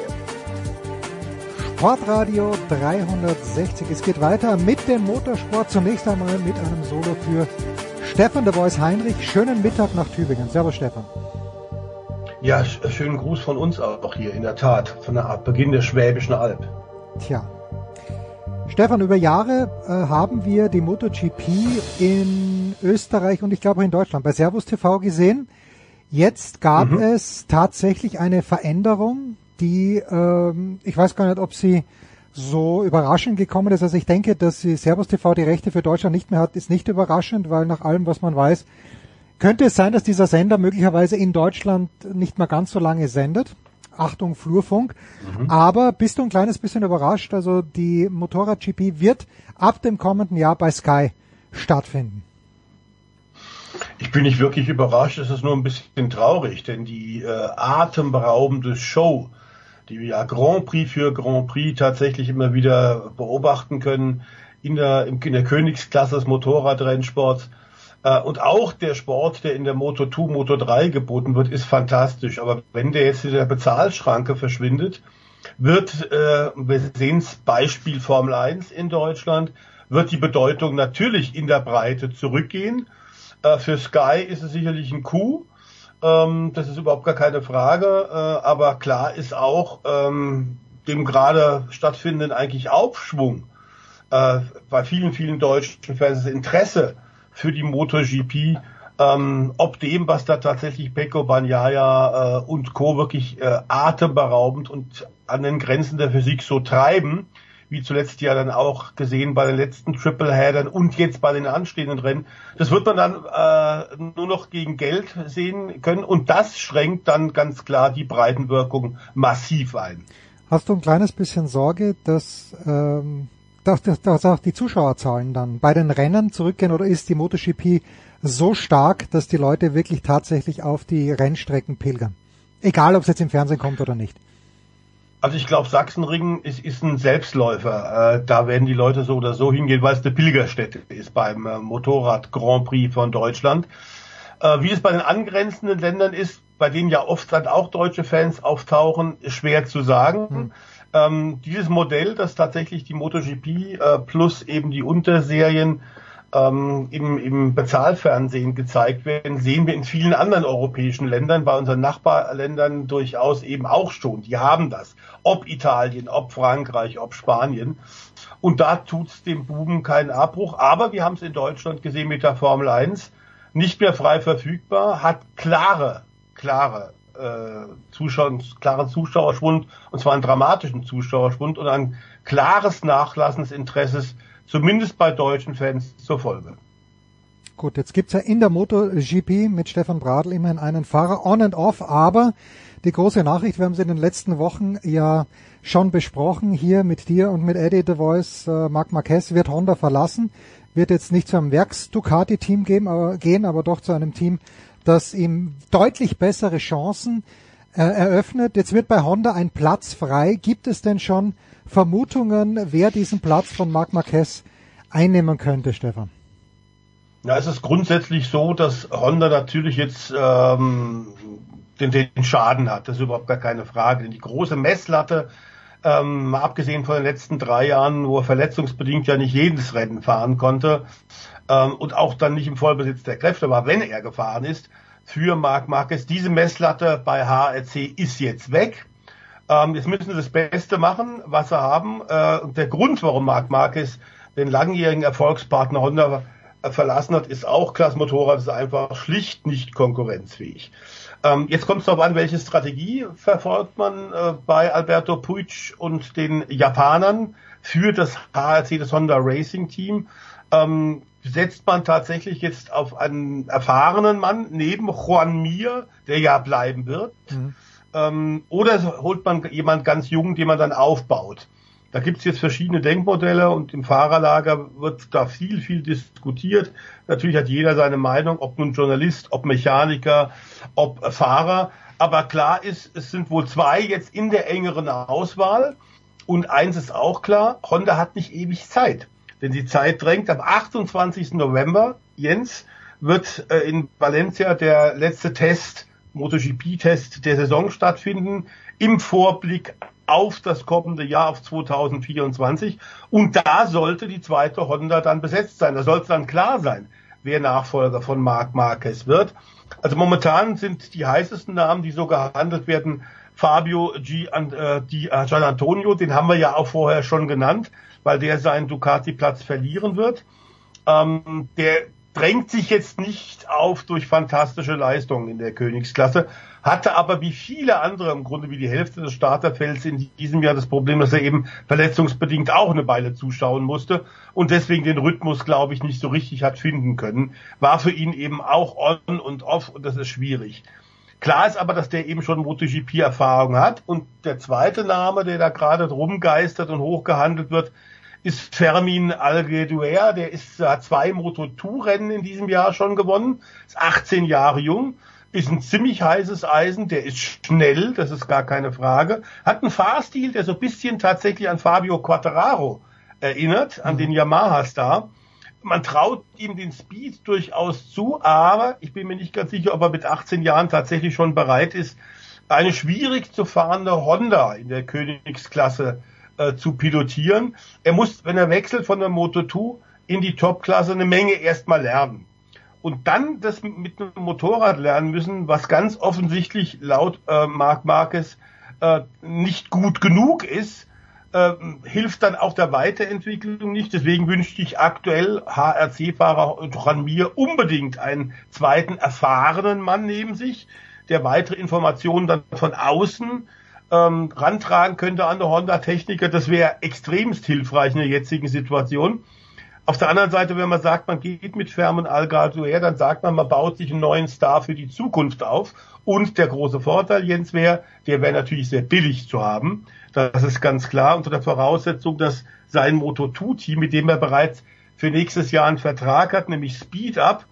Sportradio 360. Es geht weiter mit dem Motorsport. Zunächst einmal mit einem Solo für Stefan de Voice Heinrich. Schönen Mittag nach Tübingen. Servus Stefan. Ja, sch- schönen Gruß von uns auch hier, in der Tat, von der Beginn der Schwäbischen Alb. Tja. Stefan, über Jahre äh, haben wir die MotoGP in Österreich und ich glaube auch in Deutschland bei Servus TV gesehen. Jetzt gab Mhm. es tatsächlich eine Veränderung, die ähm, ich weiß gar nicht, ob sie so überraschend gekommen ist. Also ich denke, dass sie Servus TV die Rechte für Deutschland nicht mehr hat, ist nicht überraschend, weil nach allem, was man weiß, könnte es sein, dass dieser Sender möglicherweise in Deutschland nicht mehr ganz so lange sendet. Achtung, Flurfunk. Aber bist du ein kleines bisschen überrascht? Also die Motorrad-GP wird ab dem kommenden Jahr bei Sky stattfinden. Ich bin nicht wirklich überrascht, es ist nur ein bisschen traurig, denn die äh, atemberaubende Show, die wir ja Grand Prix für Grand Prix tatsächlich immer wieder beobachten können, in der, in der Königsklasse des Motorradrennsports, und auch der Sport, der in der Moto 2, Moto 3 geboten wird, ist fantastisch. Aber wenn der jetzt in der Bezahlschranke verschwindet, wird, äh, wir sehen es Beispiel Formel 1 in Deutschland, wird die Bedeutung natürlich in der Breite zurückgehen. Äh, für Sky ist es sicherlich ein Coup. Ähm, das ist überhaupt gar keine Frage. Äh, aber klar ist auch ähm, dem gerade stattfindenden eigentlich Aufschwung äh, bei vielen, vielen deutschen Fans Interesse für die MotoGP, ähm, ob dem, was da tatsächlich Pecco Bagnaia äh, und Co. wirklich äh, atemberaubend und an den Grenzen der Physik so treiben, wie zuletzt ja dann auch gesehen bei den letzten Tripleheadern und jetzt bei den anstehenden Rennen. Das wird man dann äh, nur noch gegen Geld sehen können und das schränkt dann ganz klar die Breitenwirkung massiv ein. Hast du ein kleines bisschen Sorge, dass, ähm, dass, dass, auch die Zuschauerzahlen dann bei den Rennen zurückgehen oder ist die MotoGP so stark, dass die Leute wirklich tatsächlich auf die Rennstrecken pilgern? Egal, ob es jetzt im Fernsehen kommt oder nicht. Also ich glaube, Sachsenring ist, ist ein Selbstläufer. Äh, da werden die Leute so oder so hingehen, weil es eine Pilgerstätte ist beim äh, Motorrad Grand Prix von Deutschland. Äh, wie es bei den angrenzenden Ländern ist, bei denen ja oft dann auch deutsche Fans auftauchen, ist schwer zu sagen. Ähm, dieses Modell, das tatsächlich die MotoGP äh, plus eben die Unterserien ähm, im, im Bezahlfernsehen gezeigt werden, sehen wir in vielen anderen europäischen Ländern, bei unseren Nachbarländern durchaus eben auch schon. Die haben das. Ob Italien, ob Frankreich, ob Spanien. Und da tut's dem Buben keinen Abbruch. Aber wir haben es in Deutschland gesehen mit der Formel 1. Nicht mehr frei verfügbar, hat klare, klare äh, Zuschauer, klaren Zuschauerschwund, und zwar einen dramatischen Zuschauerschwund und ein klares Nachlassen des Interesses zumindest bei deutschen Fans zur Folge. Gut, jetzt gibt's ja in der MotoGP mit Stefan Bradl immerhin einen Fahrer on and off, aber die große Nachricht, wir haben sie in den letzten Wochen ja schon besprochen, hier mit dir und mit Eddie The Voice, äh, Marc Marquez wird Honda verlassen, wird jetzt nicht zu einem Werks-Ducati-Team gehen, aber doch zu einem Team, das ihm deutlich bessere Chancen äh, eröffnet. Jetzt wird bei Honda ein Platz frei. Gibt es denn schon Vermutungen, wer diesen Platz von Marc Marquez einnehmen könnte, Stefan? Ja, es ist grundsätzlich so, dass Honda natürlich jetzt ähm, den, den Schaden hat. Das ist überhaupt gar keine Frage. Denn die große Messlatte, ähm, abgesehen von den letzten drei Jahren, wo er verletzungsbedingt ja nicht jedes Rennen fahren konnte ähm, und auch dann nicht im Vollbesitz der Kräfte war, wenn er gefahren ist, für Marc Marquez. Diese Messlatte bei HRC ist jetzt weg. Ähm, jetzt müssen sie das Beste machen, was sie haben. Äh, und der Grund, warum Marc Marquez den langjährigen Erfolgspartner Honda äh, verlassen hat, ist auch klar, das Motorrad ist einfach schlicht nicht konkurrenzfähig. Ähm, jetzt kommt es darauf an, welche Strategie verfolgt man äh, bei Alberto Puig und den Japanern für das HRC, das Honda Racing Team. Ähm, setzt man tatsächlich jetzt auf einen erfahrenen Mann neben Juan Mir, der ja bleiben wird, mhm. ähm, oder holt man jemand ganz jung, den man dann aufbaut. Da gibt's jetzt verschiedene Denkmodelle und im Fahrerlager wird da viel, viel diskutiert. Natürlich hat jeder seine Meinung, ob nun Journalist, ob Mechaniker, ob Fahrer. Aber klar ist, es sind wohl zwei jetzt in der engeren Auswahl. Und eins ist auch klar, Honda hat nicht ewig Zeit denn die Zeit drängt. Am 28. November, Jens, wird äh, in Valencia der letzte Test, MotoGP-Test der Saison stattfinden, im Vorblick auf das kommende Jahr, auf 2024. Und da sollte die zweite Honda dann besetzt sein. Da sollte dann klar sein, wer Nachfolger von Marc Marquez wird. Also momentan sind die heißesten Namen, die so gehandelt werden, Fabio G. Äh, Di Gian Antonio, den haben wir ja auch vorher schon genannt weil der seinen Ducati-Platz verlieren wird. Ähm, der drängt sich jetzt nicht auf durch fantastische Leistungen in der Königsklasse, hatte aber wie viele andere im Grunde wie die Hälfte des Starterfelds in diesem Jahr das Problem, dass er eben verletzungsbedingt auch eine Weile zuschauen musste und deswegen den Rhythmus, glaube ich, nicht so richtig hat finden können. War für ihn eben auch on und off und das ist schwierig. Klar ist aber, dass der eben schon MotoGP-Erfahrung hat und der zweite Name, der da gerade rumgeistert und hochgehandelt wird, ist Fermin Algueduer, der ist, hat zwei Moto2-Rennen in diesem Jahr schon gewonnen, ist 18 Jahre jung, ist ein ziemlich heißes Eisen, der ist schnell, das ist gar keine Frage, hat einen Fahrstil, der so ein bisschen tatsächlich an Fabio Quattararo erinnert, an den Yamaha-Star. Man traut ihm den Speed durchaus zu, aber ich bin mir nicht ganz sicher, ob er mit 18 Jahren tatsächlich schon bereit ist, eine schwierig zu fahrende Honda in der Königsklasse äh, zu pilotieren. Er muss, wenn er wechselt von der Moto 2 in die Topklasse, eine Menge erstmal lernen. Und dann das mit einem Motorrad lernen müssen, was ganz offensichtlich laut äh, Marc Marquez äh, nicht gut genug ist, äh, hilft dann auch der Weiterentwicklung nicht. Deswegen wünschte ich aktuell HRC-Fahrer Ranmir unbedingt einen zweiten erfahrenen Mann neben sich, der weitere Informationen dann von außen ähm, rantragen könnte an der Honda-Techniker, das wäre extremst hilfreich in der jetzigen Situation. Auf der anderen Seite, wenn man sagt, man geht mit Fermen Algarduer, dann sagt man, man baut sich einen neuen Star für die Zukunft auf. Und der große Vorteil, Jens, wäre, der wäre natürlich sehr billig zu haben. Das ist ganz klar, unter der Voraussetzung, dass sein Moto2-Team, mit dem er bereits für nächstes Jahr einen Vertrag hat, nämlich Speed Up,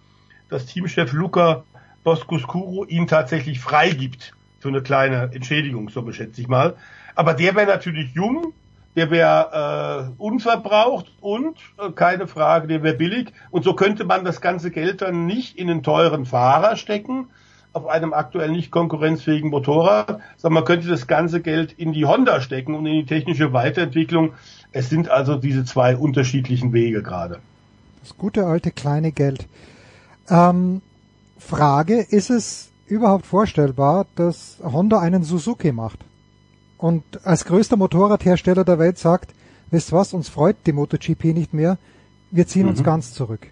das Teamchef Luca Boscuscuro ihn tatsächlich freigibt für eine kleine Entschädigung, so schätze ich mal. Aber der wäre natürlich jung, der wäre äh, unverbraucht und äh, keine Frage, der wäre billig. Und so könnte man das ganze Geld dann nicht in einen teuren Fahrer stecken, auf einem aktuell nicht konkurrenzfähigen Motorrad, sondern man könnte das ganze Geld in die Honda stecken und in die technische Weiterentwicklung. Es sind also diese zwei unterschiedlichen Wege gerade. Das gute alte kleine Geld. Ähm, Frage, ist es überhaupt vorstellbar, dass Honda einen Suzuki macht und als größter Motorradhersteller der Welt sagt, wisst was, uns freut die MotoGP nicht mehr, wir ziehen mhm. uns ganz zurück.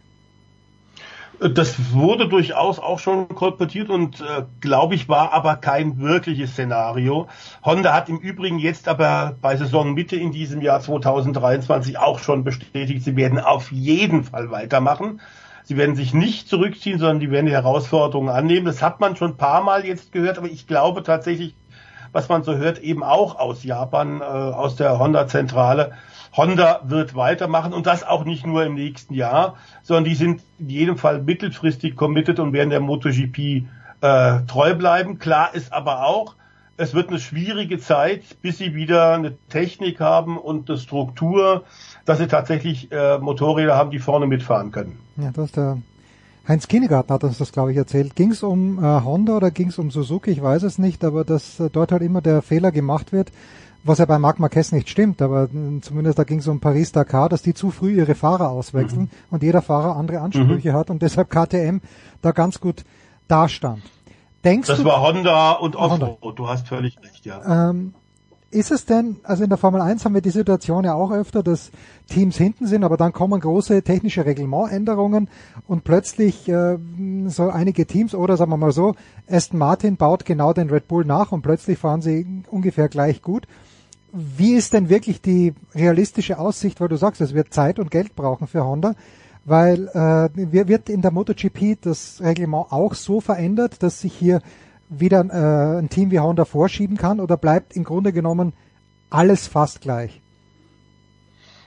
Das wurde durchaus auch schon kolportiert und äh, glaube ich war aber kein wirkliches Szenario. Honda hat im Übrigen jetzt aber bei Saisonmitte in diesem Jahr 2023 auch schon bestätigt, sie werden auf jeden Fall weitermachen. Sie werden sich nicht zurückziehen, sondern die werden die Herausforderungen annehmen. Das hat man schon ein paar Mal jetzt gehört, aber ich glaube tatsächlich, was man so hört, eben auch aus Japan, äh, aus der Honda-Zentrale. Honda wird weitermachen und das auch nicht nur im nächsten Jahr, sondern die sind in jedem Fall mittelfristig committed und werden der MotoGP äh, treu bleiben. Klar ist aber auch, es wird eine schwierige Zeit, bis sie wieder eine Technik haben und eine Struktur, dass sie tatsächlich äh, Motorräder haben, die vorne mitfahren können. Ja, das ist der Heinz Kinnegarten hat uns das, glaube ich, erzählt. Ging es um äh, Honda oder ging es um Suzuki? Ich weiß es nicht, aber dass äh, dort halt immer der Fehler gemacht wird, was ja bei Marc Marquez nicht stimmt, aber äh, zumindest da ging es um Paris-Dakar, dass die zu früh ihre Fahrer auswechseln mhm. und jeder Fahrer andere Ansprüche mhm. hat und deshalb KTM da ganz gut dastand. Denkst das du, war Honda und Offroad, du hast völlig recht, ja. Ähm, ist es denn, also in der Formel 1 haben wir die Situation ja auch öfter, dass Teams hinten sind, aber dann kommen große technische Reglementänderungen und plötzlich äh, so einige Teams oder sagen wir mal so, Aston Martin baut genau den Red Bull nach und plötzlich fahren sie ungefähr gleich gut. Wie ist denn wirklich die realistische Aussicht, weil du sagst, es wird Zeit und Geld brauchen für Honda? weil äh, wird in der MotoGP das Reglement auch so verändert, dass sich hier wieder äh, ein Team wie Honda vorschieben kann oder bleibt im Grunde genommen alles fast gleich?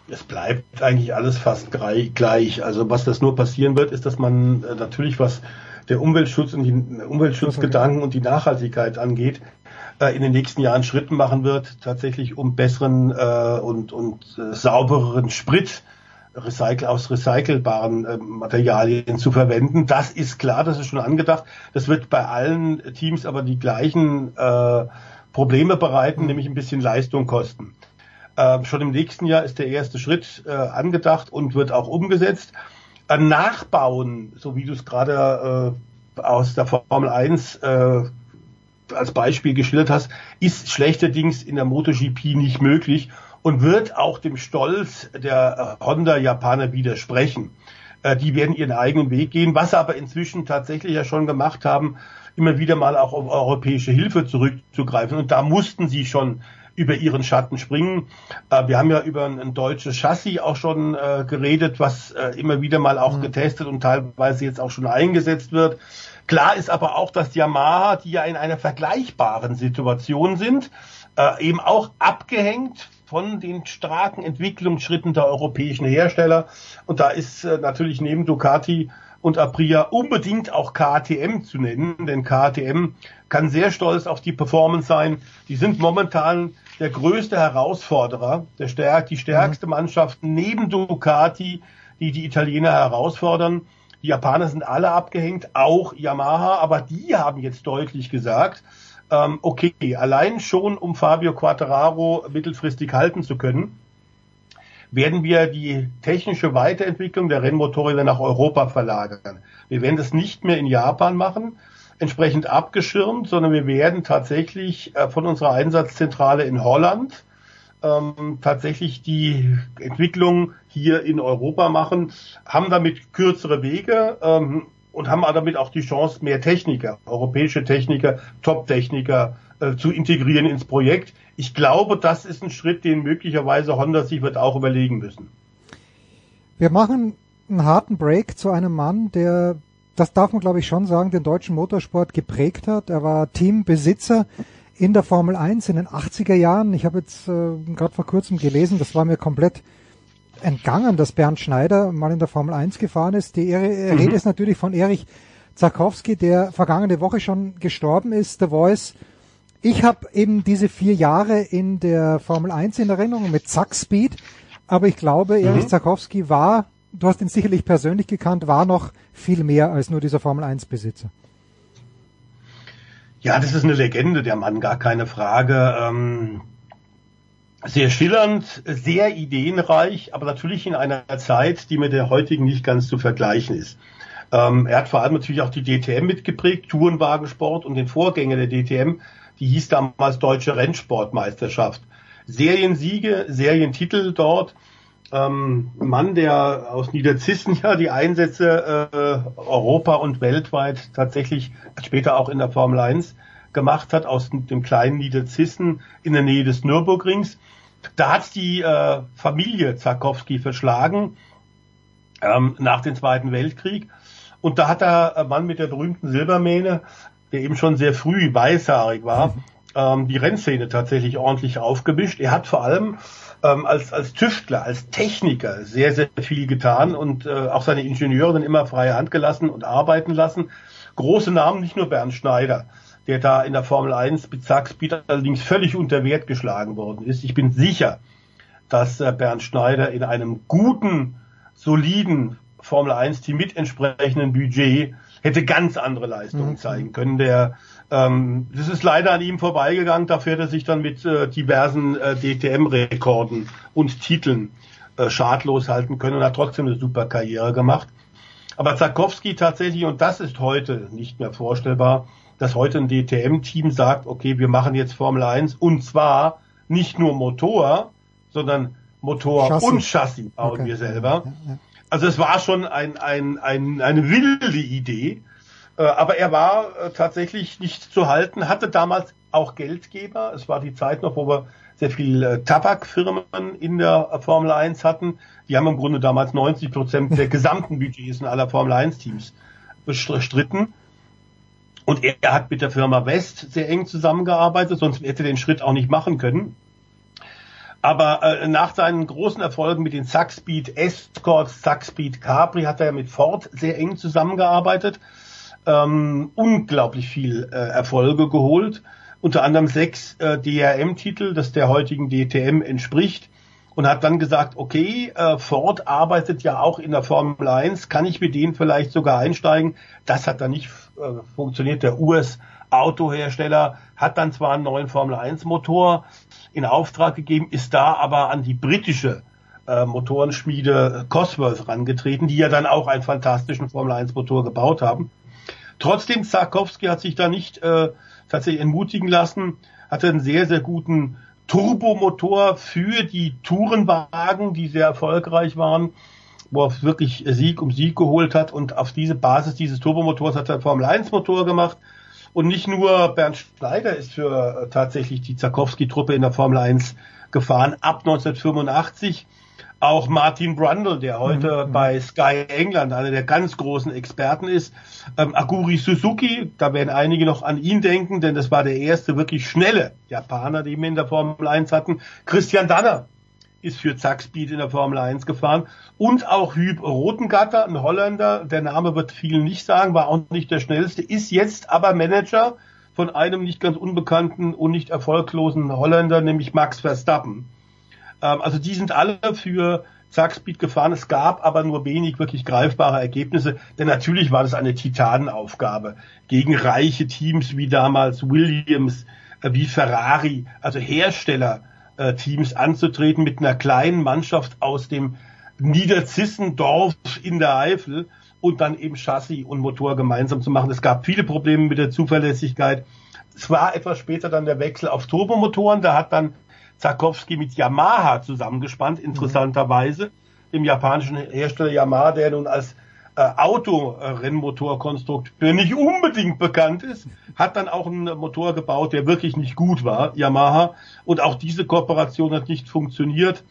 Es bleibt eigentlich alles fast gleich. Also was das nur passieren wird, ist, dass man äh, natürlich was der Umweltschutz und die Umweltschutzgedanken und die Nachhaltigkeit angeht, äh, in den nächsten Jahren Schritten machen wird, tatsächlich um besseren äh, und, und äh, saubereren Sprit recycle, aus recycelbaren äh, Materialien zu verwenden. Das ist klar, das ist schon angedacht. Das wird bei allen Teams aber die gleichen äh, Probleme bereiten, nämlich ein bisschen Leistung kosten. Äh, schon im nächsten Jahr ist der erste Schritt äh, angedacht und wird auch umgesetzt. Ein Nachbauen, so wie du es gerade äh, aus der Formel 1 äh, als Beispiel geschildert hast, ist schlechterdings in der MotoGP nicht möglich und wird auch dem Stolz der äh, Honda-Japaner widersprechen. Äh, die werden ihren eigenen Weg gehen, was sie aber inzwischen tatsächlich ja schon gemacht haben, immer wieder mal auch auf europäische Hilfe zurückzugreifen. Und da mussten sie schon über ihren Schatten springen. Äh, wir haben ja über ein, deutsches Chassis auch schon geredet, was immer wieder mal auch mhm. getestet und teilweise jetzt auch schon eingesetzt wird. Klar ist aber auch, dass Yamaha, die ja in einer vergleichbaren Situation sind, eben auch abgehängt von den starken Entwicklungsschritten der europäischen Hersteller. Und da ist äh, natürlich neben Ducati und Aprilia unbedingt auch KTM zu nennen, denn KTM kann sehr stolz auf die Performance sein. Die sind momentan der größte Herausforderer, der stärk, die stärkste Mannschaft neben Ducati, die die Italiener herausfordern. Die Japaner sind alle abgehängt, auch Yamaha, aber die haben jetzt deutlich gesagt, ähm, okay, allein schon um Fabio Quattararo mittelfristig halten zu können, werden wir die technische Weiterentwicklung der Rennmotorräder nach Europa verlagern. Wir werden das nicht mehr in Japan machen, entsprechend abgeschirmt, sondern wir werden tatsächlich äh, von unserer Einsatzzentrale in Holland ähm, tatsächlich die Entwicklung hier in Europa machen, haben damit kürzere Wege, ähm, und haben damit auch die Chance, mehr Techniker, europäische Techniker, Top-Techniker äh, zu integrieren ins Projekt. Ich glaube, das ist ein Schritt, den möglicherweise Honda sich wird auch überlegen müssen. Wir machen einen harten Break zu einem Mann, der, das darf man glaube ich schon sagen, den deutschen Motorsport geprägt hat. Er war Teambesitzer in der Formel 1 in den 80er Jahren. Ich habe jetzt äh, gerade vor kurzem gelesen, das war mir komplett entgangen, dass Bernd Schneider mal in der Formel 1 gefahren ist. Die mhm. Rede ist natürlich von Erich Zarkowski, der vergangene Woche schon gestorben ist, The Voice. Ich habe eben diese vier Jahre in der Formel 1 in Erinnerung mit Zack Speed, aber ich glaube, mhm. Erich Zarkowski war, du hast ihn sicherlich persönlich gekannt, war noch viel mehr als nur dieser Formel 1 Besitzer. Ja, das ist eine Legende, der Mann, gar keine Frage. Ähm, sehr schillernd, sehr ideenreich, aber natürlich in einer Zeit, die mit der heutigen nicht ganz zu vergleichen ist. Ähm, er hat vor allem natürlich auch die DTM mitgeprägt, Tourenwagensport und den Vorgänger der DTM, die hieß damals Deutsche Rennsportmeisterschaft. Seriensiege, Serientitel dort. Ähm, Mann, der aus Niederzissen ja die Einsätze äh, Europa und weltweit tatsächlich später auch in der Formel 1 gemacht hat, aus dem kleinen Niederzissen in der Nähe des Nürburgrings. Da hat die äh, Familie Zarkowski verschlagen ähm, nach dem Zweiten Weltkrieg. Und da hat der Mann mit der berühmten Silbermähne, der eben schon sehr früh weißhaarig war, ähm, die Rennszene tatsächlich ordentlich aufgemischt. Er hat vor allem ähm, als, als Tüftler, als Techniker sehr, sehr viel getan und äh, auch seine Ingenieure dann immer freie Hand gelassen und arbeiten lassen. Große Namen, nicht nur Bernd Schneider, der da in der Formel 1 mit Zackspeed allerdings völlig unter Wert geschlagen worden ist. Ich bin sicher, dass äh, Bernd Schneider in einem guten, soliden Formel 1 Team mit entsprechendem Budget hätte ganz andere Leistungen mhm. zeigen können. Der ähm, das ist leider an ihm vorbeigegangen. Dafür hat er sich dann mit äh, diversen äh, DTM-Rekorden und Titeln äh, schadlos halten können und hat trotzdem eine super Karriere gemacht. Aber Zarkowski tatsächlich, und das ist heute nicht mehr vorstellbar, dass heute ein DTM-Team sagt, okay, wir machen jetzt Formel 1 und zwar nicht nur Motor, sondern Motor Chassis. und Chassis bauen okay. wir selber. Also es war schon ein, ein, ein, eine wilde Idee. Äh, aber er war äh, tatsächlich nicht zu halten, hatte damals auch Geldgeber. Es war die Zeit noch, wo wir sehr viel äh, Tabakfirmen in der Formel 1 hatten. Die haben im Grunde damals 90 Prozent der gesamten Budgets in aller Formel 1 Teams bestritten. Und er hat mit der Firma West sehr eng zusammengearbeitet, sonst hätte er den Schritt auch nicht machen können. Aber äh, nach seinen großen Erfolgen mit den Saxpeed Escort, Saxpeed Capri hat er mit Ford sehr eng zusammengearbeitet ähm, unglaublich viel äh, Erfolge geholt. Unter anderem sechs äh, DRM-Titel, das der heutigen DTM entspricht. Und hat dann gesagt, okay, äh, Ford arbeitet ja auch in der Formel 1, kann ich mit denen vielleicht sogar einsteigen? Das hat dann nicht äh, funktioniert. Der US-Autohersteller hat dann zwar einen neuen Formel 1-Motor in Auftrag gegeben, ist da aber an die britische äh, Motorenschmiede Cosworth rangetreten, die ja dann auch einen fantastischen Formel 1 Motor gebaut haben. Trotzdem, Sarkowski hat sich da nicht äh, tatsächlich entmutigen lassen, hatte einen sehr, sehr guten Turbomotor für die Tourenwagen, die sehr erfolgreich waren, wo er wirklich Sieg um Sieg geholt hat und auf diese Basis dieses Turbomotors hat er einen Formel 1 Motor gemacht. Und nicht nur Bernd Schneider ist für äh, tatsächlich die Zarkowski-Truppe in der Formel 1 gefahren ab 1985 auch Martin Brundle, der heute mhm. bei Sky England einer der ganz großen Experten ist. Ähm, Aguri Suzuki, da werden einige noch an ihn denken, denn das war der erste wirklich schnelle Japaner, den wir in der Formel 1 hatten. Christian Danner ist für Zack Speed in der Formel 1 gefahren. Und auch Hüb Rotengatter, ein Holländer, der Name wird vielen nicht sagen, war auch nicht der schnellste, ist jetzt aber Manager von einem nicht ganz unbekannten und nicht erfolglosen Holländer, nämlich Max Verstappen. Ähm, also die sind alle für Zackspeed gefahren. Es gab aber nur wenig wirklich greifbare Ergebnisse, denn natürlich war das eine Titanenaufgabe gegen reiche Teams wie damals Williams, äh, wie Ferrari, also Herstellerteams anzutreten mit einer kleinen Mannschaft aus dem Niederzissendorf in der Eifel und dann eben Chassis und Motor gemeinsam zu machen. Es gab viele Probleme mit der Zuverlässigkeit. Es war etwas später dann der Wechsel auf Turbomotoren. Da hat dann Zarkowski mit Yamaha zusammengespannt, interessanterweise, dem japanischen Hersteller Yamaha, der nun als äh, Autorennmotorkonstrukteur nicht unbedingt bekannt ist, hat dann auch einen Motor gebaut, der wirklich nicht gut war, Yamaha. Und auch diese Kooperation hat nicht funktioniert.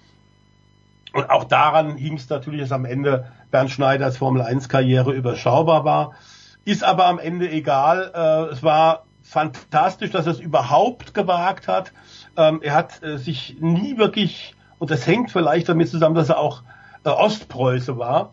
Und auch daran hing es natürlich, dass am Ende Bernd Schneiders Formel 1 Karriere überschaubar war. Ist aber am Ende egal. Äh, es war fantastisch, dass er es überhaupt gewagt hat. Ähm, er hat äh, sich nie wirklich, und das hängt vielleicht damit zusammen, dass er auch äh, Ostpreuße war,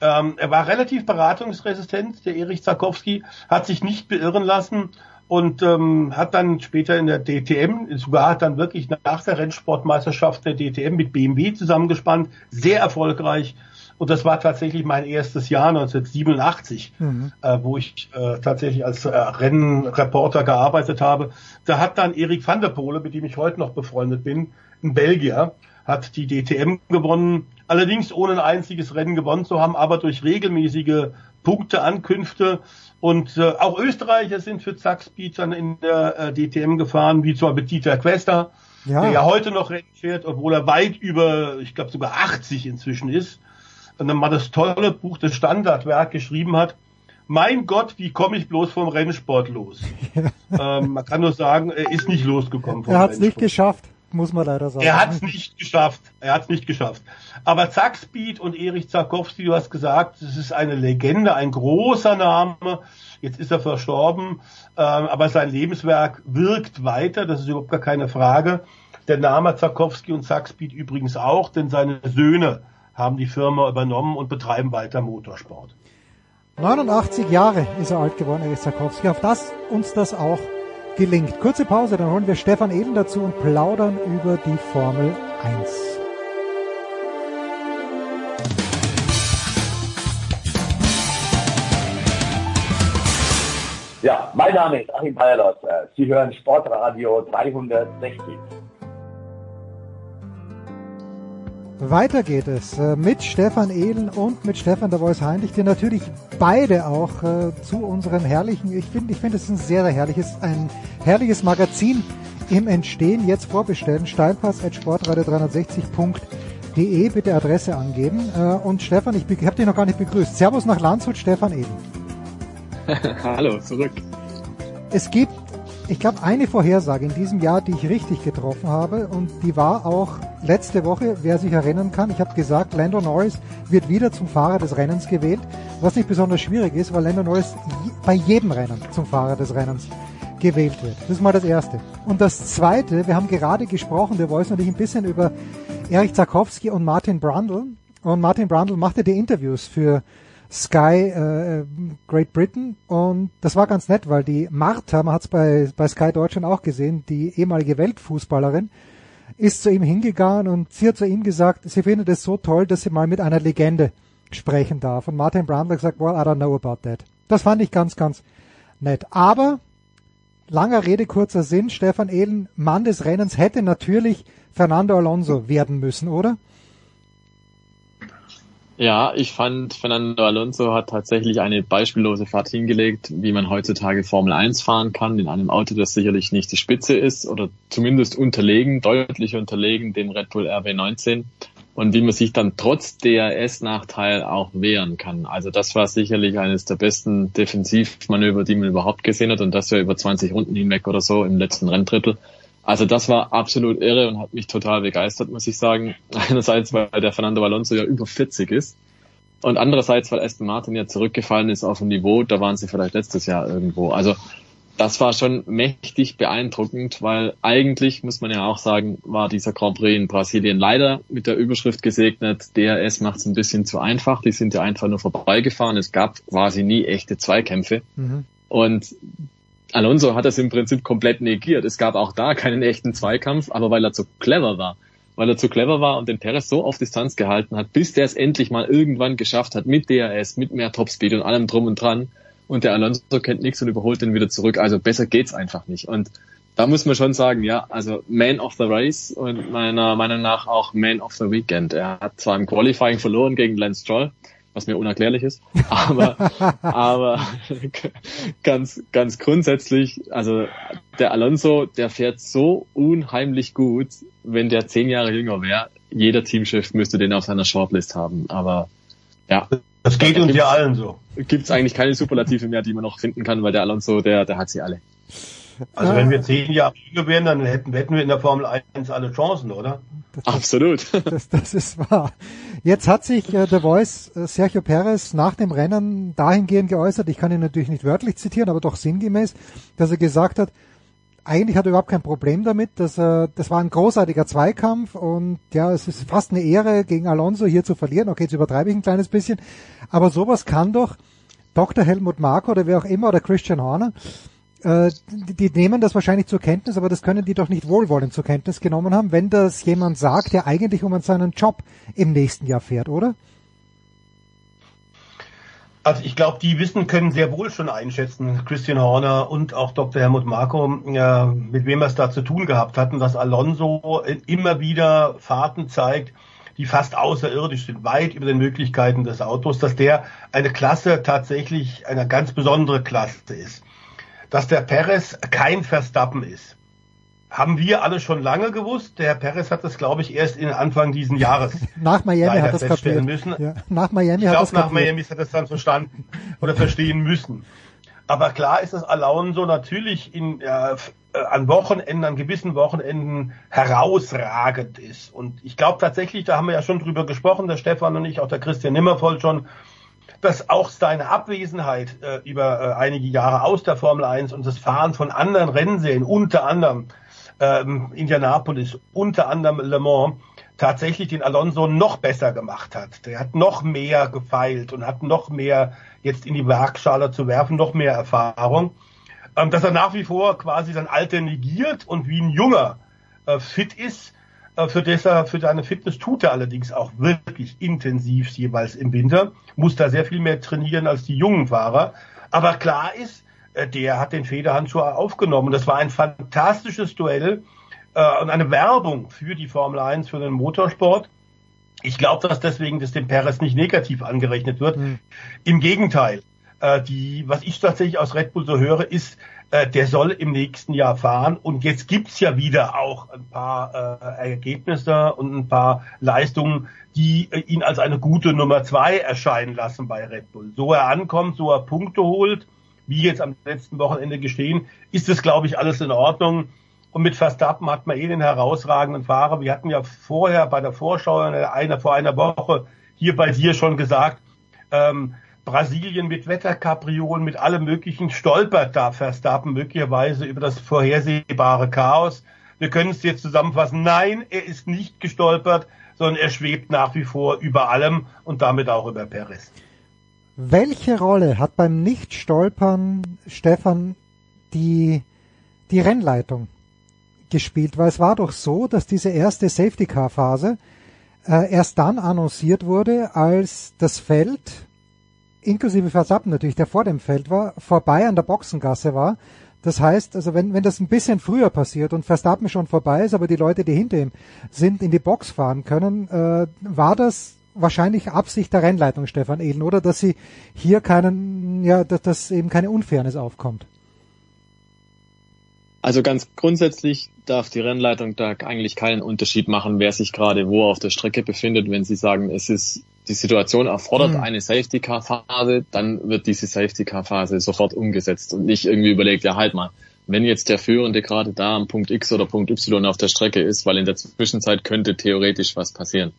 ähm, er war relativ beratungsresistent, der Erich Zarkowski, hat sich nicht beirren lassen und ähm, hat dann später in der DTM, sogar hat dann wirklich nach der Rennsportmeisterschaft der DTM mit BMW zusammengespannt, sehr erfolgreich und das war tatsächlich mein erstes Jahr 1987, mhm. äh, wo ich äh, tatsächlich als äh, Rennreporter gearbeitet habe. Da hat dann Erik van der Pole, mit dem ich heute noch befreundet bin, ein Belgier, hat die DTM gewonnen, allerdings ohne ein einziges Rennen gewonnen zu haben, aber durch regelmäßige Punkteankünfte. Und äh, auch Österreicher sind für Zackspeed dann in der äh, DTM gefahren, wie zum Beispiel Dieter Quester, ja. der ja heute noch Rennen fährt, obwohl er weit über, ich glaube sogar 80 inzwischen ist und dann mal das tolle Buch, das Standardwerk geschrieben hat. Mein Gott, wie komme ich bloß vom Rennsport los? ähm, man kann nur sagen, er ist nicht losgekommen vom Er hat es nicht geschafft. muss man leider sagen. Er hat es nicht geschafft. Er hat es nicht geschafft. Aber Zack Speed und Erich Zarkowski, du hast gesagt, es ist eine Legende, ein großer Name. Jetzt ist er verstorben, ähm, aber sein Lebenswerk wirkt weiter, das ist überhaupt gar keine Frage. Der Name Zarkowski und Zack Speed übrigens auch, denn seine Söhne haben die Firma übernommen und betreiben weiter Motorsport. 89 Jahre ist er alt geworden, Erich Zarkowski. Auf das uns das auch gelingt. Kurze Pause, dann holen wir Stefan Eden dazu und plaudern über die Formel 1. Ja, mein Name ist Achim Bayerlos. Sie hören Sportradio 360. Weiter geht es äh, mit Stefan Ehlen und mit Stefan der Voice Heinrich, die natürlich beide auch äh, zu unserem herrlichen, ich finde, ich finde es ein sehr, sehr herrliches, ein herrliches Magazin im Entstehen. Jetzt vorbestellen, steilpass.sportradio360.de, bitte Adresse angeben. Äh, und Stefan, ich, ich habe dich noch gar nicht begrüßt. Servus nach Landshut, Stefan Ehlen. Hallo, zurück. Es gibt, ich glaube, eine Vorhersage in diesem Jahr, die ich richtig getroffen habe und die war auch letzte Woche, wer sich erinnern kann, ich habe gesagt, Lando Norris wird wieder zum Fahrer des Rennens gewählt, was nicht besonders schwierig ist, weil Lando Norris bei jedem Rennen zum Fahrer des Rennens gewählt wird. Das ist mal das Erste. Und das Zweite, wir haben gerade gesprochen, der Voice und ich ein bisschen über Erich Zarkowski und Martin Brundle. Und Martin Brundle machte die Interviews für Sky äh, Great Britain und das war ganz nett, weil die Martha, man hat es bei, bei Sky Deutschland auch gesehen, die ehemalige Weltfußballerin, ist zu ihm hingegangen und sie hat zu ihm gesagt, sie findet es so toll, dass sie mal mit einer Legende sprechen darf. Und Martin Brandler gesagt, well, I don't know about that. Das fand ich ganz, ganz nett. Aber, langer Rede, kurzer Sinn, Stefan Ehlen, Mann des Rennens, hätte natürlich Fernando Alonso werden müssen, oder? Ja, ich fand, Fernando Alonso hat tatsächlich eine beispiellose Fahrt hingelegt, wie man heutzutage Formel 1 fahren kann, in einem Auto, das sicherlich nicht die Spitze ist oder zumindest unterlegen, deutlich unterlegen dem Red Bull RB19 und wie man sich dann trotz DRS-Nachteil auch wehren kann. Also das war sicherlich eines der besten Defensivmanöver, die man überhaupt gesehen hat und das ja über 20 Runden hinweg oder so im letzten Renndrittel. Also das war absolut irre und hat mich total begeistert, muss ich sagen. Einerseits, weil der Fernando Alonso ja über 40 ist und andererseits, weil Aston Martin ja zurückgefallen ist auf ein Niveau, da waren sie vielleicht letztes Jahr irgendwo. Also das war schon mächtig beeindruckend, weil eigentlich, muss man ja auch sagen, war dieser Grand Prix in Brasilien leider mit der Überschrift gesegnet, DRS macht es ein bisschen zu einfach, die sind ja einfach nur vorbeigefahren, es gab quasi nie echte Zweikämpfe. Mhm. Und Alonso hat das im Prinzip komplett negiert. Es gab auch da keinen echten Zweikampf, aber weil er zu clever war. Weil er zu clever war und den Perez so auf Distanz gehalten hat, bis der es endlich mal irgendwann geschafft hat, mit DRS, mit mehr Topspeed und allem drum und dran. Und der Alonso kennt nichts und überholt den wieder zurück. Also besser geht's einfach nicht. Und da muss man schon sagen, ja, also Man of the Race und meiner Meinung nach auch Man of the Weekend. Er hat zwar im Qualifying verloren gegen Lance Stroll, was mir unerklärlich ist. Aber, aber ganz, ganz grundsätzlich, also der Alonso, der fährt so unheimlich gut, wenn der zehn Jahre jünger wäre. Jeder Teamchef müsste den auf seiner Shortlist haben. Aber ja. Das geht uns ja allen so. Gibt es eigentlich keine Superlative mehr, die man noch finden kann, weil der Alonso, der, der hat sie alle. Also wenn wir zehn Jahre jünger wären, dann hätten, hätten wir in der Formel 1 alle Chancen, oder? Das, Absolut. Das, das ist wahr. Jetzt hat sich äh, der Voice äh, Sergio Perez nach dem Rennen dahingehend geäußert, ich kann ihn natürlich nicht wörtlich zitieren, aber doch sinngemäß, dass er gesagt hat, eigentlich hat er überhaupt kein Problem damit, dass er, das war ein großartiger Zweikampf und ja, es ist fast eine Ehre, gegen Alonso hier zu verlieren. Okay, jetzt übertreibe ich ein kleines bisschen, aber sowas kann doch Dr. Helmut Marko oder wer auch immer oder Christian Horner äh, die, nehmen das wahrscheinlich zur Kenntnis, aber das können die doch nicht wohlwollend zur Kenntnis genommen haben, wenn das jemand sagt, der eigentlich um seinen Job im nächsten Jahr fährt, oder? Also ich glaube, die Wissen können sehr wohl schon einschätzen, Christian Horner und auch Dr. Helmut Marko, äh, mit wem er es da zu tun gehabt hat und dass Alonso immer wieder Fahrten zeigt, die fast außerirdisch sind, weit über den Möglichkeiten des Autos, dass der eine Klasse tatsächlich eine ganz besondere Klasse ist dass der Perez kein Verstappen ist. Haben wir alle schon lange gewusst. Der Herr Perez hat das, glaube ich, erst in Anfang diesen Jahres nach Miami hat das kapiert. müssen. Ja, nach Miami ich hat glaub, das nach Miami hat das dann verstanden oder verstehen müssen. Aber klar ist, dass Alonso natürlich in, äh, an Wochenenden, an gewissen Wochenenden herausragend ist. Und ich glaube tatsächlich, da haben wir ja schon drüber gesprochen, der Stefan und ich, auch der Christian Nimmervoll schon, dass auch seine Abwesenheit äh, über äh, einige Jahre aus der Formel 1 und das Fahren von anderen Rennserien, unter anderem ähm, Indianapolis, unter anderem Le Mans, tatsächlich den Alonso noch besser gemacht hat. Der hat noch mehr gefeilt und hat noch mehr jetzt in die Werkschale zu werfen, noch mehr Erfahrung. Ähm, dass er nach wie vor quasi sein Alter negiert und wie ein Junger äh, fit ist, für, das er, für seine Fitness tut er allerdings auch wirklich intensiv jeweils im Winter, muss da sehr viel mehr trainieren als die jungen Fahrer. Aber klar ist, äh, der hat den Federhandschuh aufgenommen. Das war ein fantastisches Duell äh, und eine Werbung für die Formel 1, für den Motorsport. Ich glaube, dass deswegen das dem Perez nicht negativ angerechnet wird. Mhm. Im Gegenteil, äh, die, was ich tatsächlich aus Red Bull so höre, ist, äh, der soll im nächsten Jahr fahren. Und jetzt gibt's ja wieder auch ein paar äh, Ergebnisse und ein paar Leistungen, die äh, ihn als eine gute Nummer zwei erscheinen lassen bei Red Bull. So er ankommt, so er Punkte holt, wie jetzt am letzten Wochenende gestehen, ist das, glaube ich, alles in Ordnung. Und mit Verstappen hat man eh den herausragenden Fahrer. Wir hatten ja vorher bei der Vorschau einer, vor einer Woche hier bei dir schon gesagt, ähm, Brasilien mit Wetterkapriolen, mit allem möglichen stolpert da Verstappen möglicherweise über das vorhersehbare Chaos. Wir können es jetzt zusammenfassen. Nein, er ist nicht gestolpert, sondern er schwebt nach wie vor über allem und damit auch über Perez. Welche Rolle hat beim Nicht-Stolpern, Stefan, die, die Rennleitung gespielt? Weil es war doch so, dass diese erste Safety-Car-Phase äh, erst dann annonciert wurde, als das Feld inklusive Verstappen natürlich, der vor dem Feld war, vorbei an der Boxengasse war. Das heißt, also wenn, wenn das ein bisschen früher passiert und Verstappen schon vorbei ist, aber die Leute, die hinter ihm sind, in die Box fahren können, äh, war das wahrscheinlich Absicht der Rennleitung, Stefan Ehlen, oder dass sie hier keinen, ja, dass, dass eben keine Unfairness aufkommt. Also ganz grundsätzlich darf die Rennleitung da eigentlich keinen Unterschied machen, wer sich gerade wo auf der Strecke befindet. Wenn sie sagen, es ist die Situation erfordert mhm. eine Safety Car Phase, dann wird diese Safety Car Phase sofort umgesetzt und nicht irgendwie überlegt, ja halt mal, wenn jetzt der Führende gerade da am Punkt X oder Punkt Y auf der Strecke ist, weil in der Zwischenzeit könnte theoretisch was passieren.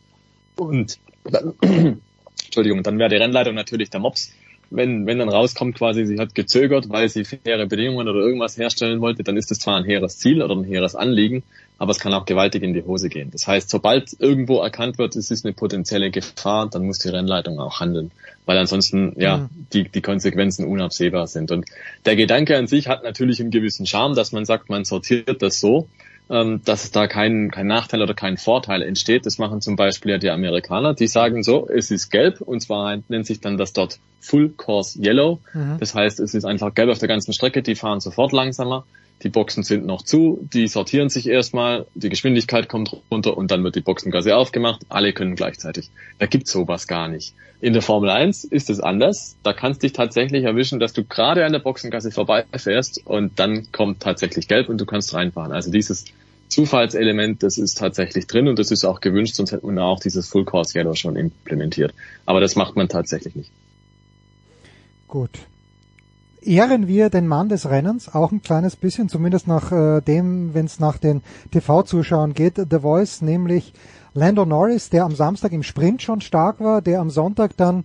Und dann, Entschuldigung, dann wäre die Rennleitung natürlich der Mops wenn, wenn dann rauskommt quasi, sie hat gezögert, weil sie faire Bedingungen oder irgendwas herstellen wollte, dann ist das zwar ein hehres Ziel oder ein hehres Anliegen, aber es kann auch gewaltig in die Hose gehen. Das heißt, sobald irgendwo erkannt wird, es ist eine potenzielle Gefahr, dann muss die Rennleitung auch handeln, weil ansonsten ja mhm. die, die Konsequenzen unabsehbar sind. Und der Gedanke an sich hat natürlich einen gewissen Charme, dass man sagt, man sortiert das so, ähm, dass da kein, kein Nachteil oder kein Vorteil entsteht. Das machen zum Beispiel ja die Amerikaner. Die sagen so, es ist gelb und zwar nennt sich dann das dort Full Course Yellow. Mhm. Das heißt, es ist einfach gelb auf der ganzen Strecke. Die fahren sofort langsamer. Die Boxen sind noch zu, die sortieren sich erstmal, die Geschwindigkeit kommt runter und dann wird die Boxengasse aufgemacht. Alle können gleichzeitig. Da gibt's sowas gar nicht. In der Formel 1 ist es anders. Da kannst dich tatsächlich erwischen, dass du gerade an der Boxengasse vorbeifährst und dann kommt tatsächlich gelb und du kannst reinfahren. Also dieses Zufallselement, das ist tatsächlich drin und das ist auch gewünscht, sonst hätte man auch dieses Full Course Yellow schon implementiert. Aber das macht man tatsächlich nicht. Gut. Ehren wir den Mann des Rennens auch ein kleines bisschen, zumindest nach äh, dem, wenn es nach den TV-Zuschauern geht, The Voice, nämlich Lando Norris, der am Samstag im Sprint schon stark war, der am Sonntag dann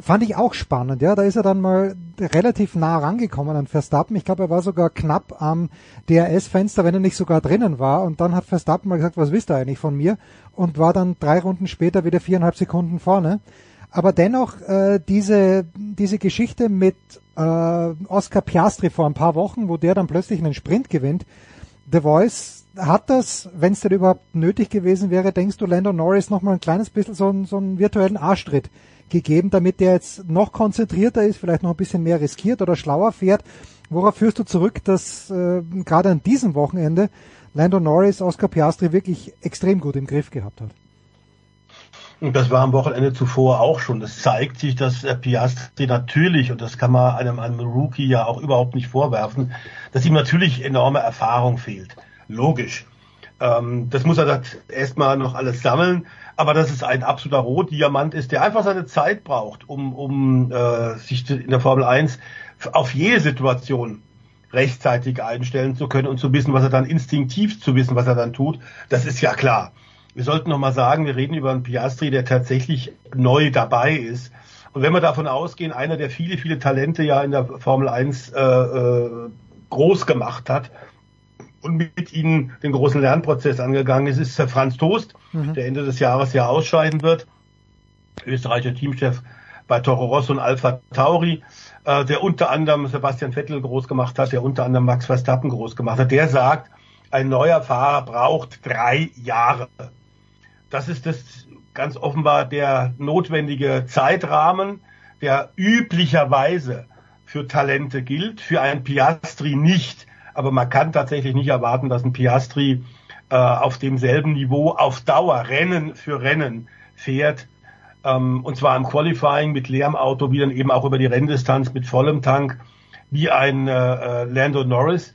fand ich auch spannend, ja. Da ist er dann mal relativ nah rangekommen an Verstappen. Ich glaube, er war sogar knapp am DRS-Fenster, wenn er nicht sogar drinnen war. Und dann hat Verstappen mal gesagt, was wisst ihr eigentlich von mir? Und war dann drei Runden später wieder viereinhalb Sekunden vorne. Aber dennoch äh, diese diese Geschichte mit äh, Oscar Piastri vor ein paar Wochen, wo der dann plötzlich einen Sprint gewinnt. The Voice hat das, wenn es denn überhaupt nötig gewesen wäre, denkst du, Lando Norris noch mal ein kleines bisschen so, einen, so einen virtuellen Arschtritt gegeben, damit der jetzt noch konzentrierter ist, vielleicht noch ein bisschen mehr riskiert oder schlauer fährt. Worauf führst du zurück, dass äh, gerade an diesem Wochenende Lando Norris Oscar Piastri wirklich extrem gut im Griff gehabt hat? Und das war am Wochenende zuvor auch schon. Das zeigt sich, dass Piastri natürlich, und das kann man einem, einem Rookie ja auch überhaupt nicht vorwerfen, dass ihm natürlich enorme Erfahrung fehlt. Logisch. Ähm, das muss er erstmal noch alles sammeln aber dass es ein absoluter Rotdiamant ist, der einfach seine Zeit braucht, um, um äh, sich in der Formel 1 auf jede Situation rechtzeitig einstellen zu können und zu wissen, was er dann instinktiv zu wissen, was er dann tut, das ist ja klar. Wir sollten noch mal sagen, wir reden über einen Piastri, der tatsächlich neu dabei ist. Und wenn wir davon ausgehen, einer, der viele, viele Talente ja in der Formel 1 äh, äh, groß gemacht hat und mit ihnen den großen Lernprozess angegangen ist, ist Franz Toast, mhm. der Ende des Jahres ja ausscheiden wird. Österreicher Teamchef bei Toro Rosso und Alpha Tauri, äh, der unter anderem Sebastian Vettel groß gemacht hat, der unter anderem Max Verstappen groß gemacht hat. Der sagt, ein neuer Fahrer braucht drei Jahre. Das ist das ganz offenbar der notwendige Zeitrahmen, der üblicherweise für Talente gilt, für einen Piastri nicht. Aber man kann tatsächlich nicht erwarten, dass ein Piastri äh, auf demselben Niveau auf Dauer Rennen für Rennen fährt. Ähm, und zwar im Qualifying mit leerem Auto, wie dann eben auch über die Renndistanz mit vollem Tank, wie ein äh, äh Lando Norris.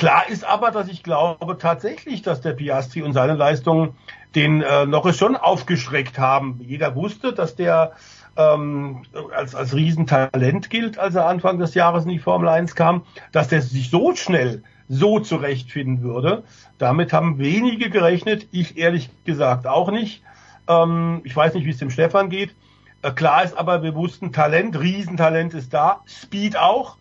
Klar ist aber, dass ich glaube tatsächlich, dass der Piastri und seine Leistungen den äh, Norris schon aufgeschreckt haben. Jeder wusste, dass der ähm, als, als Riesentalent gilt, als er Anfang des Jahres in die Formel 1 kam, dass der sich so schnell so zurechtfinden würde. Damit haben wenige gerechnet, ich ehrlich gesagt auch nicht. Ähm, ich weiß nicht, wie es dem Stefan geht. Äh, klar ist aber, wir wussten, Talent, Riesentalent ist da, Speed auch.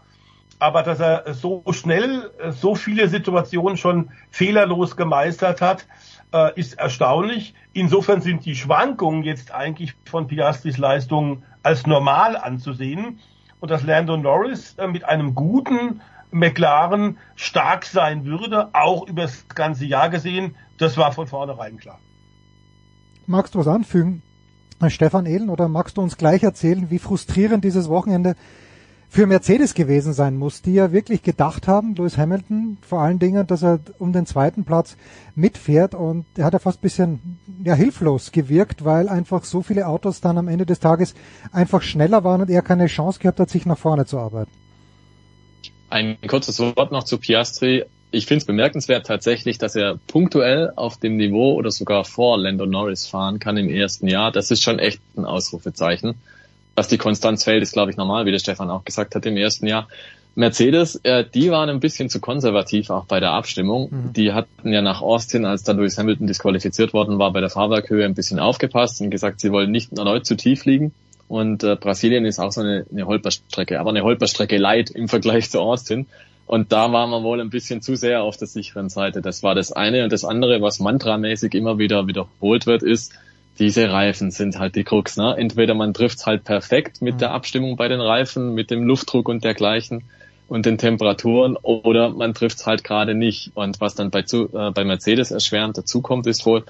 Aber dass er so schnell äh, so viele Situationen schon fehlerlos gemeistert hat, äh, ist erstaunlich. Insofern sind die Schwankungen jetzt eigentlich von Piastris Leistungen als normal anzusehen. Und dass Lando Norris äh, mit einem guten McLaren stark sein würde, auch über das ganze Jahr gesehen, das war von vornherein klar. Magst du was anfügen, Stefan Ehlen, oder magst du uns gleich erzählen, wie frustrierend dieses Wochenende für Mercedes gewesen sein muss, die ja wirklich gedacht haben, Lewis Hamilton vor allen Dingen, dass er um den zweiten Platz mitfährt und er hat ja fast bisschen ja, hilflos gewirkt, weil einfach so viele Autos dann am Ende des Tages einfach schneller waren und er keine Chance gehabt hat, sich nach vorne zu arbeiten. Ein kurzes Wort noch zu Piastri. Ich finde es bemerkenswert tatsächlich, dass er punktuell auf dem Niveau oder sogar vor Lando Norris fahren kann im ersten Jahr. Das ist schon echt ein Ausrufezeichen dass die Konstanz fällt, ist glaube ich normal, wie der Stefan auch gesagt hat im ersten Jahr. Mercedes, äh, die waren ein bisschen zu konservativ auch bei der Abstimmung. Mhm. Die hatten ja nach Austin, als dann Lewis Hamilton disqualifiziert worden war, bei der Fahrwerkhöhe ein bisschen aufgepasst und gesagt, sie wollen nicht erneut zu tief liegen. Und äh, Brasilien ist auch so eine, eine Holperstrecke, aber eine Holperstrecke light im Vergleich zu Austin. Und da war man wohl ein bisschen zu sehr auf der sicheren Seite. Das war das eine. Und das andere, was mantramäßig immer wieder wiederholt wird, ist, diese Reifen sind halt die Krux. Ne? Entweder man trifft halt perfekt mit der mhm. Abstimmung bei den Reifen, mit dem Luftdruck und dergleichen und den Temperaturen, oder man trifft halt gerade nicht. Und was dann bei, zu, äh, bei Mercedes erschwerend dazukommt, ist wohl,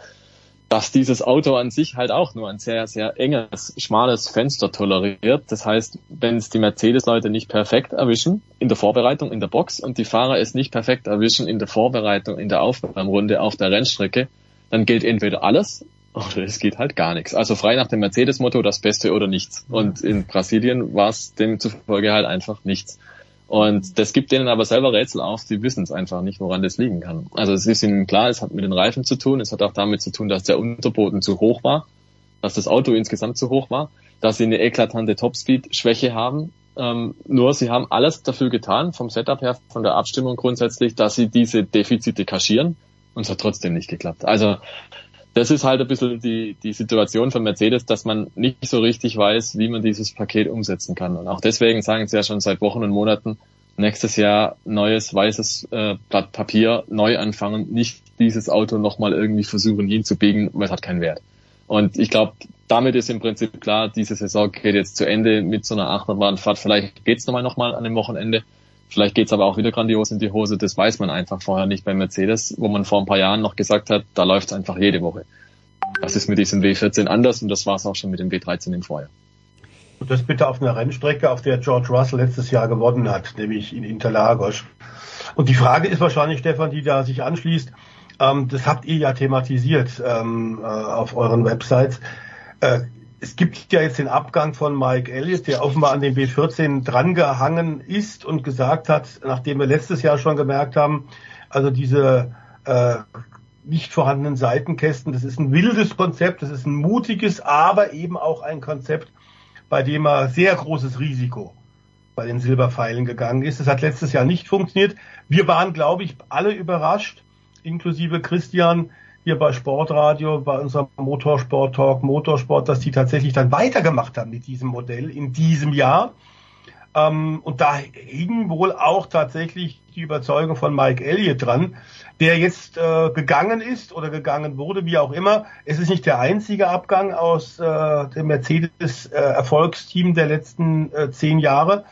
dass dieses Auto an sich halt auch nur ein sehr, sehr enges, schmales Fenster toleriert. Das heißt, wenn es die Mercedes-Leute nicht perfekt erwischen in der Vorbereitung in der Box und die Fahrer es nicht perfekt erwischen in der Vorbereitung in der Aufwärmrunde auf der Rennstrecke, dann gilt entweder alles oder es geht halt gar nichts. Also frei nach dem Mercedes-Motto, das Beste oder nichts. Und in Brasilien war es demzufolge halt einfach nichts. Und das gibt denen aber selber Rätsel auf, sie wissen es einfach nicht, woran das liegen kann. Also es ist ihnen klar, es hat mit den Reifen zu tun, es hat auch damit zu tun, dass der Unterboden zu hoch war, dass das Auto insgesamt zu hoch war, dass sie eine eklatante Topspeed-Schwäche haben. Ähm, nur sie haben alles dafür getan, vom Setup her, von der Abstimmung grundsätzlich, dass sie diese Defizite kaschieren und es hat trotzdem nicht geklappt. Also das ist halt ein bisschen die, die Situation von Mercedes, dass man nicht so richtig weiß, wie man dieses Paket umsetzen kann. Und auch deswegen sagen sie ja schon seit Wochen und Monaten, nächstes Jahr neues weißes äh, Blatt Papier, neu anfangen, nicht dieses Auto nochmal irgendwie versuchen hinzubiegen, weil es hat keinen Wert. Und ich glaube, damit ist im Prinzip klar, diese Saison geht jetzt zu Ende mit so einer Achterbahnfahrt. Vielleicht geht's nochmal nochmal an dem Wochenende. Vielleicht geht's aber auch wieder grandios in die Hose, das weiß man einfach vorher nicht bei Mercedes, wo man vor ein paar Jahren noch gesagt hat, da läuft's einfach jede Woche. Das ist mit diesem W14 anders und das war's auch schon mit dem W13 im Vorjahr. Und das bitte auf einer Rennstrecke, auf der George Russell letztes Jahr gewonnen hat, nämlich in Interlagos. Und die Frage ist wahrscheinlich, Stefan, die da sich anschließt, ähm, das habt ihr ja thematisiert ähm, äh, auf euren Websites. Äh, es gibt ja jetzt den Abgang von Mike Elliott, der offenbar an dem B14 drangehangen ist und gesagt hat, nachdem wir letztes Jahr schon gemerkt haben, also diese äh, nicht vorhandenen Seitenkästen, das ist ein wildes Konzept, das ist ein mutiges, aber eben auch ein Konzept, bei dem er sehr großes Risiko bei den Silberpfeilen gegangen ist. Das hat letztes Jahr nicht funktioniert. Wir waren, glaube ich, alle überrascht, inklusive Christian hier bei Sportradio, bei unserem Motorsport Talk Motorsport, dass die tatsächlich dann weitergemacht haben mit diesem Modell in diesem Jahr. Ähm, und da hing wohl auch tatsächlich die Überzeugung von Mike Elliott dran, der jetzt äh, gegangen ist oder gegangen wurde, wie auch immer. Es ist nicht der einzige Abgang aus äh, dem Mercedes-Erfolgsteam äh, der letzten äh, zehn Jahre.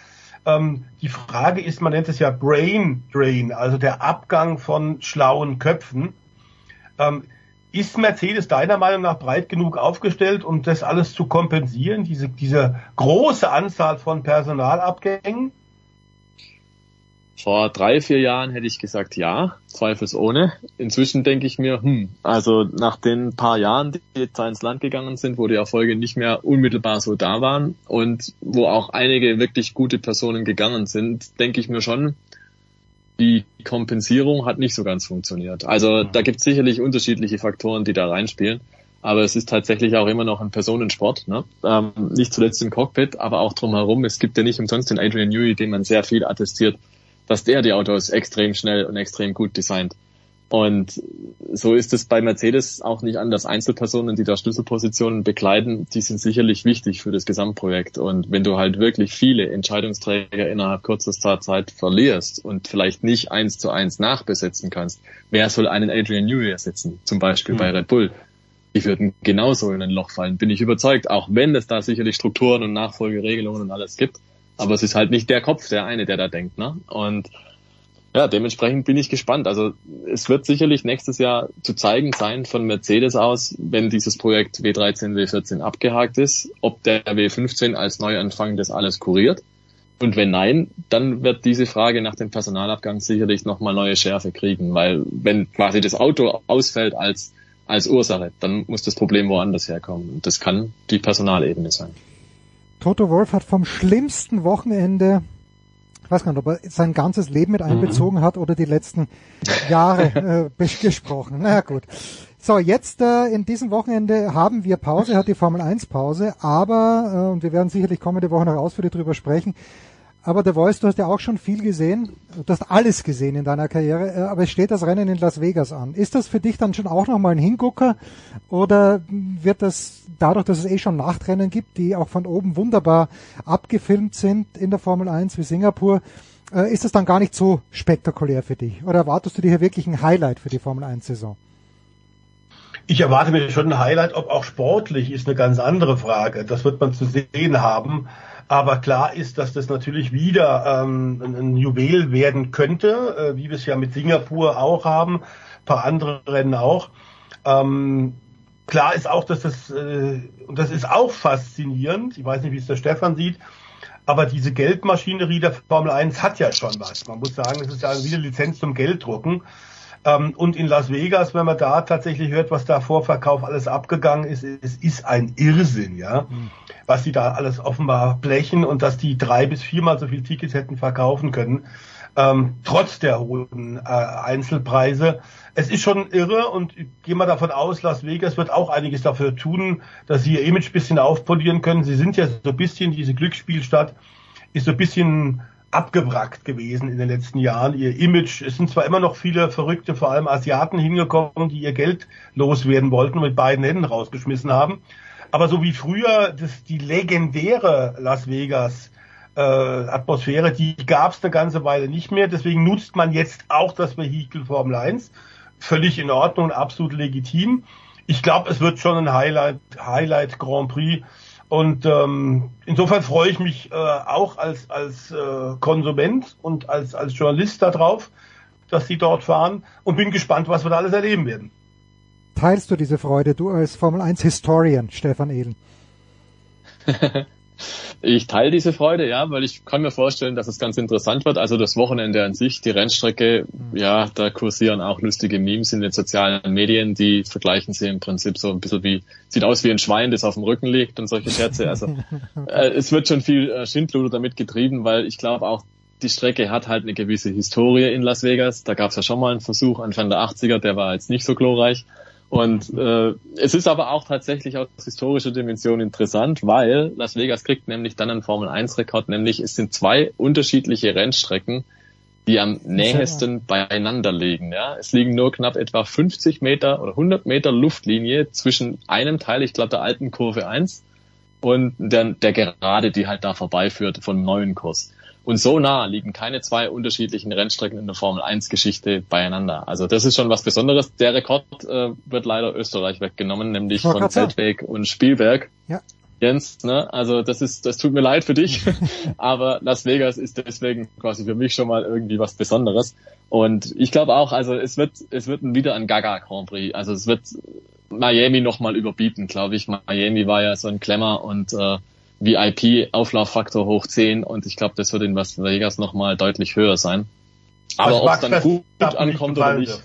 Ähm, die Frage ist, man nennt es ja Brain Drain, also der Abgang von schlauen Köpfen. Ähm, ist Mercedes deiner Meinung nach breit genug aufgestellt, um das alles zu kompensieren, diese, diese große Anzahl von Personalabgängen? Vor drei, vier Jahren hätte ich gesagt ja, zweifelsohne. Inzwischen denke ich mir, hm, also nach den paar Jahren, die jetzt ins Land gegangen sind, wo die Erfolge nicht mehr unmittelbar so da waren und wo auch einige wirklich gute Personen gegangen sind, denke ich mir schon, die Kompensierung hat nicht so ganz funktioniert. Also da gibt es sicherlich unterschiedliche Faktoren, die da reinspielen. Aber es ist tatsächlich auch immer noch ein Personensport, ne? ähm, nicht zuletzt im Cockpit, aber auch drumherum. Es gibt ja nicht umsonst den Adrian Newey, dem man sehr viel attestiert, dass der die Autos extrem schnell und extrem gut designt. Und so ist es bei Mercedes auch nicht anders. Einzelpersonen, die da Schlüsselpositionen bekleiden, die sind sicherlich wichtig für das Gesamtprojekt. Und wenn du halt wirklich viele Entscheidungsträger innerhalb kürzester Zeit verlierst und vielleicht nicht eins zu eins nachbesetzen kannst, wer soll einen Adrian Newey ersetzen? Zum Beispiel mhm. bei Red Bull. Die würden genauso in ein Loch fallen, bin ich überzeugt. Auch wenn es da sicherlich Strukturen und Nachfolgeregelungen und alles gibt. Aber es ist halt nicht der Kopf, der eine, der da denkt. Ne? Und ja, dementsprechend bin ich gespannt. Also es wird sicherlich nächstes Jahr zu zeigen sein von Mercedes aus, wenn dieses Projekt W13, W14 abgehakt ist, ob der W15 als Neuanfang das alles kuriert. Und wenn nein, dann wird diese Frage nach dem Personalabgang sicherlich nochmal neue Schärfe kriegen, weil wenn quasi das Auto ausfällt als, als Ursache, dann muss das Problem woanders herkommen. Und das kann die Personalebene sein. Toto Wolf hat vom schlimmsten Wochenende ich weiß gar nicht, ob er sein ganzes Leben mit einbezogen mhm. hat oder die letzten Jahre äh, gesprochen. Na naja, gut. So, jetzt äh, in diesem Wochenende haben wir Pause, hat die Formel 1 Pause, aber, äh, und wir werden sicherlich kommende Woche noch ausführlich drüber sprechen, aber der Voice, du hast ja auch schon viel gesehen. Du hast alles gesehen in deiner Karriere, äh, aber es steht das Rennen in Las Vegas an. Ist das für dich dann schon auch nochmal ein Hingucker? Oder wird das dadurch, dass es eh schon Nachtrennen gibt, die auch von oben wunderbar abgefilmt sind in der Formel 1 wie Singapur, äh, ist das dann gar nicht so spektakulär für dich? Oder erwartest du dir hier wirklich ein Highlight für die Formel 1 Saison? Ich erwarte mir schon ein Highlight, ob auch sportlich ist eine ganz andere Frage. Das wird man zu sehen haben. Aber klar ist, dass das natürlich wieder ähm, ein Juwel werden könnte, äh, wie wir es ja mit Singapur auch haben, paar andere Rennen auch. Ähm, klar ist auch, dass das, äh, und das ist auch faszinierend, ich weiß nicht, wie es der Stefan sieht, aber diese Geldmaschinerie der Formel 1 hat ja schon was. Man muss sagen, es ist ja wieder Lizenz zum Gelddrucken. Und in Las Vegas, wenn man da tatsächlich hört, was da vor Verkauf alles abgegangen ist, es ist ein Irrsinn, ja. Mhm was sie da alles offenbar blechen und dass die drei bis viermal so viel Tickets hätten verkaufen können, ähm, trotz der hohen äh, Einzelpreise. Es ist schon irre und ich gehe mal davon aus, Las Vegas wird auch einiges dafür tun, dass sie ihr Image bisschen aufpolieren können. Sie sind ja so ein bisschen, diese Glücksspielstadt ist so ein bisschen abgewrackt gewesen in den letzten Jahren. Ihr Image, es sind zwar immer noch viele Verrückte, vor allem Asiaten hingekommen, die ihr Geld loswerden wollten und mit beiden Händen rausgeschmissen haben. Aber so wie früher, das, die legendäre Las Vegas äh, Atmosphäre, die gab es eine ganze Weile nicht mehr. Deswegen nutzt man jetzt auch das Vehikel Formel 1. Völlig in Ordnung absolut legitim. Ich glaube, es wird schon ein Highlight, Highlight Grand Prix. Und ähm, insofern freue ich mich äh, auch als, als äh, Konsument und als, als Journalist darauf, dass sie dort fahren und bin gespannt, was wir da alles erleben werden. Teilst du diese Freude, du als Formel 1 Historian, Stefan Ehlen? ich teile diese Freude, ja, weil ich kann mir vorstellen, dass es ganz interessant wird. Also das Wochenende an sich, die Rennstrecke, ja, da kursieren auch lustige Memes in den sozialen Medien, die vergleichen sie im Prinzip so ein bisschen wie, sieht aus wie ein Schwein, das auf dem Rücken liegt und solche Scherze. Also äh, es wird schon viel äh, Schindluder damit getrieben, weil ich glaube auch, die Strecke hat halt eine gewisse Historie in Las Vegas. Da gab es ja schon mal einen Versuch Anfang der 80er, der war jetzt nicht so glorreich. Und äh, es ist aber auch tatsächlich aus historischer Dimension interessant, weil Las Vegas kriegt nämlich dann einen Formel 1 Rekord, nämlich es sind zwei unterschiedliche Rennstrecken, die am nähesten beieinander liegen. Ja, es liegen nur knapp etwa 50 Meter oder 100 Meter Luftlinie zwischen einem Teil, ich glaube der alten Kurve 1 und der, der Gerade, die halt da vorbeiführt vom neuen Kurs. Und so nah liegen keine zwei unterschiedlichen Rennstrecken in der Formel 1 Geschichte beieinander. Also das ist schon was Besonderes. Der Rekord äh, wird leider Österreich weggenommen, nämlich von Zeltweg und Spielberg. Ja. Jens, ne? Also das ist, das tut mir leid für dich, aber Las Vegas ist deswegen quasi für mich schon mal irgendwie was Besonderes. Und ich glaube auch, also es wird, es wird wieder ein Gaga Grand Prix. Also es wird Miami nochmal überbieten, glaube ich. Miami war ja so ein Klemmer und äh, VIP-Auflauffaktor hoch 10 und ich glaube, das wird in Las Vegas nochmal deutlich höher sein. Aber ob es dann gut ankommt oder nicht,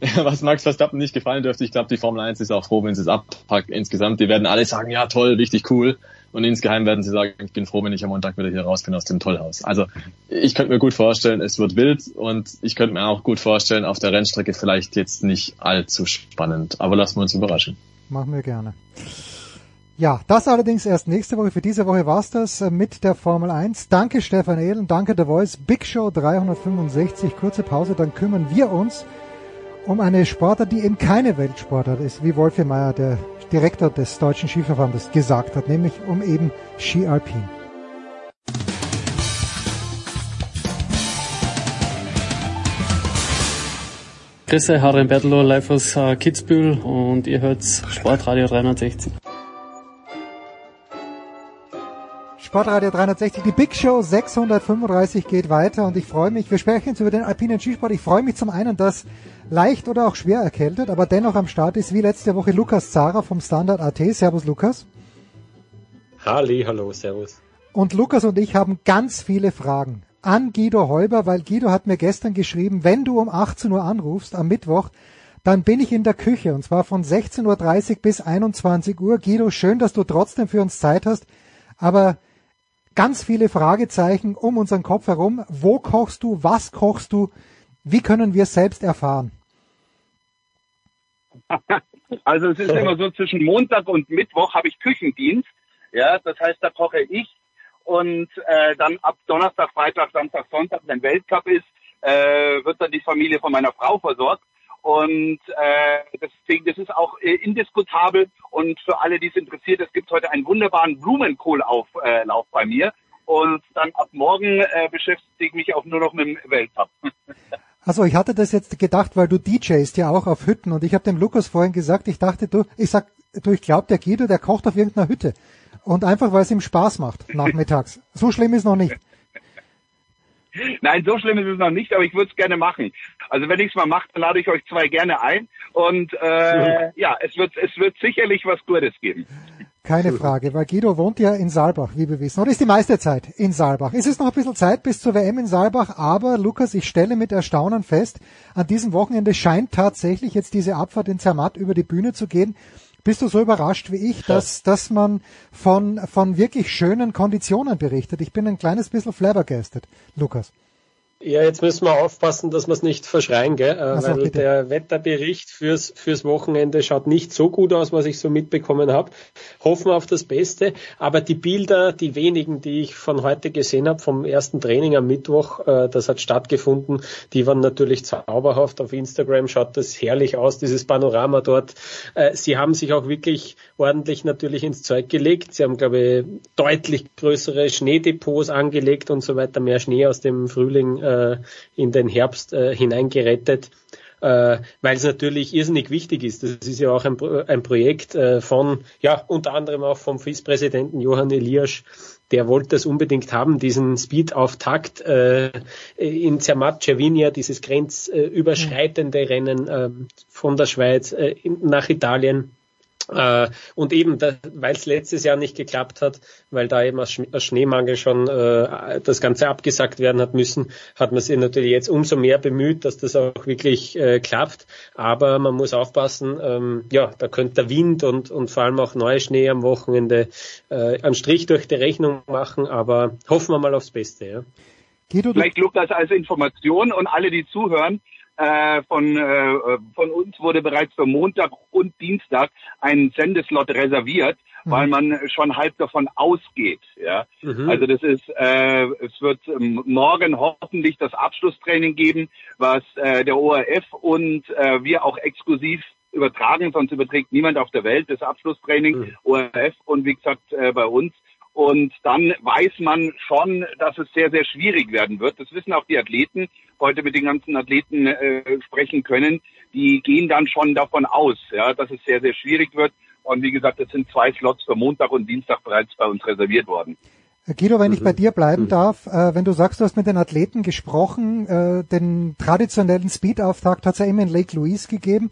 was Max Verstappen nicht gefallen dürfte, ich glaube, die Formel 1 ist auch froh, wenn sie es abpackt insgesamt. Die werden alle sagen, ja toll, richtig cool. Und insgeheim werden sie sagen, ich bin froh, wenn ich am Montag wieder hier raus bin aus dem Tollhaus. Also ich könnte mir gut vorstellen, es wird wild und ich könnte mir auch gut vorstellen, auf der Rennstrecke vielleicht jetzt nicht allzu spannend. Aber lassen wir uns überraschen. Machen wir gerne. Ja, das allerdings erst nächste Woche. Für diese Woche war's das äh, mit der Formel 1. Danke Stefan Ehlen, danke The Voice. Big Show 365, kurze Pause, dann kümmern wir uns um eine Sportart, die eben keine Weltsportart ist, wie Wolfi Meyer, der Direktor des Deutschen Skiverbandes, gesagt hat, nämlich um eben Ski Alpin. Grüße, Harren Bertelo, live aus äh, Kitzbühel und ihr hört Sportradio 360. Sportradio 360, die Big Show 635 geht weiter und ich freue mich, wir sprechen jetzt über den alpinen Skisport. Ich freue mich zum einen, dass leicht oder auch schwer erkältet, aber dennoch am Start ist wie letzte Woche Lukas Zara vom Standard AT. Servus Lukas. Halli, hallo, servus. Und Lukas und ich haben ganz viele Fragen an Guido Holber, weil Guido hat mir gestern geschrieben, wenn du um 18 Uhr anrufst am Mittwoch, dann bin ich in der Küche und zwar von 16.30 Uhr bis 21 Uhr. Guido, schön, dass du trotzdem für uns Zeit hast, aber ganz viele Fragezeichen um unseren Kopf herum. Wo kochst du? Was kochst du? Wie können wir es selbst erfahren? Also es ist immer so, zwischen Montag und Mittwoch habe ich Küchendienst. Ja, das heißt, da koche ich und äh, dann ab Donnerstag, Freitag, Samstag, Sonntag, wenn Weltcup ist, äh, wird dann die Familie von meiner Frau versorgt. Und äh, deswegen, das ist auch äh, indiskutabel. Und für alle, die es interessiert, es gibt heute einen wunderbaren Blumenkohlauflauf äh, Lauf bei mir. Und dann ab morgen äh, beschäftige ich mich auch nur noch mit dem Weltcup. Also ich hatte das jetzt gedacht, weil du DJst ja auch auf Hütten und ich habe dem Lukas vorhin gesagt, ich dachte, du, ich sag, du, ich glaube, der Guido, der kocht auf irgendeiner Hütte. Und einfach, weil es ihm Spaß macht, nachmittags. So schlimm ist noch nicht. Nein, so schlimm ist es noch nicht, aber ich würde es gerne machen. Also wenn ich es mal mache, dann lade ich euch zwei gerne ein. Und äh, ja, es wird, es wird sicherlich was Gutes geben. Keine Frage, weil Guido wohnt ja in Saalbach, wie wir wissen. Oder ist die meiste Zeit in Saalbach. Es ist noch ein bisschen Zeit bis zur WM in Saalbach, aber Lukas, ich stelle mit Erstaunen fest, an diesem Wochenende scheint tatsächlich jetzt diese Abfahrt in Zermatt über die Bühne zu gehen. Bist du so überrascht wie ich, dass, dass man von, von wirklich schönen Konditionen berichtet? Ich bin ein kleines bisschen flabbergasted, Lukas. Ja, jetzt müssen wir aufpassen, dass wir es nicht verschreien, gell? Äh, Also, weil bitte. der Wetterbericht fürs, fürs Wochenende schaut nicht so gut aus, was ich so mitbekommen habe. Hoffen wir auf das Beste. Aber die Bilder, die wenigen, die ich von heute gesehen habe, vom ersten Training am Mittwoch, äh, das hat stattgefunden, die waren natürlich zauberhaft. Auf Instagram schaut das herrlich aus, dieses Panorama dort. Äh, sie haben sich auch wirklich ordentlich natürlich ins Zeug gelegt. Sie haben, glaube ich, deutlich größere Schneedepots angelegt und so weiter, mehr Schnee aus dem Frühling äh, in den Herbst äh, hineingerettet äh, weil es natürlich irrsinnig wichtig ist. Das ist ja auch ein, ein Projekt äh, von, ja, unter anderem auch vom FIS-Präsidenten Johann Elias, der wollte das unbedingt haben, diesen Speed-Auftakt äh, in Zermatt, Cervinia, dieses grenzüberschreitende Rennen äh, von der Schweiz äh, nach Italien. Äh, und eben, weil es letztes Jahr nicht geklappt hat, weil da eben aus, Sch aus Schneemangel schon äh, das Ganze abgesagt werden hat müssen, hat man sich natürlich jetzt umso mehr bemüht, dass das auch wirklich äh, klappt. Aber man muss aufpassen, ähm, ja, da könnte der Wind und, und vor allem auch Neuschnee am Wochenende äh, einen Strich durch die Rechnung machen, aber hoffen wir mal aufs Beste. Ja. Vielleicht Lukas als Information und alle, die zuhören, äh, von, äh, von uns wurde bereits für Montag und Dienstag ein Sendeslot reserviert, mhm. weil man schon halb davon ausgeht. Ja, mhm. also das ist, äh, es wird ähm, morgen hoffentlich das Abschlusstraining geben, was äh, der ORF und äh, wir auch exklusiv übertragen, sonst überträgt niemand auf der Welt das Abschlusstraining, mhm. ORF und wie gesagt äh, bei uns. Und dann weiß man schon, dass es sehr, sehr schwierig werden wird. Das wissen auch die Athleten. Heute mit den ganzen Athleten äh, sprechen können. Die gehen dann schon davon aus, ja, dass es sehr, sehr schwierig wird. Und wie gesagt, es sind zwei Slots für Montag und Dienstag bereits bei uns reserviert worden. Guido, wenn ich bei dir bleiben mhm. darf, äh, wenn du sagst, du hast mit den Athleten gesprochen, äh, den traditionellen Speed-Auftakt hat es ja immer in Lake Louise gegeben.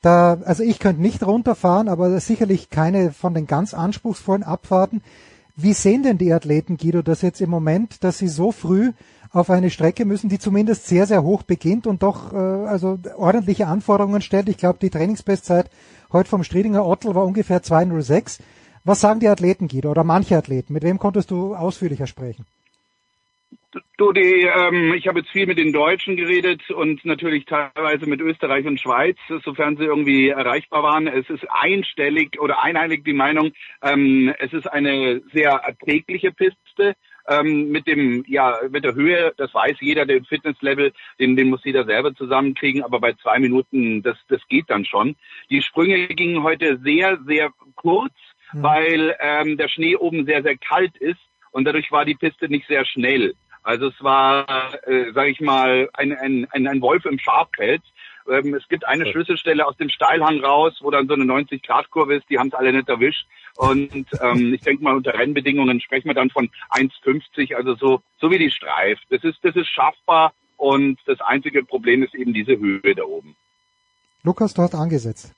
Da, also ich könnte nicht runterfahren, aber sicherlich keine von den ganz anspruchsvollen Abfahrten. Wie sehen denn die Athleten, Guido, das jetzt im Moment, dass sie so früh auf eine Strecke müssen, die zumindest sehr, sehr hoch beginnt und doch äh, also ordentliche Anforderungen stellt? Ich glaube, die Trainingsbestzeit heute vom Striedinger Ottel war ungefähr 206. Was sagen die Athleten, Guido, oder manche Athleten? Mit wem konntest du ausführlicher sprechen? Du, die, ähm, ich habe jetzt viel mit den Deutschen geredet und natürlich teilweise mit Österreich und Schweiz, sofern sie irgendwie erreichbar waren. Es ist einstellig oder einheilig die Meinung, ähm, es ist eine sehr erträgliche Piste. Ähm, mit dem, ja, mit der Höhe, das weiß jeder, den Fitnesslevel, den, den muss jeder selber zusammenkriegen, aber bei zwei Minuten, das, das geht dann schon. Die Sprünge gingen heute sehr, sehr kurz, mhm. weil ähm, der Schnee oben sehr, sehr kalt ist und dadurch war die Piste nicht sehr schnell. Also es war, äh, sage ich mal, ein, ein, ein, ein Wolf im Schafpelz. Ähm, es gibt eine Schlüsselstelle aus dem Steilhang raus, wo dann so eine 90-Grad-Kurve ist, die haben es alle nicht erwischt. Und ähm, ich denke mal, unter Rennbedingungen sprechen wir dann von 1,50, also so, so wie die Streif. Das ist, das ist schaffbar und das einzige Problem ist eben diese Höhe da oben. Lukas, du hast angesetzt.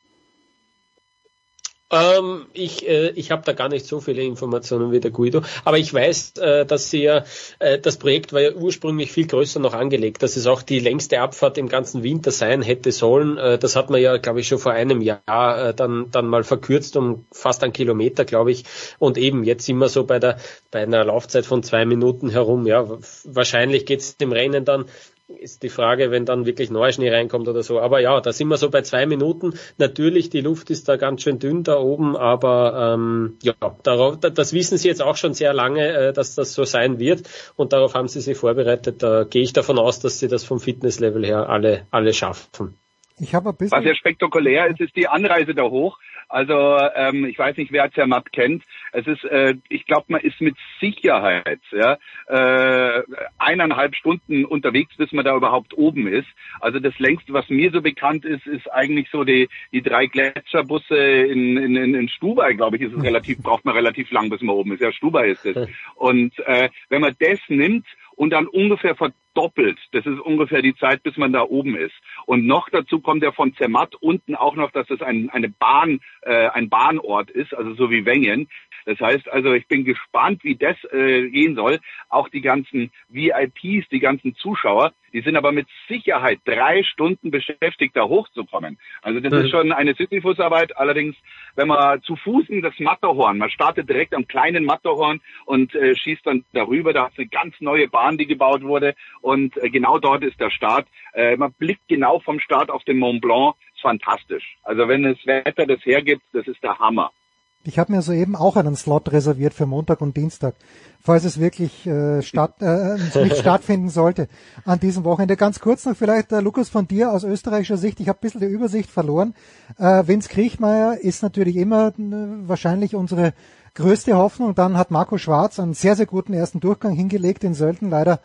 Ähm, ich äh, ich habe da gar nicht so viele Informationen wie der Guido, aber ich weiß, äh, dass sie ja, äh, das Projekt war ja ursprünglich viel größer noch angelegt, dass es auch die längste Abfahrt im ganzen Winter sein hätte sollen. Äh, das hat man ja, glaube ich, schon vor einem Jahr äh, dann dann mal verkürzt um fast einen Kilometer, glaube ich. Und eben jetzt sind wir so bei der bei einer Laufzeit von zwei Minuten herum. Ja, wahrscheinlich geht's dem Rennen dann ist die Frage, wenn dann wirklich neuer Schnee reinkommt oder so. Aber ja, da sind wir so bei zwei Minuten. Natürlich, die Luft ist da ganz schön dünn da oben, aber ähm, ja, darauf, das wissen Sie jetzt auch schon sehr lange, äh, dass das so sein wird und darauf haben Sie sich vorbereitet. Da gehe ich davon aus, dass Sie das vom Fitnesslevel her alle, alle schaffen. Ich habe ein bisschen Was sehr spektakulär ist, ist die Anreise da hoch. Also ähm, ich weiß nicht, wer Zermatt kennt. Es ist, äh, ich glaube, man ist mit Sicherheit ja, äh, eineinhalb Stunden unterwegs, bis man da überhaupt oben ist. Also das längste, was mir so bekannt ist, ist eigentlich so die, die drei Gletscherbusse in, in, in Stubai, glaube ich, ist es relativ, braucht man relativ lang, bis man oben ist. Ja, Stubai ist es. Und äh, wenn man das nimmt und dann ungefähr verdoppelt. Das ist ungefähr die Zeit, bis man da oben ist. Und noch dazu kommt ja von Zermatt unten auch noch, dass es ein, eine Bahn, äh, ein Bahnort ist, also so wie Wengen. Das heißt also, ich bin gespannt, wie das äh, gehen soll. Auch die ganzen VIPs, die ganzen Zuschauer, die sind aber mit Sicherheit drei Stunden beschäftigt, da hochzukommen. Also das mhm. ist schon eine Sisyphusarbeit. Allerdings, wenn man zu Fußen das Matterhorn, man startet direkt am kleinen Matterhorn und äh, schießt dann darüber, da ist eine ganz neue Bahn, die gebaut wurde und äh, genau dort ist der Start. Äh, man blickt genau vom Start auf den Mont Blanc, ist fantastisch. Also wenn das Wetter das hergibt, das ist der Hammer. Ich habe mir soeben auch einen Slot reserviert für Montag und Dienstag, falls es wirklich äh, statt, äh, nicht stattfinden sollte an diesem Wochenende. Ganz kurz noch vielleicht, äh, Lukas, von dir aus österreichischer Sicht. Ich habe ein bisschen die Übersicht verloren. Äh, Vince Kriechmeier ist natürlich immer äh, wahrscheinlich unsere größte Hoffnung. Dann hat Marco Schwarz einen sehr, sehr guten ersten Durchgang hingelegt in Sölden. Leider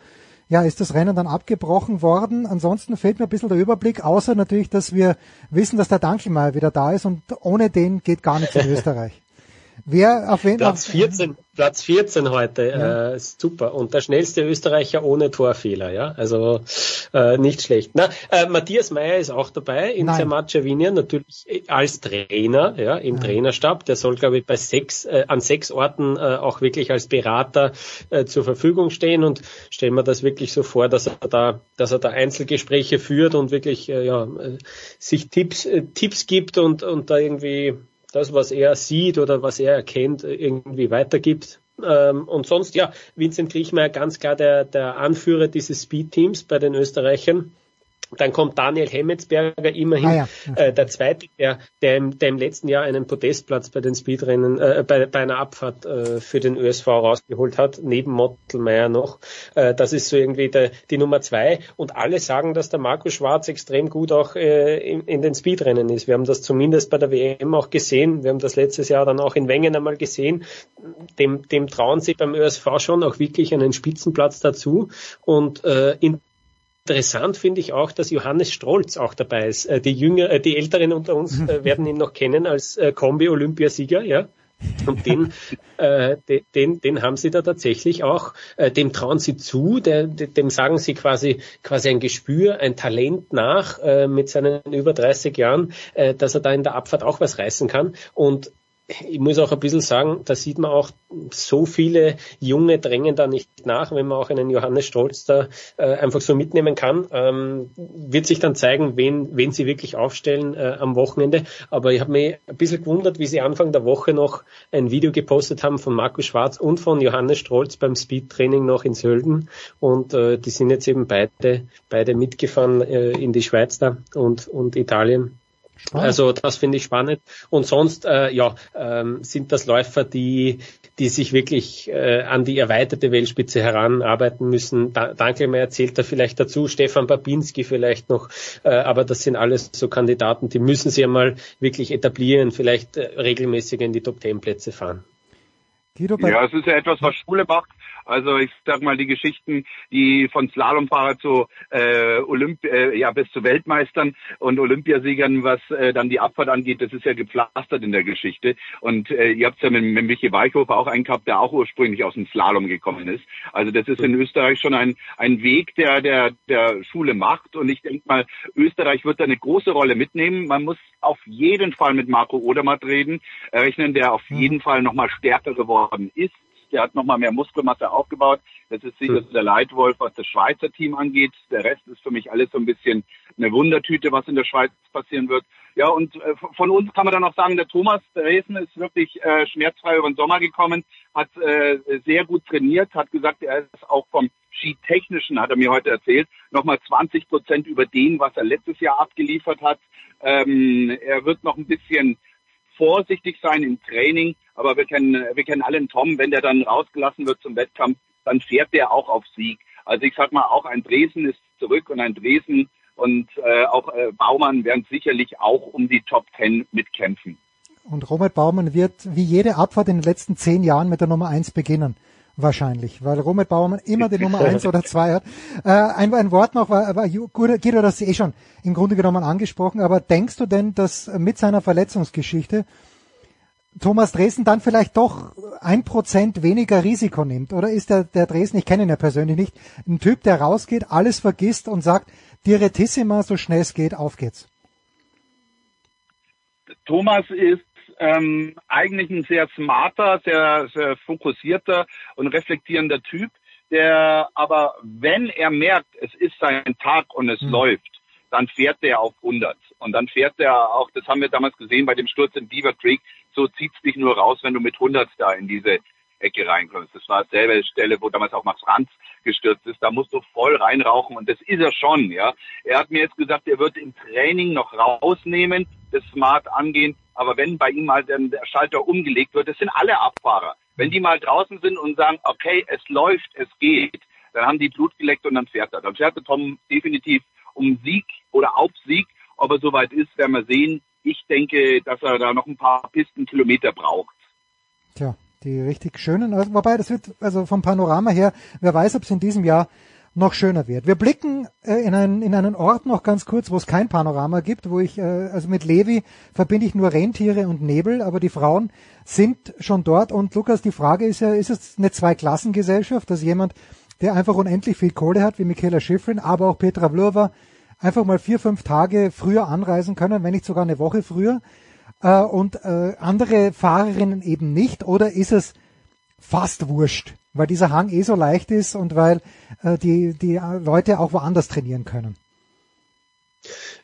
ja, ist das Rennen dann abgebrochen worden. Ansonsten fehlt mir ein bisschen der Überblick, außer natürlich, dass wir wissen, dass der Dankelmeier wieder da ist und ohne den geht gar nichts in Österreich. Wer auf wen? Platz 14, Platz 14 heute, ja. äh, super. Und der schnellste Österreicher ohne Torfehler, ja. Also äh, nicht schlecht. Na, äh, Matthias Meyer ist auch dabei in Zermatt Cervinia, natürlich als Trainer, ja, im Nein. Trainerstab. Der soll, glaube ich, bei sechs, äh, an sechs Orten äh, auch wirklich als Berater äh, zur Verfügung stehen und stellen wir das wirklich so vor, dass er da, dass er da Einzelgespräche führt und wirklich äh, ja, äh, sich Tipps, äh, Tipps gibt und, und da irgendwie das, was er sieht oder was er erkennt, irgendwie weitergibt. Ähm, und sonst, ja, Vincent Kriechmeier ganz klar der, der Anführer dieses Speed-Teams bei den Österreichern. Dann kommt Daniel Hemmetsberger, immerhin Ah ja. äh, der Zweite, der, der, im, der im letzten Jahr einen Podestplatz bei den Speedrennen, äh, bei, bei einer Abfahrt äh, für den ÖSV rausgeholt hat, neben Mottelmeier noch. Äh, das ist so irgendwie der, die Nummer zwei. Und alle sagen, dass der Markus Schwarz extrem gut auch äh, in, in den Speedrennen ist. Wir haben das zumindest bei der WM auch gesehen. Wir haben das letztes Jahr dann auch in Wengen einmal gesehen. Dem, dem trauen sie beim ÖSV schon auch wirklich einen Spitzenplatz dazu. Und äh, in Interessant finde ich auch, dass Johannes Strolz auch dabei ist. Äh, Die Jünger, äh, die Älteren unter uns äh, werden ihn noch kennen als Kombi-Olympiasieger, ja. Und den, äh, de- den, den haben sie da tatsächlich auch, äh, dem trauen sie zu, der, de- dem sagen sie quasi, quasi ein Gespür, ein Talent nach, äh, mit seinen über 30 Jahren, äh, dass er da in der Abfahrt auch was reißen kann. Und ich muss auch ein bisschen sagen, da sieht man auch, so viele Junge drängen da nicht nach, wenn man auch einen Johannes Stolz da äh, einfach so mitnehmen kann. Ähm, wird sich dann zeigen, wen, wen sie wirklich aufstellen äh, am Wochenende. Aber ich habe mich ein bisschen gewundert, wie sie Anfang der Woche noch ein Video gepostet haben von Markus Schwarz und von Johannes Strolz beim Speedtraining noch in Sölden. Und äh, die sind jetzt eben beide, beide mitgefahren äh, in die Schweiz da und, und Italien. Spannend. Also das finde ich spannend. Und sonst, äh, ja, ähm, sind das Läufer, die, die sich wirklich äh, an die erweiterte Weltspitze heranarbeiten müssen. Da, Dankelmeier erzählt da vielleicht dazu, Stefan Babinski vielleicht noch, äh, aber das sind alles so Kandidaten, die müssen sie einmal wirklich etablieren, vielleicht äh, regelmäßig in die Top Ten Plätze fahren. Ja, es ist ja etwas, was Schule macht. Also ich sag mal, die Geschichten, die von Slalomfahrer zu äh, Olymp äh, ja bis zu Weltmeistern und Olympiasiegern, was äh, dann die Abfahrt angeht, das ist ja gepflastert in der Geschichte. Und äh, ihr habt ja mit, mit Michi Weichhofer auch einen gehabt, der auch ursprünglich aus dem Slalom gekommen ist. Also das ist in Österreich schon ein, ein Weg, der, der, der Schule macht. Und ich denke mal, Österreich wird da eine große Rolle mitnehmen. Man muss auf jeden Fall mit Marco Odermatt reden, äh, rechnen, der auf jeden Fall nochmal stärker geworden ist. Der hat nochmal mehr Muskelmasse aufgebaut. Das ist sicher der Leitwolf, was das Schweizer Team angeht. Der Rest ist für mich alles so ein bisschen eine Wundertüte, was in der Schweiz passieren wird. Ja, und äh, von uns kann man dann auch sagen, der Thomas Dresden ist wirklich äh, schmerzfrei über den Sommer gekommen, hat äh, sehr gut trainiert, hat gesagt, er ist auch vom Skitechnischen, hat er mir heute erzählt, nochmal 20 Prozent über den, was er letztes Jahr abgeliefert hat. Ähm, er wird noch ein bisschen vorsichtig sein im Training, aber wir kennen, wir kennen alle einen Tom, wenn der dann rausgelassen wird zum Wettkampf, dann fährt der auch auf Sieg. Also ich sag mal, auch ein Dresden ist zurück und ein Dresden und äh, auch äh, Baumann werden sicherlich auch um die Top Ten mitkämpfen. und Robert Baumann wird wie jede Abfahrt in den letzten zehn Jahren mit der Nummer eins beginnen. Wahrscheinlich, weil Robert Baumann immer die Nummer eins oder zwei hat. Äh, ein, ein Wort noch, war, war Guido, Guido, das eh schon im Grunde genommen angesprochen, aber denkst du denn, dass mit seiner Verletzungsgeschichte Thomas Dresden dann vielleicht doch ein Prozent weniger Risiko nimmt? Oder ist der, der Dresden, ich kenne ihn ja persönlich nicht, ein Typ, der rausgeht, alles vergisst und sagt, Direttissima, so schnell es geht, auf geht's? Thomas ist ähm, eigentlich ein sehr smarter, sehr, sehr fokussierter und reflektierender Typ, der aber, wenn er merkt, es ist sein Tag und es läuft, dann fährt er auf 100. Und dann fährt er auch, das haben wir damals gesehen bei dem Sturz in Beaver Creek, so zieht's dich nur raus, wenn du mit 100 da in diese Ecke reinkommst. Das war dasselbe Stelle, wo damals auch Max Franz gestürzt ist. Da musst du voll reinrauchen und das ist er schon, ja. Er hat mir jetzt gesagt, er wird im Training noch rausnehmen, das smart angehen. Aber wenn bei ihm mal dann der Schalter umgelegt wird, das sind alle Abfahrer. Wenn die mal draußen sind und sagen, okay, es läuft, es geht, dann haben die Blut geleckt und dann fährt er. Dann fährt der Tom definitiv um Sieg oder auf Sieg. Ob er soweit ist, werden wir sehen. Ich denke, dass er da noch ein paar Pistenkilometer braucht. Tja, die richtig schönen, also, wobei das wird, also vom Panorama her, wer weiß, ob es in diesem Jahr noch schöner wird. Wir blicken äh, in, einen, in einen Ort noch ganz kurz, wo es kein Panorama gibt, wo ich, äh, also mit Levi verbinde ich nur Rentiere und Nebel, aber die Frauen sind schon dort und Lukas, die Frage ist ja, ist es eine Zweiklassengesellschaft, dass jemand, der einfach unendlich viel Kohle hat, wie Michaela Schifrin, aber auch Petra Vlhova, einfach mal vier, fünf Tage früher anreisen können, wenn nicht sogar eine Woche früher, äh, und äh, andere Fahrerinnen eben nicht, oder ist es fast wurscht, weil dieser Hang eh so leicht ist und weil äh, die, die Leute auch woanders trainieren können?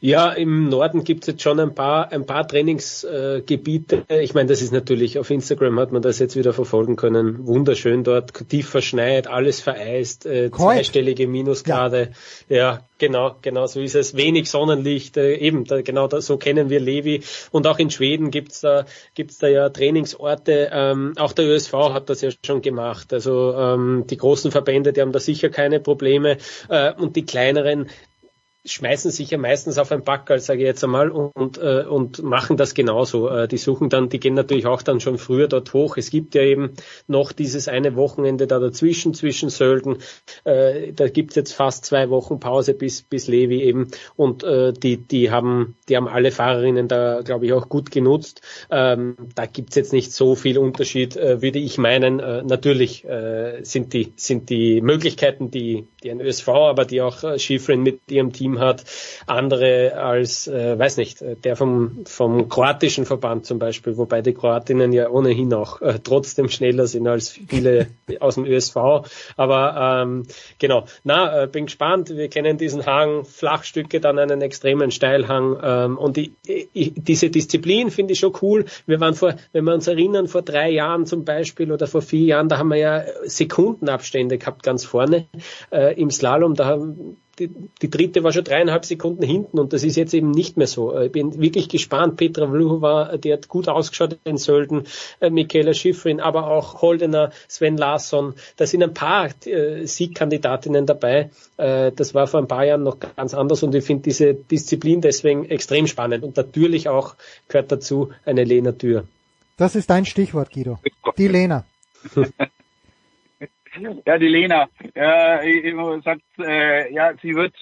Ja, im Norden gibt es jetzt schon ein paar, ein paar Trainingsgebiete. Äh, ich meine, das ist natürlich, auf Instagram hat man das jetzt wieder verfolgen können. Wunderschön dort, tief verschneit, alles vereist, äh, zweistellige Minusgrade. Ja. ja. genau, genau so ist es. Wenig Sonnenlicht, äh, eben, da, genau da, so kennen wir Levi. Und auch in Schweden gibt's da, gibt's da ja Trainingsorte. Ähm, auch der ÖSV hat das ja schon gemacht. Also ähm, die großen Verbände, die haben da sicher keine Probleme. Äh, und die kleineren, schmeißen sich ja meistens auf ein Backerl, sage ich jetzt einmal, und, äh, und machen das genauso. Äh, die suchen dann, die gehen natürlich auch dann schon früher dort hoch. Es gibt ja eben noch dieses eine Wochenende da dazwischen, zwischen Sölden. Äh, da gibt's jetzt fast zwei Wochen Pause bis, bis Levi eben. Und äh, die, die haben, die haben alle Fahrerinnen da, glaube ich, auch gut genutzt. Ähm, da gibt's jetzt nicht so viel Unterschied, äh, würde ich meinen. Äh, natürlich äh, sind die, sind die Möglichkeiten, die, die ein ÖSV, aber die auch äh, Schifrin mit ihrem Team Team hat, andere als, äh, weiß nicht, der vom, vom kroatischen Verband zum Beispiel, wobei die Kroatinnen ja ohnehin auch äh, trotzdem schneller sind als viele aus dem ÖSV. Aber ähm, genau, na, äh, bin gespannt. Wir kennen diesen Hang, Flachstücke, dann einen extremen Steilhang ähm, und die, ich, diese Disziplin finde ich schon cool. Wir waren vor, wenn wir uns erinnern, vor drei Jahren zum Beispiel oder vor vier Jahren, da haben wir ja Sekundenabstände gehabt ganz vorne äh, im Slalom. Da haben die, die dritte war schon dreieinhalb Sekunden hinten und das ist jetzt eben nicht mehr so. Ich bin wirklich gespannt. Petra Vlhova, die hat gut ausgeschaut in Sölden, äh, Michaela Schifrin, aber auch Holdener, Sven Larsson. Da sind ein paar äh, Siegkandidatinnen dabei. Äh, das war vor ein paar Jahren noch ganz anders und ich finde diese Disziplin deswegen extrem spannend und natürlich auch gehört dazu eine Lena Tür. Das ist dein Stichwort, Guido. Die Lena. Ja, die Lena äh, sagt, äh, ja, sie wird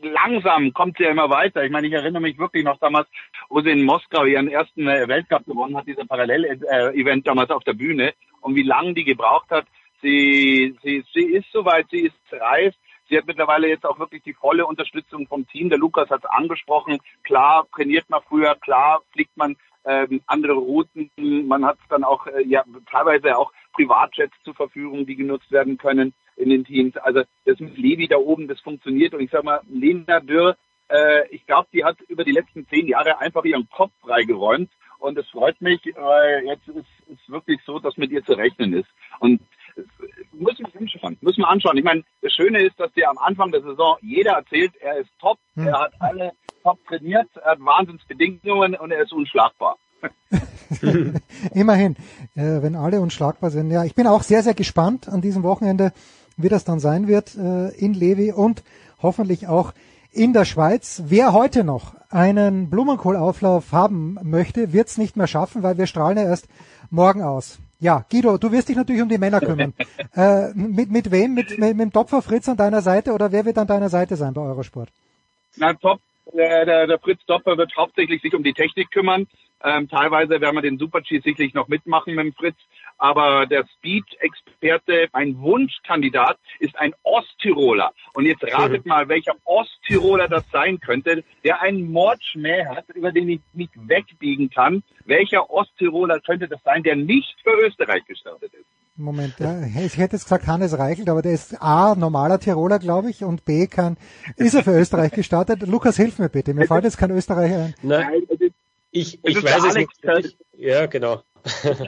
langsam, kommt sie ja immer weiter. Ich meine, ich erinnere mich wirklich noch damals, wo sie in Moskau ihren ersten äh, Weltcup gewonnen hat, dieser Parallel-Event damals auf der Bühne und wie lange die gebraucht hat. Sie, sie, sie ist soweit, sie ist reif. Sie hat mittlerweile jetzt auch wirklich die volle Unterstützung vom Team. Der Lukas hat es angesprochen. Klar trainiert man früher, klar fliegt man ähm, andere Routen. Man hat dann auch äh, ja teilweise auch Privatjets zur Verfügung, die genutzt werden können in den Teams. Also das mit Levi da oben, das funktioniert. Und ich sag mal, Lena Dürr, äh, ich glaube, die hat über die letzten zehn Jahre einfach ihren Kopf freigeräumt. Und es freut mich, weil jetzt ist es wirklich so, dass mit ihr zu rechnen ist. Und müssen wir anschauen. Müssen wir anschauen. Ich meine, das Schöne ist, dass dir am Anfang der Saison jeder erzählt, er ist top, hm. er hat alle top trainiert, er hat Wahnsinnsbedingungen und er ist unschlagbar. Immerhin, äh, wenn alle unschlagbar sind. Ja, ich bin auch sehr, sehr gespannt an diesem Wochenende, wie das dann sein wird äh, in Levi und hoffentlich auch in der Schweiz. Wer heute noch einen Blumenkohlauflauf haben möchte, wird es nicht mehr schaffen, weil wir strahlen ja erst morgen aus. Ja, Guido, du wirst dich natürlich um die Männer kümmern. äh, mit, mit wem? Mit, mit, mit dem Topfer Fritz an deiner Seite oder wer wird an deiner Seite sein bei Eurosport? Na, top. Der, der, der Fritz Dopper wird hauptsächlich sich um die Technik kümmern. Ähm, teilweise werden wir den Super-G sicherlich noch mitmachen mit dem Fritz. Aber der Speed-Experte, mein Wunschkandidat, ist ein Osttiroler. Und jetzt ratet mal, welcher Osttiroler das sein könnte, der einen Mordschmäh hat, über den ich nicht wegbiegen kann. Welcher Osttiroler könnte das sein, der nicht für Österreich gestartet ist? Moment, ja, ich hätte jetzt gesagt Hannes Reichelt, aber der ist A, normaler Tiroler, glaube ich, und B, kann, ist er für Österreich gestartet? Lukas, hilf mir bitte, mir fällt jetzt kein Österreicher ein. Nein, ich, ich weiß es nicht. Ich, ja, genau.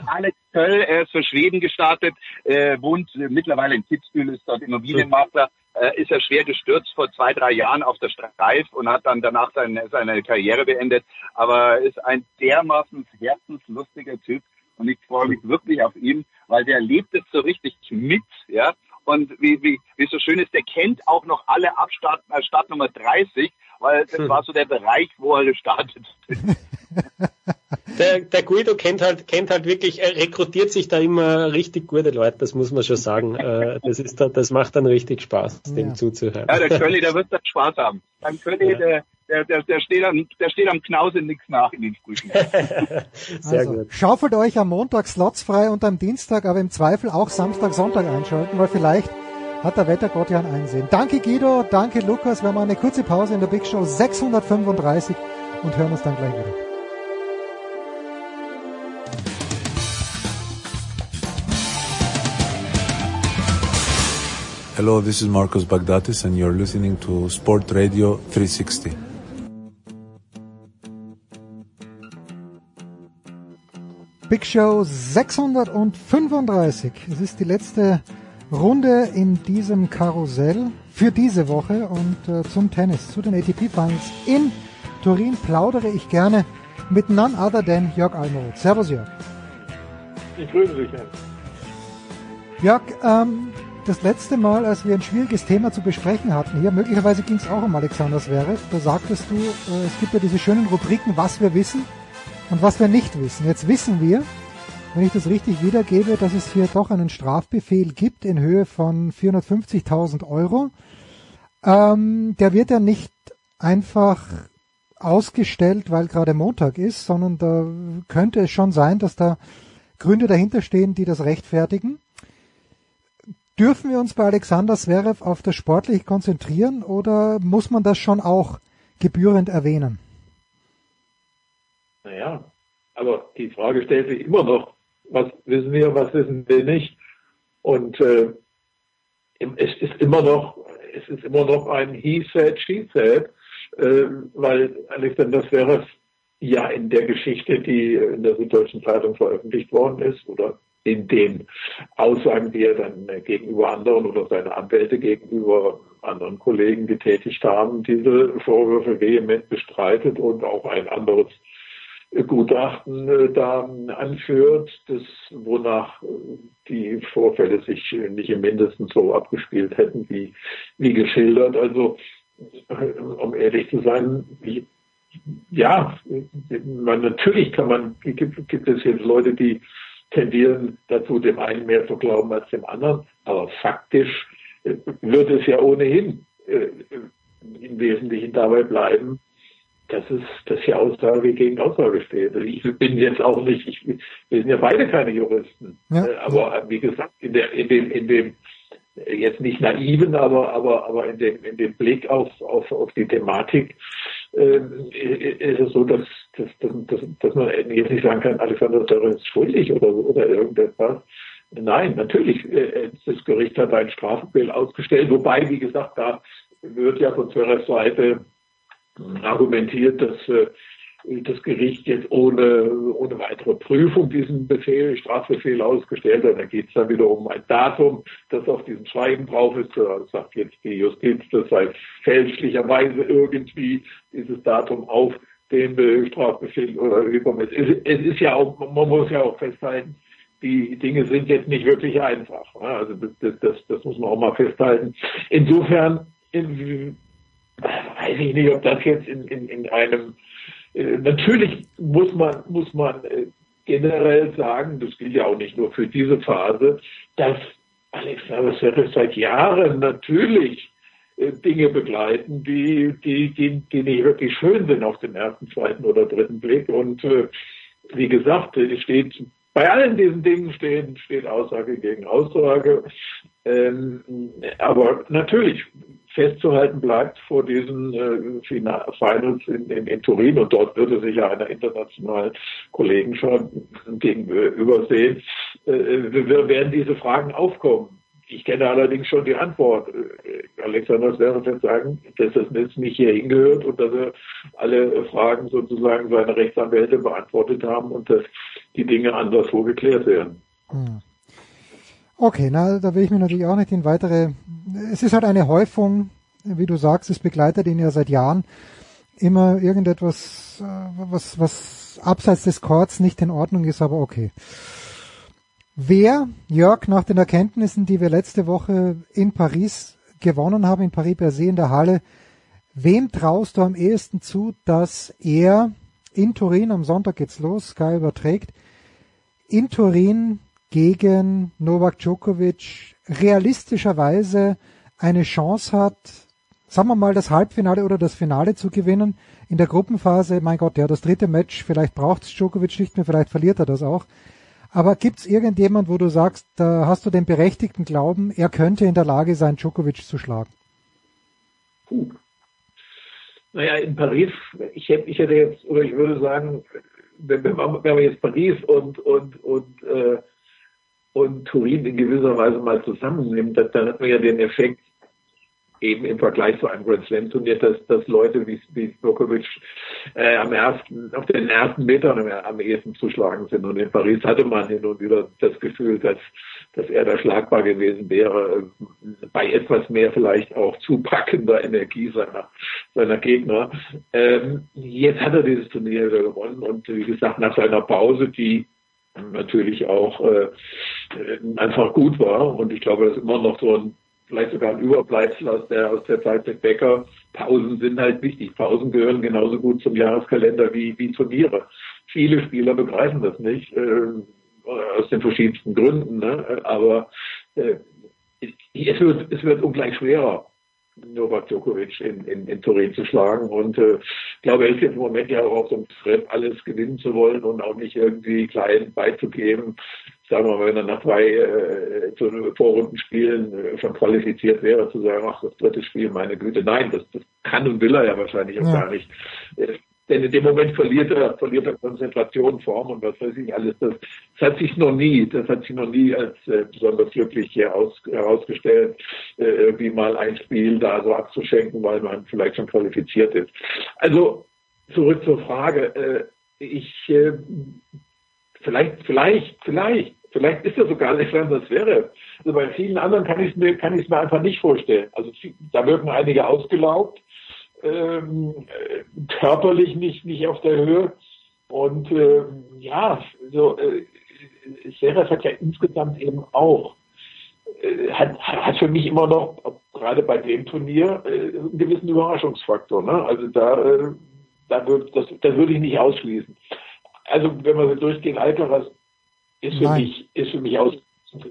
Alex Köll, er ist für Schweden gestartet, äh, wohnt mittlerweile in Kitzbühel, ist dort Immobilienmakler, äh, ist er schwer gestürzt vor zwei, drei Jahren auf der Streif und hat dann danach seine, seine Karriere beendet, aber ist ein dermaßen herzenslustiger Typ und ich freue mich wirklich auf ihn, weil der lebt es so richtig mit, ja, und wie, wie, wie so schön ist, der kennt auch noch alle ab Start, äh, Startnummer 30, weil das war so der Bereich, wo er gestartet ist. Der, der Guido kennt halt, kennt halt wirklich, er rekrutiert sich da immer richtig gute Leute, das muss man schon sagen. Äh, das ist da, das macht dann richtig Spaß, dem ja. zuzuhören. Ja, der Kölli, der wird dann Spaß haben. Beim Kölli, ja. der, der, der, der, steht am, der steht am Knause nichts nach in den Sprüchen. Sehr also, gut. Schaufelt euch am Montag Slots frei und am Dienstag, aber im Zweifel auch Samstag, Sonntag einschalten, weil vielleicht hat der Wettergott ja ein Einsehen. Danke Guido, danke Lukas. Wir machen eine kurze Pause in der Big Show 635 und hören uns dann gleich wieder. Hello, this is Marcos Bagdatis and you're listening to Sport Radio 360. Big Show 635. Es ist die letzte Runde in diesem Karussell für diese Woche und äh, zum Tennis, zu den ATP Finals in Turin plaudere ich gerne mit none other than Jörg Almroth. Servus Jörg. Ich grüße dich. Jörg, ähm, das letzte Mal, als wir ein schwieriges Thema zu besprechen hatten hier, möglicherweise ging es auch um Alexander Zverev, da sagtest du, äh, es gibt ja diese schönen Rubriken, was wir wissen und was wir nicht wissen. Jetzt wissen wir, wenn ich das richtig wiedergebe, dass es hier doch einen Strafbefehl gibt in Höhe von 450.000 Euro. Ähm, der wird ja nicht einfach ausgestellt, weil gerade Montag ist, sondern da könnte es schon sein, dass da Gründe dahinter stehen, die das rechtfertigen. Dürfen wir uns bei Alexander Zverev auf das Sportliche konzentrieren oder muss man das schon auch gebührend erwähnen? Naja, aber die Frage stellt sich immer noch, was wissen wir, was wissen wir nicht? Und äh, es ist immer noch, es ist immer noch ein He said, she said, äh, weil Alexander Zverev ja in der Geschichte, die in der Süddeutschen Zeitung veröffentlicht worden ist, oder in den Aussagen, die er dann gegenüber anderen oder seine Anwälte gegenüber anderen Kollegen getätigt haben, diese Vorwürfe vehement bestreitet und auch ein anderes Gutachten äh, da anführt, das, wonach die Vorfälle sich nicht im Mindesten so abgespielt hätten, wie, wie geschildert. Also, äh, um ehrlich zu sein, ja, man, natürlich kann man, gibt, gibt es jetzt Leute, die tendieren dazu, dem einen mehr zu glauben als dem anderen. Aber faktisch äh, wird es ja ohnehin äh, im Wesentlichen dabei bleiben, dass es, dass hier Aussage gegen Aussage steht. Also ich bin jetzt auch nicht, ich, wir sind ja beide keine Juristen. Ja. Äh, aber wie gesagt, in der, in dem, in dem, jetzt nicht naiven, aber, aber, aber in dem, in dem Blick auf, auf, auf die Thematik, äh, ist es so, dass, dass, dass, dass man jetzt nicht sagen kann, Alexander Zverev ist schuldig oder, oder irgendetwas. Nein, natürlich, äh, das Gericht hat ein Strafbefehl ausgestellt, wobei, wie gesagt, da wird ja von Zverevs Seite argumentiert, dass äh, das Gericht jetzt ohne, ohne weitere Prüfung diesen Befehl, Strafbefehl ausgestellt hat. Da geht es dann wieder um ein Datum, das auf diesem Schreiben drauf ist. Da sagt jetzt die Justiz, das sei fälschlicherweise irgendwie dieses Datum auf den Strafbefehl oder übermitteln. Es, es ist ja auch, man muss ja auch festhalten, die Dinge sind jetzt nicht wirklich einfach. Also das, das, das muss man auch mal festhalten. Insofern in, weiß ich nicht, ob das jetzt in, in, in einem natürlich muss man, muss man äh, generell sagen, das gilt ja auch nicht nur für diese Phase, dass Alexander Zverev seit Jahren natürlich äh, Dinge begleiten, die, die, die, die nicht wirklich schön sind auf den ersten, zweiten oder dritten Blick. Und äh, wie gesagt, es steht bei allen diesen Dingen stehen, steht Aussage gegen Aussage. Ähm, aber natürlich, festzuhalten bleibt vor diesen äh, Finals in, in, in, Turin und dort würde sich ja einer internationalen Kollegen schon gegenübersehen, äh, werden diese Fragen aufkommen. Ich kenne allerdings schon die Antwort. Äh, Alexander Zverev wird sagen, dass das jetzt nicht hier hingehört und dass er alle Fragen sozusagen seine Rechtsanwälte beantwortet haben und dass die Dinge anderswo geklärt werden. Hm. Okay, na, da will ich mir natürlich auch nicht in weitere. Es ist halt eine Häufung, wie du sagst, es begleitet ihn ja seit Jahren immer irgendetwas, äh, was, was abseits des Chords nicht in Ordnung ist, aber okay. Wer, Jörg, nach den Erkenntnissen, die wir letzte Woche in Paris gewonnen haben, in Paris per se in der Halle, wem traust du am ehesten zu, dass er in Turin, am Sonntag geht's los, Sky überträgt, in Turin gegen Novak Djokovic realistischerweise eine Chance hat, sagen wir mal, das Halbfinale oder das Finale zu gewinnen. In der Gruppenphase, mein Gott, ja, das dritte Match, vielleicht braucht es Djokovic nicht mehr, vielleicht verliert er das auch. Aber gibt es irgendjemand, wo du sagst, da hast du den berechtigten Glauben, er könnte in der Lage sein, Djokovic zu schlagen? Puh. Naja, in Paris, ich hätte, ich hätte jetzt, oder ich würde sagen, wenn, man jetzt Paris und, und, und äh, und Turin in gewisser Weise mal zusammennimmt, dann hat man ja den Effekt, eben im Vergleich zu einem Grand Slam Turnier, dass, dass Leute wie, wie Djokovic äh, am ersten, auf den ersten Metern am, am ehesten zu schlagen sind. Und in Paris hatte man hin und wieder das Gefühl, dass, dass er da schlagbar gewesen wäre, äh, bei etwas mehr vielleicht auch zupackender Energie seiner, seiner Gegner. Ähm, jetzt hat er dieses Turnier wieder gewonnen und wie gesagt, nach seiner Pause, die natürlich auch äh, einfach gut war. Und ich glaube, das ist immer noch so ein vielleicht sogar ein Überbleibsel aus der, aus der Zeit mit Becker. Pausen sind halt wichtig. Pausen gehören genauso gut zum Jahreskalender wie, wie Turniere. Viele Spieler begreifen das nicht, äh, aus den verschiedensten Gründen, ne? aber äh, es, wird, es wird ungleich schwerer. Novak Djokovic in, in, in Turin zu schlagen. Und äh, ich glaube, er ist jetzt im Moment ja auch auf so einem Trip, alles gewinnen zu wollen und auch nicht irgendwie klein beizugeben. Sagen wir mal, wenn er nach drei äh, so Vorrundenspielen äh, schon qualifiziert wäre, zu sagen, ach, das dritte Spiel, meine Güte. Nein, das, das kann und will er ja wahrscheinlich auch ja. gar nicht. Denn in dem Moment verliert er, verliert er Konzentration, Form und was weiß ich alles. Das, das hat sich noch nie, das hat sich noch nie als äh, besonders glücklich hier aus, herausgestellt, äh, irgendwie mal ein Spiel da so abzuschenken, weil man vielleicht schon qualifiziert ist. Also zurück zur Frage. Äh, ich äh, vielleicht, vielleicht, vielleicht, vielleicht ist er sogar Alexander Zverev. Also bei vielen anderen kann ich es mir, kann ich mir einfach nicht vorstellen. Also da wirken einige ausgelaugt ähm, körperlich nicht, nicht auf der Höhe. Und äh, ja, so äh, Seref hat ja insgesamt eben auch, äh, hat, hat für mich immer noch, gerade bei dem Turnier, äh, einen gewissen Überraschungsfaktor. Ne? Also da, äh, da wird, das, das würde ich nicht ausschließen. Also wenn wir so durchgehen, Alcaraz ist für mich, ist für mich aus,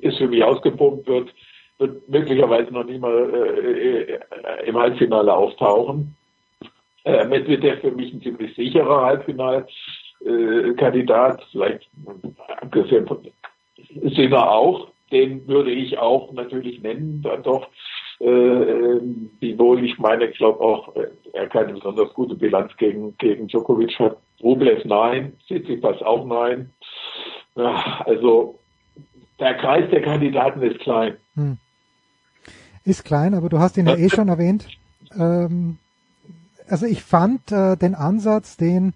ist für mich ausgepumpt, wird, wird möglicherweise noch nicht mal äh, äh im Halbfinale auftauchen. Äh, Medvedev für mich ein ziemlich sicherer Halbfinalkandidat, äh, vielleicht abgesehen von Sinner auch. Den würde ich auch natürlich nennen, dann doch. Äh, wiewohl ich meine, ich glaube auch, äh, er keine besonders gute Bilanz gegen, gegen Djokovic hat. Rublev nein, Tsitsipas auch nein. Ja, also der Kreis der Kandidaten ist klein. Hm. Ist klein, aber du hast ihn ja eh schon erwähnt. Ähm, also ich fand äh, den Ansatz, den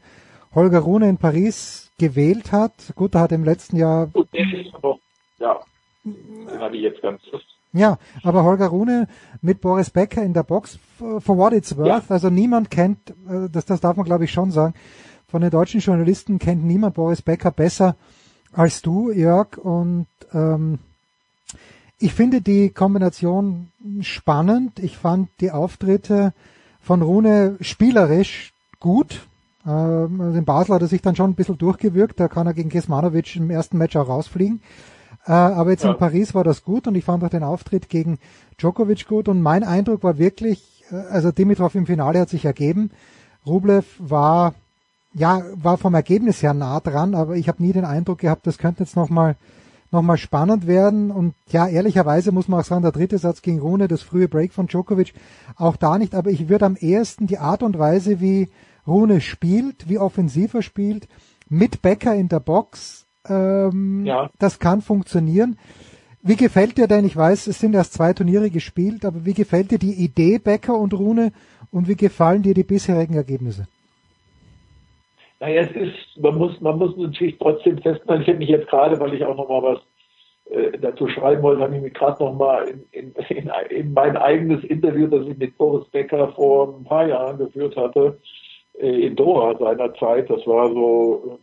Holger Rune in Paris gewählt hat, gut, er hat im letzten Jahr. Gut, der ist aber, ja, den habe ich jetzt ganz. Ja, aber Holger Rune mit Boris Becker in der Box, for what it's worth, ja. also niemand kennt, äh, das, das darf man glaube ich schon sagen, von den deutschen Journalisten kennt niemand Boris Becker besser als du, Jörg, und ähm, ich finde die Kombination spannend. Ich fand die Auftritte von Rune spielerisch gut. Ähm, also in Basel hat er sich dann schon ein bisschen durchgewirkt. Da kann er gegen Kesmanovic im ersten Match auch rausfliegen. Äh, aber jetzt ja. in Paris war das gut und ich fand auch den Auftritt gegen Djokovic gut. Und mein Eindruck war wirklich, äh, also Dimitrov im Finale hat sich ergeben. Rublev war, ja, war vom Ergebnis her nah dran, aber ich habe nie den Eindruck gehabt, das könnte jetzt nochmal nochmal spannend werden. Und ja, ehrlicherweise muss man auch sagen, der dritte Satz gegen Rune, das frühe Break von Djokovic, auch da nicht. Aber ich würde am ehesten die Art und Weise, wie Rune spielt, wie offensiv er spielt, mit Becker in der Box, ähm, ja. das kann funktionieren. Wie gefällt dir denn, ich weiß, es sind erst zwei Turniere gespielt, aber wie gefällt dir die Idee Becker und Rune und wie gefallen dir die bisherigen Ergebnisse? Naja, es ist, man muss, man muss natürlich trotzdem festhalten, ich habe mich jetzt gerade, weil ich auch nochmal was äh, dazu schreiben wollte, habe ich mich gerade nochmal in, in, in, in mein eigenes Interview, das ich mit Boris Becker vor ein paar Jahren geführt hatte, äh, in Doha seinerzeit, das war so,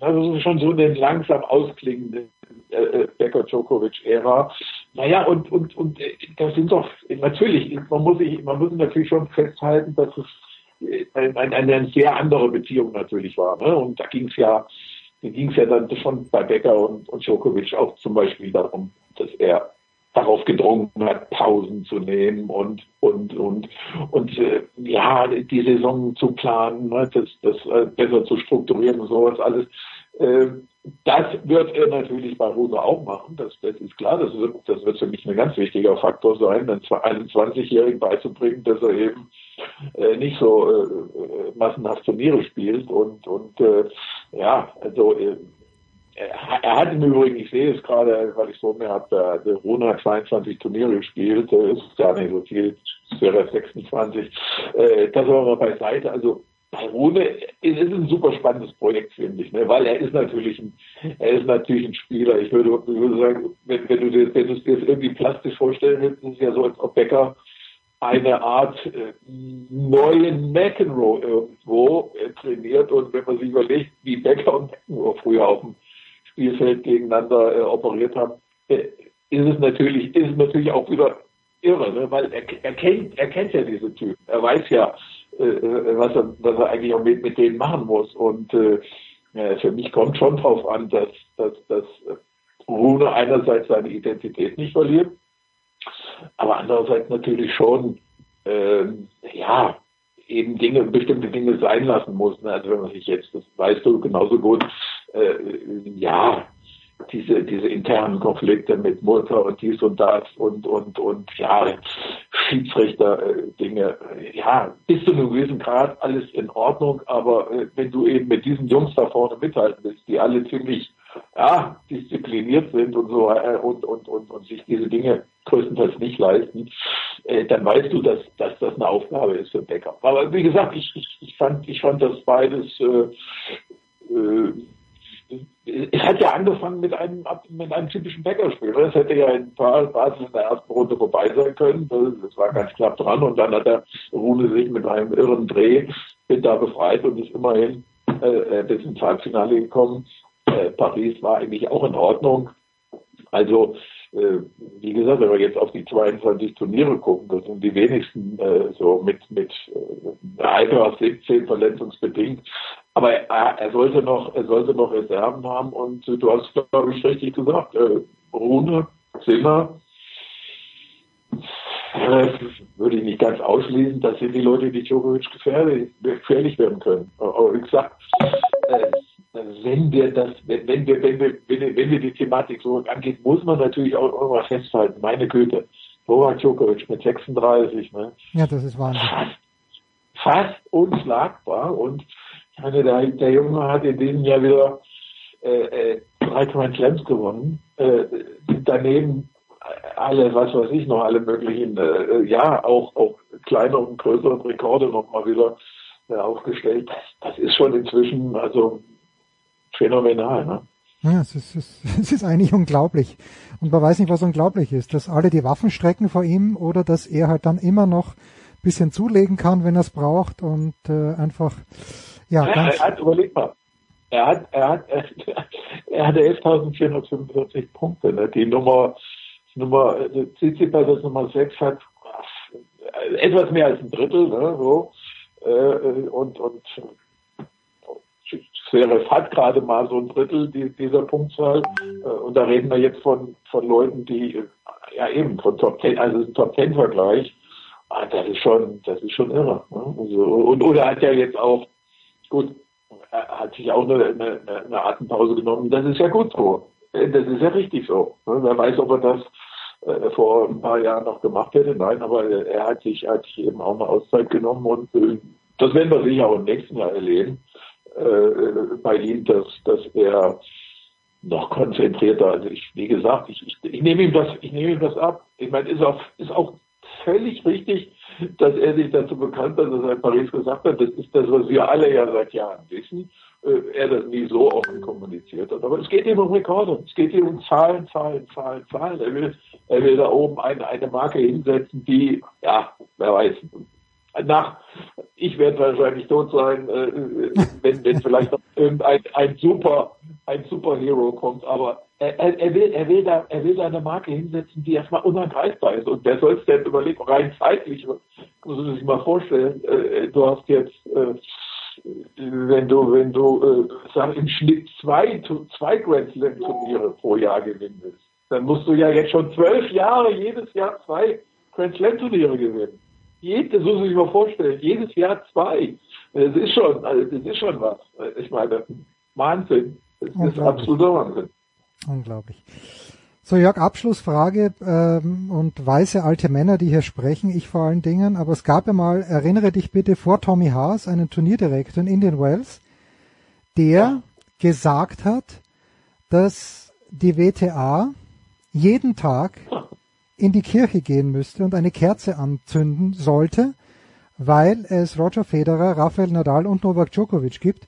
also schon so eine langsam ausklingende äh, äh Becker-Djokovic-Ära. Naja, und, und, und äh, das sind doch, natürlich, man muss sich, man muss natürlich schon festhalten, dass es eine, eine sehr andere Beziehung natürlich war. Ne? Und da ging es ja, ging es ja dann schon bei Becker und, und Djokovic auch zum Beispiel darum, dass er darauf gedrungen hat, Pausen zu nehmen und und und und äh, ja die Saison zu planen, ne, das, das äh, besser zu strukturieren und sowas alles. Äh, das wird er natürlich bei Rose auch machen, das, das ist klar. Das wird, das wird für mich ein ganz wichtiger Faktor sein, einen 21-Jährigen beizubringen, dass er eben äh, nicht so äh, äh, massenhaft Turniere spielt und und äh, ja, also äh, er, hat im Übrigen, ich sehe es gerade, weil ich so mir habe, der, Rune hat 22 Turniere gespielt, ist gar nicht so viel, es wäre 26. Äh, das war mal beiseite. Also Rune ist es ein super spannendes Projekt, finde ich, ne? weil er ist natürlich ein, er ist natürlich ein Spieler. Ich würde, ich würde sagen, wenn, wenn du dir, wenn du es dir irgendwie plastisch vorstellen willst, ist es ja so, als ob Becker eine Art äh, neuen McEnroe irgendwo äh, trainiert und wenn man sich überlegt, wie Becker und McEnroe früher auf dem Spielfeld gegeneinander äh, operiert haben, äh, ist es natürlich, ist es natürlich auch wieder irre, ne? weil er, er kennt, er kennt ja diese Typen. Er weiß ja, was er, was er eigentlich auch mit, mit denen machen muss. Und äh, ja, für mich kommt schon drauf an, dass, dass, dass Rune einerseits seine Identität nicht verliert, aber andererseits natürlich schon, äh, ja, eben Dinge, bestimmte Dinge sein lassen muss. Ne? Also wenn man sich jetzt, das weißt du genauso gut, äh, ja, diese, diese internen Konflikte mit Mutter und dies und das und, und, und, ja, Schiedsrichter-Dinge, äh, ja, bis zu einem gewissen Grad alles in Ordnung, aber äh, wenn du eben mit diesen Jungs da vorne mithalten willst, die alle ziemlich, ja, diszipliniert sind und so, äh, und, und, und, und sich diese Dinge größtenteils nicht leisten, äh, dann weißt du, dass, dass das eine Aufgabe ist für Becker. Aber wie gesagt, ich, ich, ich fand, ich fand das beides, äh, äh, es hat ja angefangen mit einem, mit einem typischen Bäckerspiel. Das hätte ja in Basel in der ersten Runde vorbei sein können. Das war ganz knapp dran. Und dann hat der Rune sich mit einem irren Dreh da befreit und ist immerhin äh, bis ins Halbfinale gekommen. Äh, Paris war eigentlich auch in Ordnung. Also, äh, wie gesagt, wenn wir jetzt auf die 22 Turniere gucken, das sind die wenigsten äh, so mit, mit äh, Alter 17 verletzungsbedingt. Aber er, er, sollte noch, er sollte noch Reserven haben und äh, du hast, glaube ich, richtig gesagt, äh, Rune, Zimmer, äh, würde ich nicht ganz ausschließen, das sind die Leute, die Djokovic gefährlich, gefährlich werden können. Aber wie gesagt, äh, wenn wir das, wenn, wenn wir, wenn wir, wenn wir, wenn wir die Thematik so angehen, muss man natürlich auch irgendwas festhalten. Meine Güte. Novak Djokovic mit 36, ne? Ja, das ist Wahnsinn. Fast, fast unschlagbar und meine, der, der Junge hat in diesem Jahr wieder äh, äh, drei Slams gewonnen. Äh, daneben alle, was weiß ich noch, alle möglichen, äh, ja, auch, auch kleinere und größere Rekorde nochmal wieder äh, aufgestellt. Das, ist schon inzwischen, also phänomenal. Ne? Ja, es ist, es ist eigentlich unglaublich. Und man weiß nicht, was unglaublich ist, dass alle die Waffen strecken vor ihm oder dass er halt dann immer noch ein bisschen zulegen kann, wenn er es braucht und äh, einfach, ja. er hat, überleg mal, er hat, er hat, er, hatte 11.445 Punkte. Ne? Die Nummer, Nummer, Tsitsipas das Nummer 6 hat etwas mehr als ein Drittel, ne, so, äh, und, und Zverev hat gerade mal so ein Drittel dieser Punktzahl. Äh, Und da reden wir jetzt von, von Leuten, die, äh, ja eben, von Top Ten, also Top Ten Vergleich. Ah, Das ist schon, das ist schon irre. ne? Also, und, oder hat ja jetzt auch, gut, er hat sich auch eine, eine, eine Atempause genommen. Das ist ja gut so. Das ist ja richtig so. ne? Wer weiß, ob er das äh, vor ein paar Jahren noch gemacht hätte. Nein, aber er hat sich, hat sich eben auch eine Auszeit genommen und äh, das werden wir sicher auch im nächsten Jahr erleben äh, bei ihm, dass, dass er noch konzentrierter, also ich, wie gesagt, ich, ich, ich nehme ihm das, ich nehme ihm das ab. Ich meine, ist auch, ist auch völlig richtig, dass er sich dazu bekannt hat, dass er in Paris gesagt hat, das ist das, was wir alle ja seit Jahren wissen, äh, er das nie so offen kommuniziert hat. Aber es geht ihm um Rekorde, es geht ihm um Zahlen, Zahlen, Zahlen, Zahlen. Er will, er will da oben eine, eine Marke hinsetzen, die, ja, wer weiß, nach, ich werde wahrscheinlich tot sein, äh, wenn, wenn vielleicht noch irgendein ein super, ein Superhero kommt, aber er, er, will, er will da, er will da eine Marke hinsetzen, die erstmal unangreifbar ist. Und wer soll es denn überlegen, rein zeitlich, muss man sich mal vorstellen, äh, du hast jetzt, äh, wenn du, wenn du, äh, sag, im Schnitt zwei, zwei Grand Slam Turniere pro Jahr gewinnen willst, dann musst du ja jetzt schon zwölf Jahre jedes Jahr zwei Grand Slam Turniere gewinnen. Jedes, das muss man sich mal vorstellen, jedes Jahr zwei. Das ist schon, also das ist schon was. Ich meine, Wahnsinn. Das ist absoluter Wahnsinn. Unglaublich. So, Jörg, Abschlussfrage ähm, und weiße alte Männer, die hier sprechen, ich vor allen Dingen, aber es gab ja mal, erinnere dich bitte, vor Tommy Haas, einen Turnierdirektor in Indian Wells, der gesagt hat, dass die WTA jeden Tag in die Kirche gehen müsste und eine Kerze anzünden sollte, weil es Roger Federer, Rafael Nadal und Novak Djokovic gibt,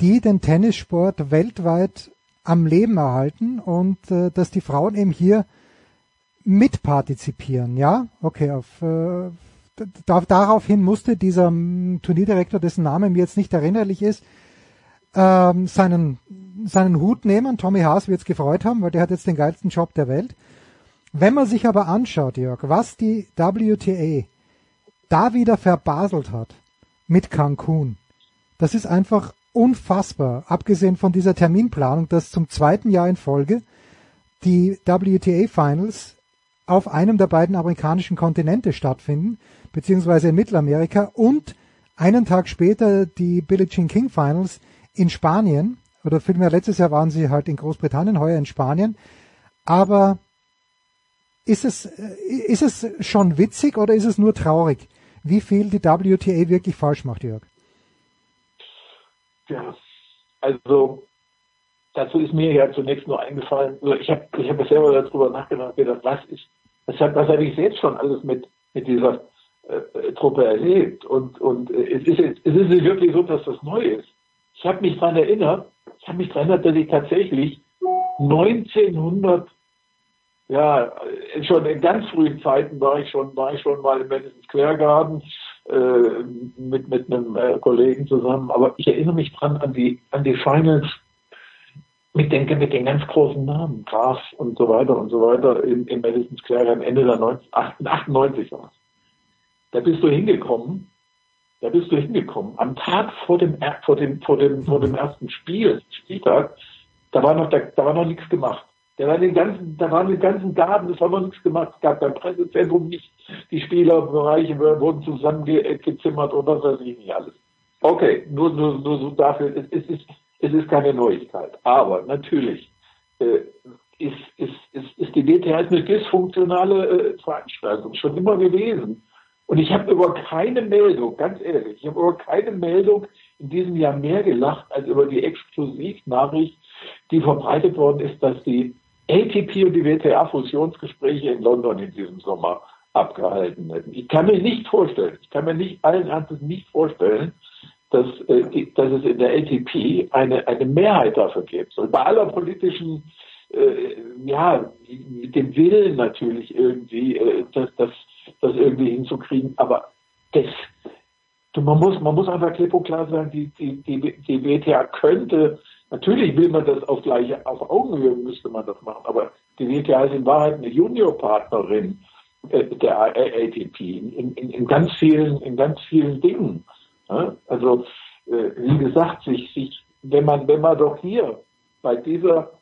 die den Tennissport weltweit am Leben erhalten und äh, dass die Frauen eben hier mitpartizipieren. Ja, okay, auf, äh, da, daraufhin musste dieser Turnierdirektor, dessen Name mir jetzt nicht erinnerlich ist, ähm, seinen, seinen Hut nehmen. Tommy Haas wird es gefreut haben, weil der hat jetzt den geilsten Job der Welt. Wenn man sich aber anschaut, Jörg, was die WTA da wieder verbaselt hat mit Cancun, das ist einfach unfassbar. Abgesehen von dieser Terminplanung, dass zum zweiten Jahr in Folge die WTA Finals auf einem der beiden amerikanischen Kontinente stattfinden, beziehungsweise in Mittelamerika und einen Tag später die Billie Jean King Finals in Spanien, oder vielmehr letztes Jahr waren sie halt in Großbritannien, heuer in Spanien. Aber ist es, ist es schon witzig oder ist es nur traurig, wie viel die WTA wirklich falsch macht, Jörg? Ja, also dazu ist mir ja zunächst nur eingefallen, also ich habe ich hab selber darüber nachgedacht, gedacht, was ist, was, habe ich jetzt schon alles mit, mit dieser äh, Truppe erlebt? Und, und äh, es, ist, es ist nicht wirklich so, dass das neu ist. Ich habe mich daran erinnert, ich habe mich daran erinnert, dass ich tatsächlich 1900 ja, schon in ganz frühen Zeiten war ich schon, war ich schon mal im Madison Square Garden äh, mit, mit einem äh, Kollegen zusammen. Aber ich erinnere mich dran an die, an die Finals mit den, mit den ganz großen Namen, Graf und so weiter und so weiter im, im Madison Square Garden Ende der 90, 98 war. Da bist du hingekommen, da bist du hingekommen. Am Tag vor dem, vor dem, vor dem, vor dem ersten Spiel, Spieltag, da war noch, da, da war noch nichts gemacht. Da war den ganzen, da waren die ganzen Garten, es war noch nichts gemacht, es gab beim Pressezentrum nicht, die Spielerbereiche wurden zusammengezimmert und was weiß ich nicht alles. Okay, nur, nur, nur so dafür, es, ist, es ist keine Neuigkeit. Aber natürlich äh, ist, ist, ist, ist die WTA eine dysfunktionale äh, Veranstaltung, schon immer gewesen. Und ich habe über keine Meldung, ganz ehrlich, ich habe über keine Meldung in diesem Jahr mehr gelacht als über die Exklusivnachricht, die verbreitet worden ist, dass die ATP und die WTA-Fusionsgespräche in London in diesem Sommer abgehalten hätten. Ich kann mir nicht vorstellen, ich kann mir nicht allen Ernstes nicht vorstellen, dass, äh, dass es in der ATP eine, eine Mehrheit dafür gibt. Und bei aller politischen, äh, ja, dem Willen natürlich irgendwie, äh, das, das, das irgendwie hinzukriegen, aber das, man muss, man muss einfach klipp und klar sagen, die, die, die, die WTA könnte Natürlich will man das auf gleiche, auf Augenhöhe müsste man das machen, aber die WTA ist in Wahrheit eine Juniorpartnerin äh, der ATP in, in, in, ganz vielen, in ganz vielen Dingen. Ja? Also äh, wie gesagt, sich, sich, wenn man, wenn man doch hier bei dieser,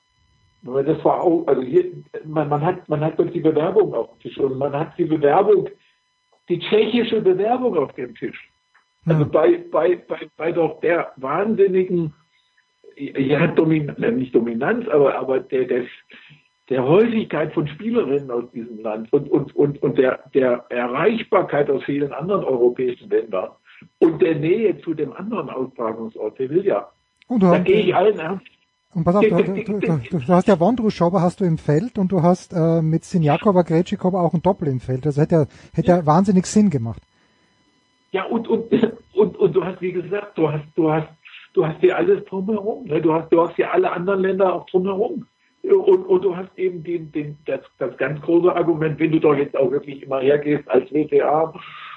wenn man das vor Augen, also hier, man, man hat, man hat doch die Bewerbung auf dem Tisch und man hat die Bewerbung, die tschechische Bewerbung auf dem Tisch. Also bei, bei, bei, bei doch der wahnsinnigen ja, Domin nicht Dominanz, aber, aber der, der, der Häufigkeit von Spielerinnen aus diesem Land und, und, und, und der, der Erreichbarkeit aus vielen anderen europäischen Ländern und der Nähe zu dem anderen Austragungsort Sevilla. Und da gehe ich allen ernst. Und pass auf, du, du, du, du hast ja Wondruschober hast du im Feld und du hast äh, mit Sinjakova, Gretschikova auch ein Doppel im Feld. Das hätte ja, hätte ja. ja wahnsinnig Sinn gemacht. Ja, und, und, und, und du hast, wie gesagt, du hast, du hast du hast hier alles drumherum. Ne? Du hast, du hast hier alle anderen Länder auch drumherum. Und, und du hast eben den, den, das, das ganz große Argument, wenn du doch jetzt auch wirklich immer hergehst als WTA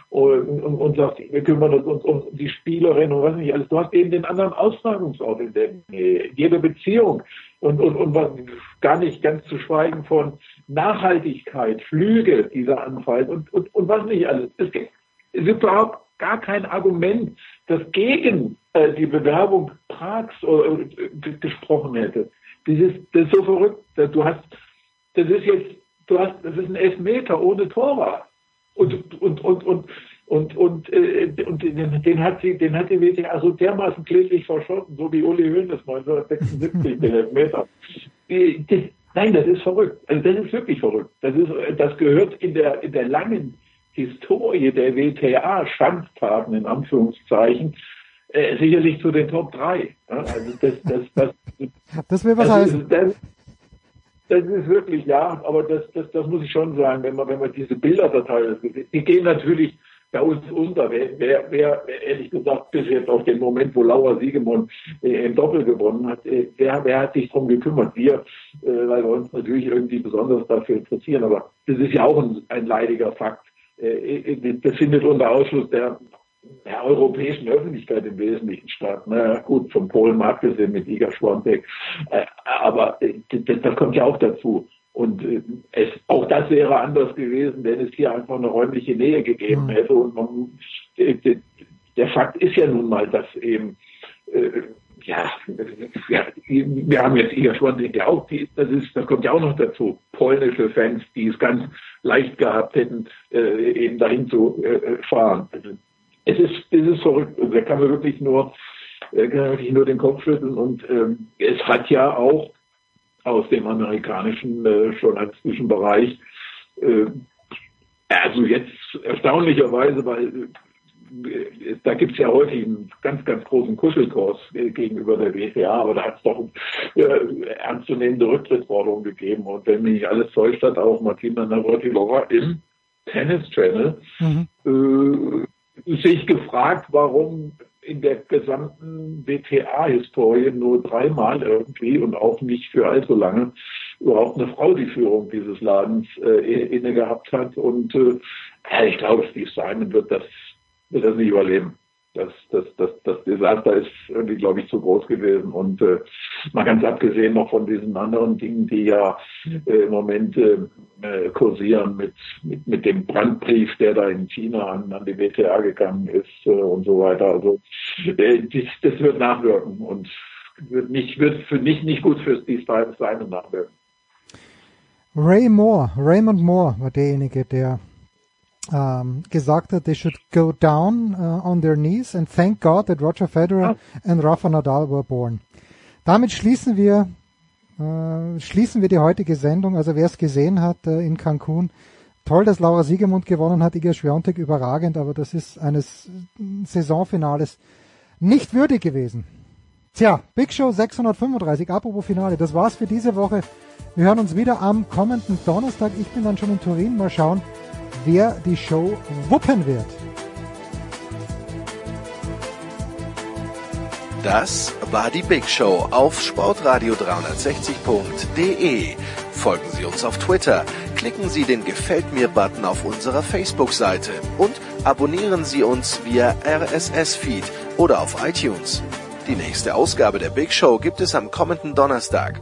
und, und, und sagst, wir kümmern uns um, um die Spielerin und was nicht alles. Du hast eben den anderen Austragungsort in der Jede Beziehung und, und, und was, gar nicht ganz zu schweigen von Nachhaltigkeit, Flüge dieser Anfall und, und, und was nicht alles. Es gibt überhaupt gar kein Argument, das gegen äh, die Bewerbung Prags äh, gesprochen hätte. Das ist, das ist so verrückt. Du hast, das ist jetzt, du hast, das ist ein Elfmeter ohne Torwart. Und, und, und, und, und, und, äh, und den, den, hat sie, den hat die WTA so dermaßen kläglich verschossen, so wie Uli Hoeneß 1976, den Elfmeter. Nein, das ist verrückt. Also das ist wirklich verrückt. Das ist, das gehört in der, in der langen Historie der WTA, Schandtaten in Anführungszeichen, äh, sicherlich zu den Top 3. Ja, also das, das, das, Das will was das heißen. Ist, das, das ist wirklich, ja, aber das, das, das muss ich schon sagen, wenn man, wenn man diese Bilder da teilweise, die gehen natürlich bei uns unter. Wer, wer, wer ehrlich gesagt bis jetzt auf den Moment, wo Laura Siegemund äh, im Doppel gewonnen hat, äh, wer, wer hat sich drum gekümmert? Wir, äh, weil wir uns natürlich irgendwie besonders dafür interessieren. Aber das ist ja auch ein, ein leidiger Fakt. Äh, das findet unter Ausschluss der, der europäischen Öffentlichkeit im Wesentlichen statt. Na ja, gut, von Polen mal abgesehen mit Iga Schwantek. Äh, aber äh, das, kommt ja auch dazu. Und äh, es, auch das wäre anders gewesen, wenn es hier einfach eine räumliche Nähe gegeben hätte. Und man, der Fakt ist ja nun mal, dass eben, äh, ja, wir haben jetzt Iga Schwantek ja auch, die, das ist, das kommt ja auch noch dazu, polnische Fans, die es ganz leicht gehabt hätten, äh, eben dahin zu äh, fahren. Es ist, es ist verrückt. Also, da kann man wirklich nur, äh, kann man wirklich nur den Kopf schütteln. Und ähm, es hat ja auch aus dem amerikanischen äh, journalistischen Bereich. Äh, also jetzt erstaunlicherweise, weil äh, da gibt es ja häufig einen ganz, ganz großen Kuschelkurs äh, gegenüber der WTA, aber da hat es doch äh, ernstzunehmende Rücktrittsforderungen gegeben. Und wenn mich nicht alles täuscht, hat auch Martina Navratilova im Tennis Channel Mhm. Sich gefragt, warum in der gesamten WTA-Historie nur dreimal irgendwie und auch nicht für allzu lange überhaupt eine Frau die Führung dieses Ladens äh, inne gehabt hat. Und äh, ich glaube, Steve Simon wird das, wird das nicht überleben. Das, das, das, das Desaster ist irgendwie, glaube ich, zu groß gewesen. Und äh, mal ganz abgesehen noch von diesen anderen Dingen, die ja äh, im Moment äh, äh, kursieren mit, mit, mit dem Brandbrief, der da in China an, an die WTA gegangen ist äh, und so weiter. Also äh, das, das wird nachwirken und wird nicht, wird für mich nicht gut für Steve Simon nachwirken. Ray Moore, Raymond Moore war derjenige, der ähm, gesagt hat, they should go down uh, on their knees and thank God that Roger Federer and Rafa Nadal were born. Damit schließen wir äh, schließen wir die heutige Sendung. Also wer es gesehen hat äh, in Cancun, toll, dass Laura Siegemund gewonnen hat, Iga Swiatek überragend, aber das ist eines Saisonfinales nicht würdig gewesen. Tja, Big Show 635, apropos Finale, das war's für diese Woche. Wir hören uns wieder am kommenden Donnerstag. Ich bin dann schon in Turin. Mal schauen, wer die Show wuppen wird. Das war die Big Show auf sportradio360.de. Folgen Sie uns auf Twitter, klicken Sie den Gefällt mir-Button auf unserer Facebook-Seite und abonnieren Sie uns via RSS-Feed oder auf iTunes. Die nächste Ausgabe der Big Show gibt es am kommenden Donnerstag.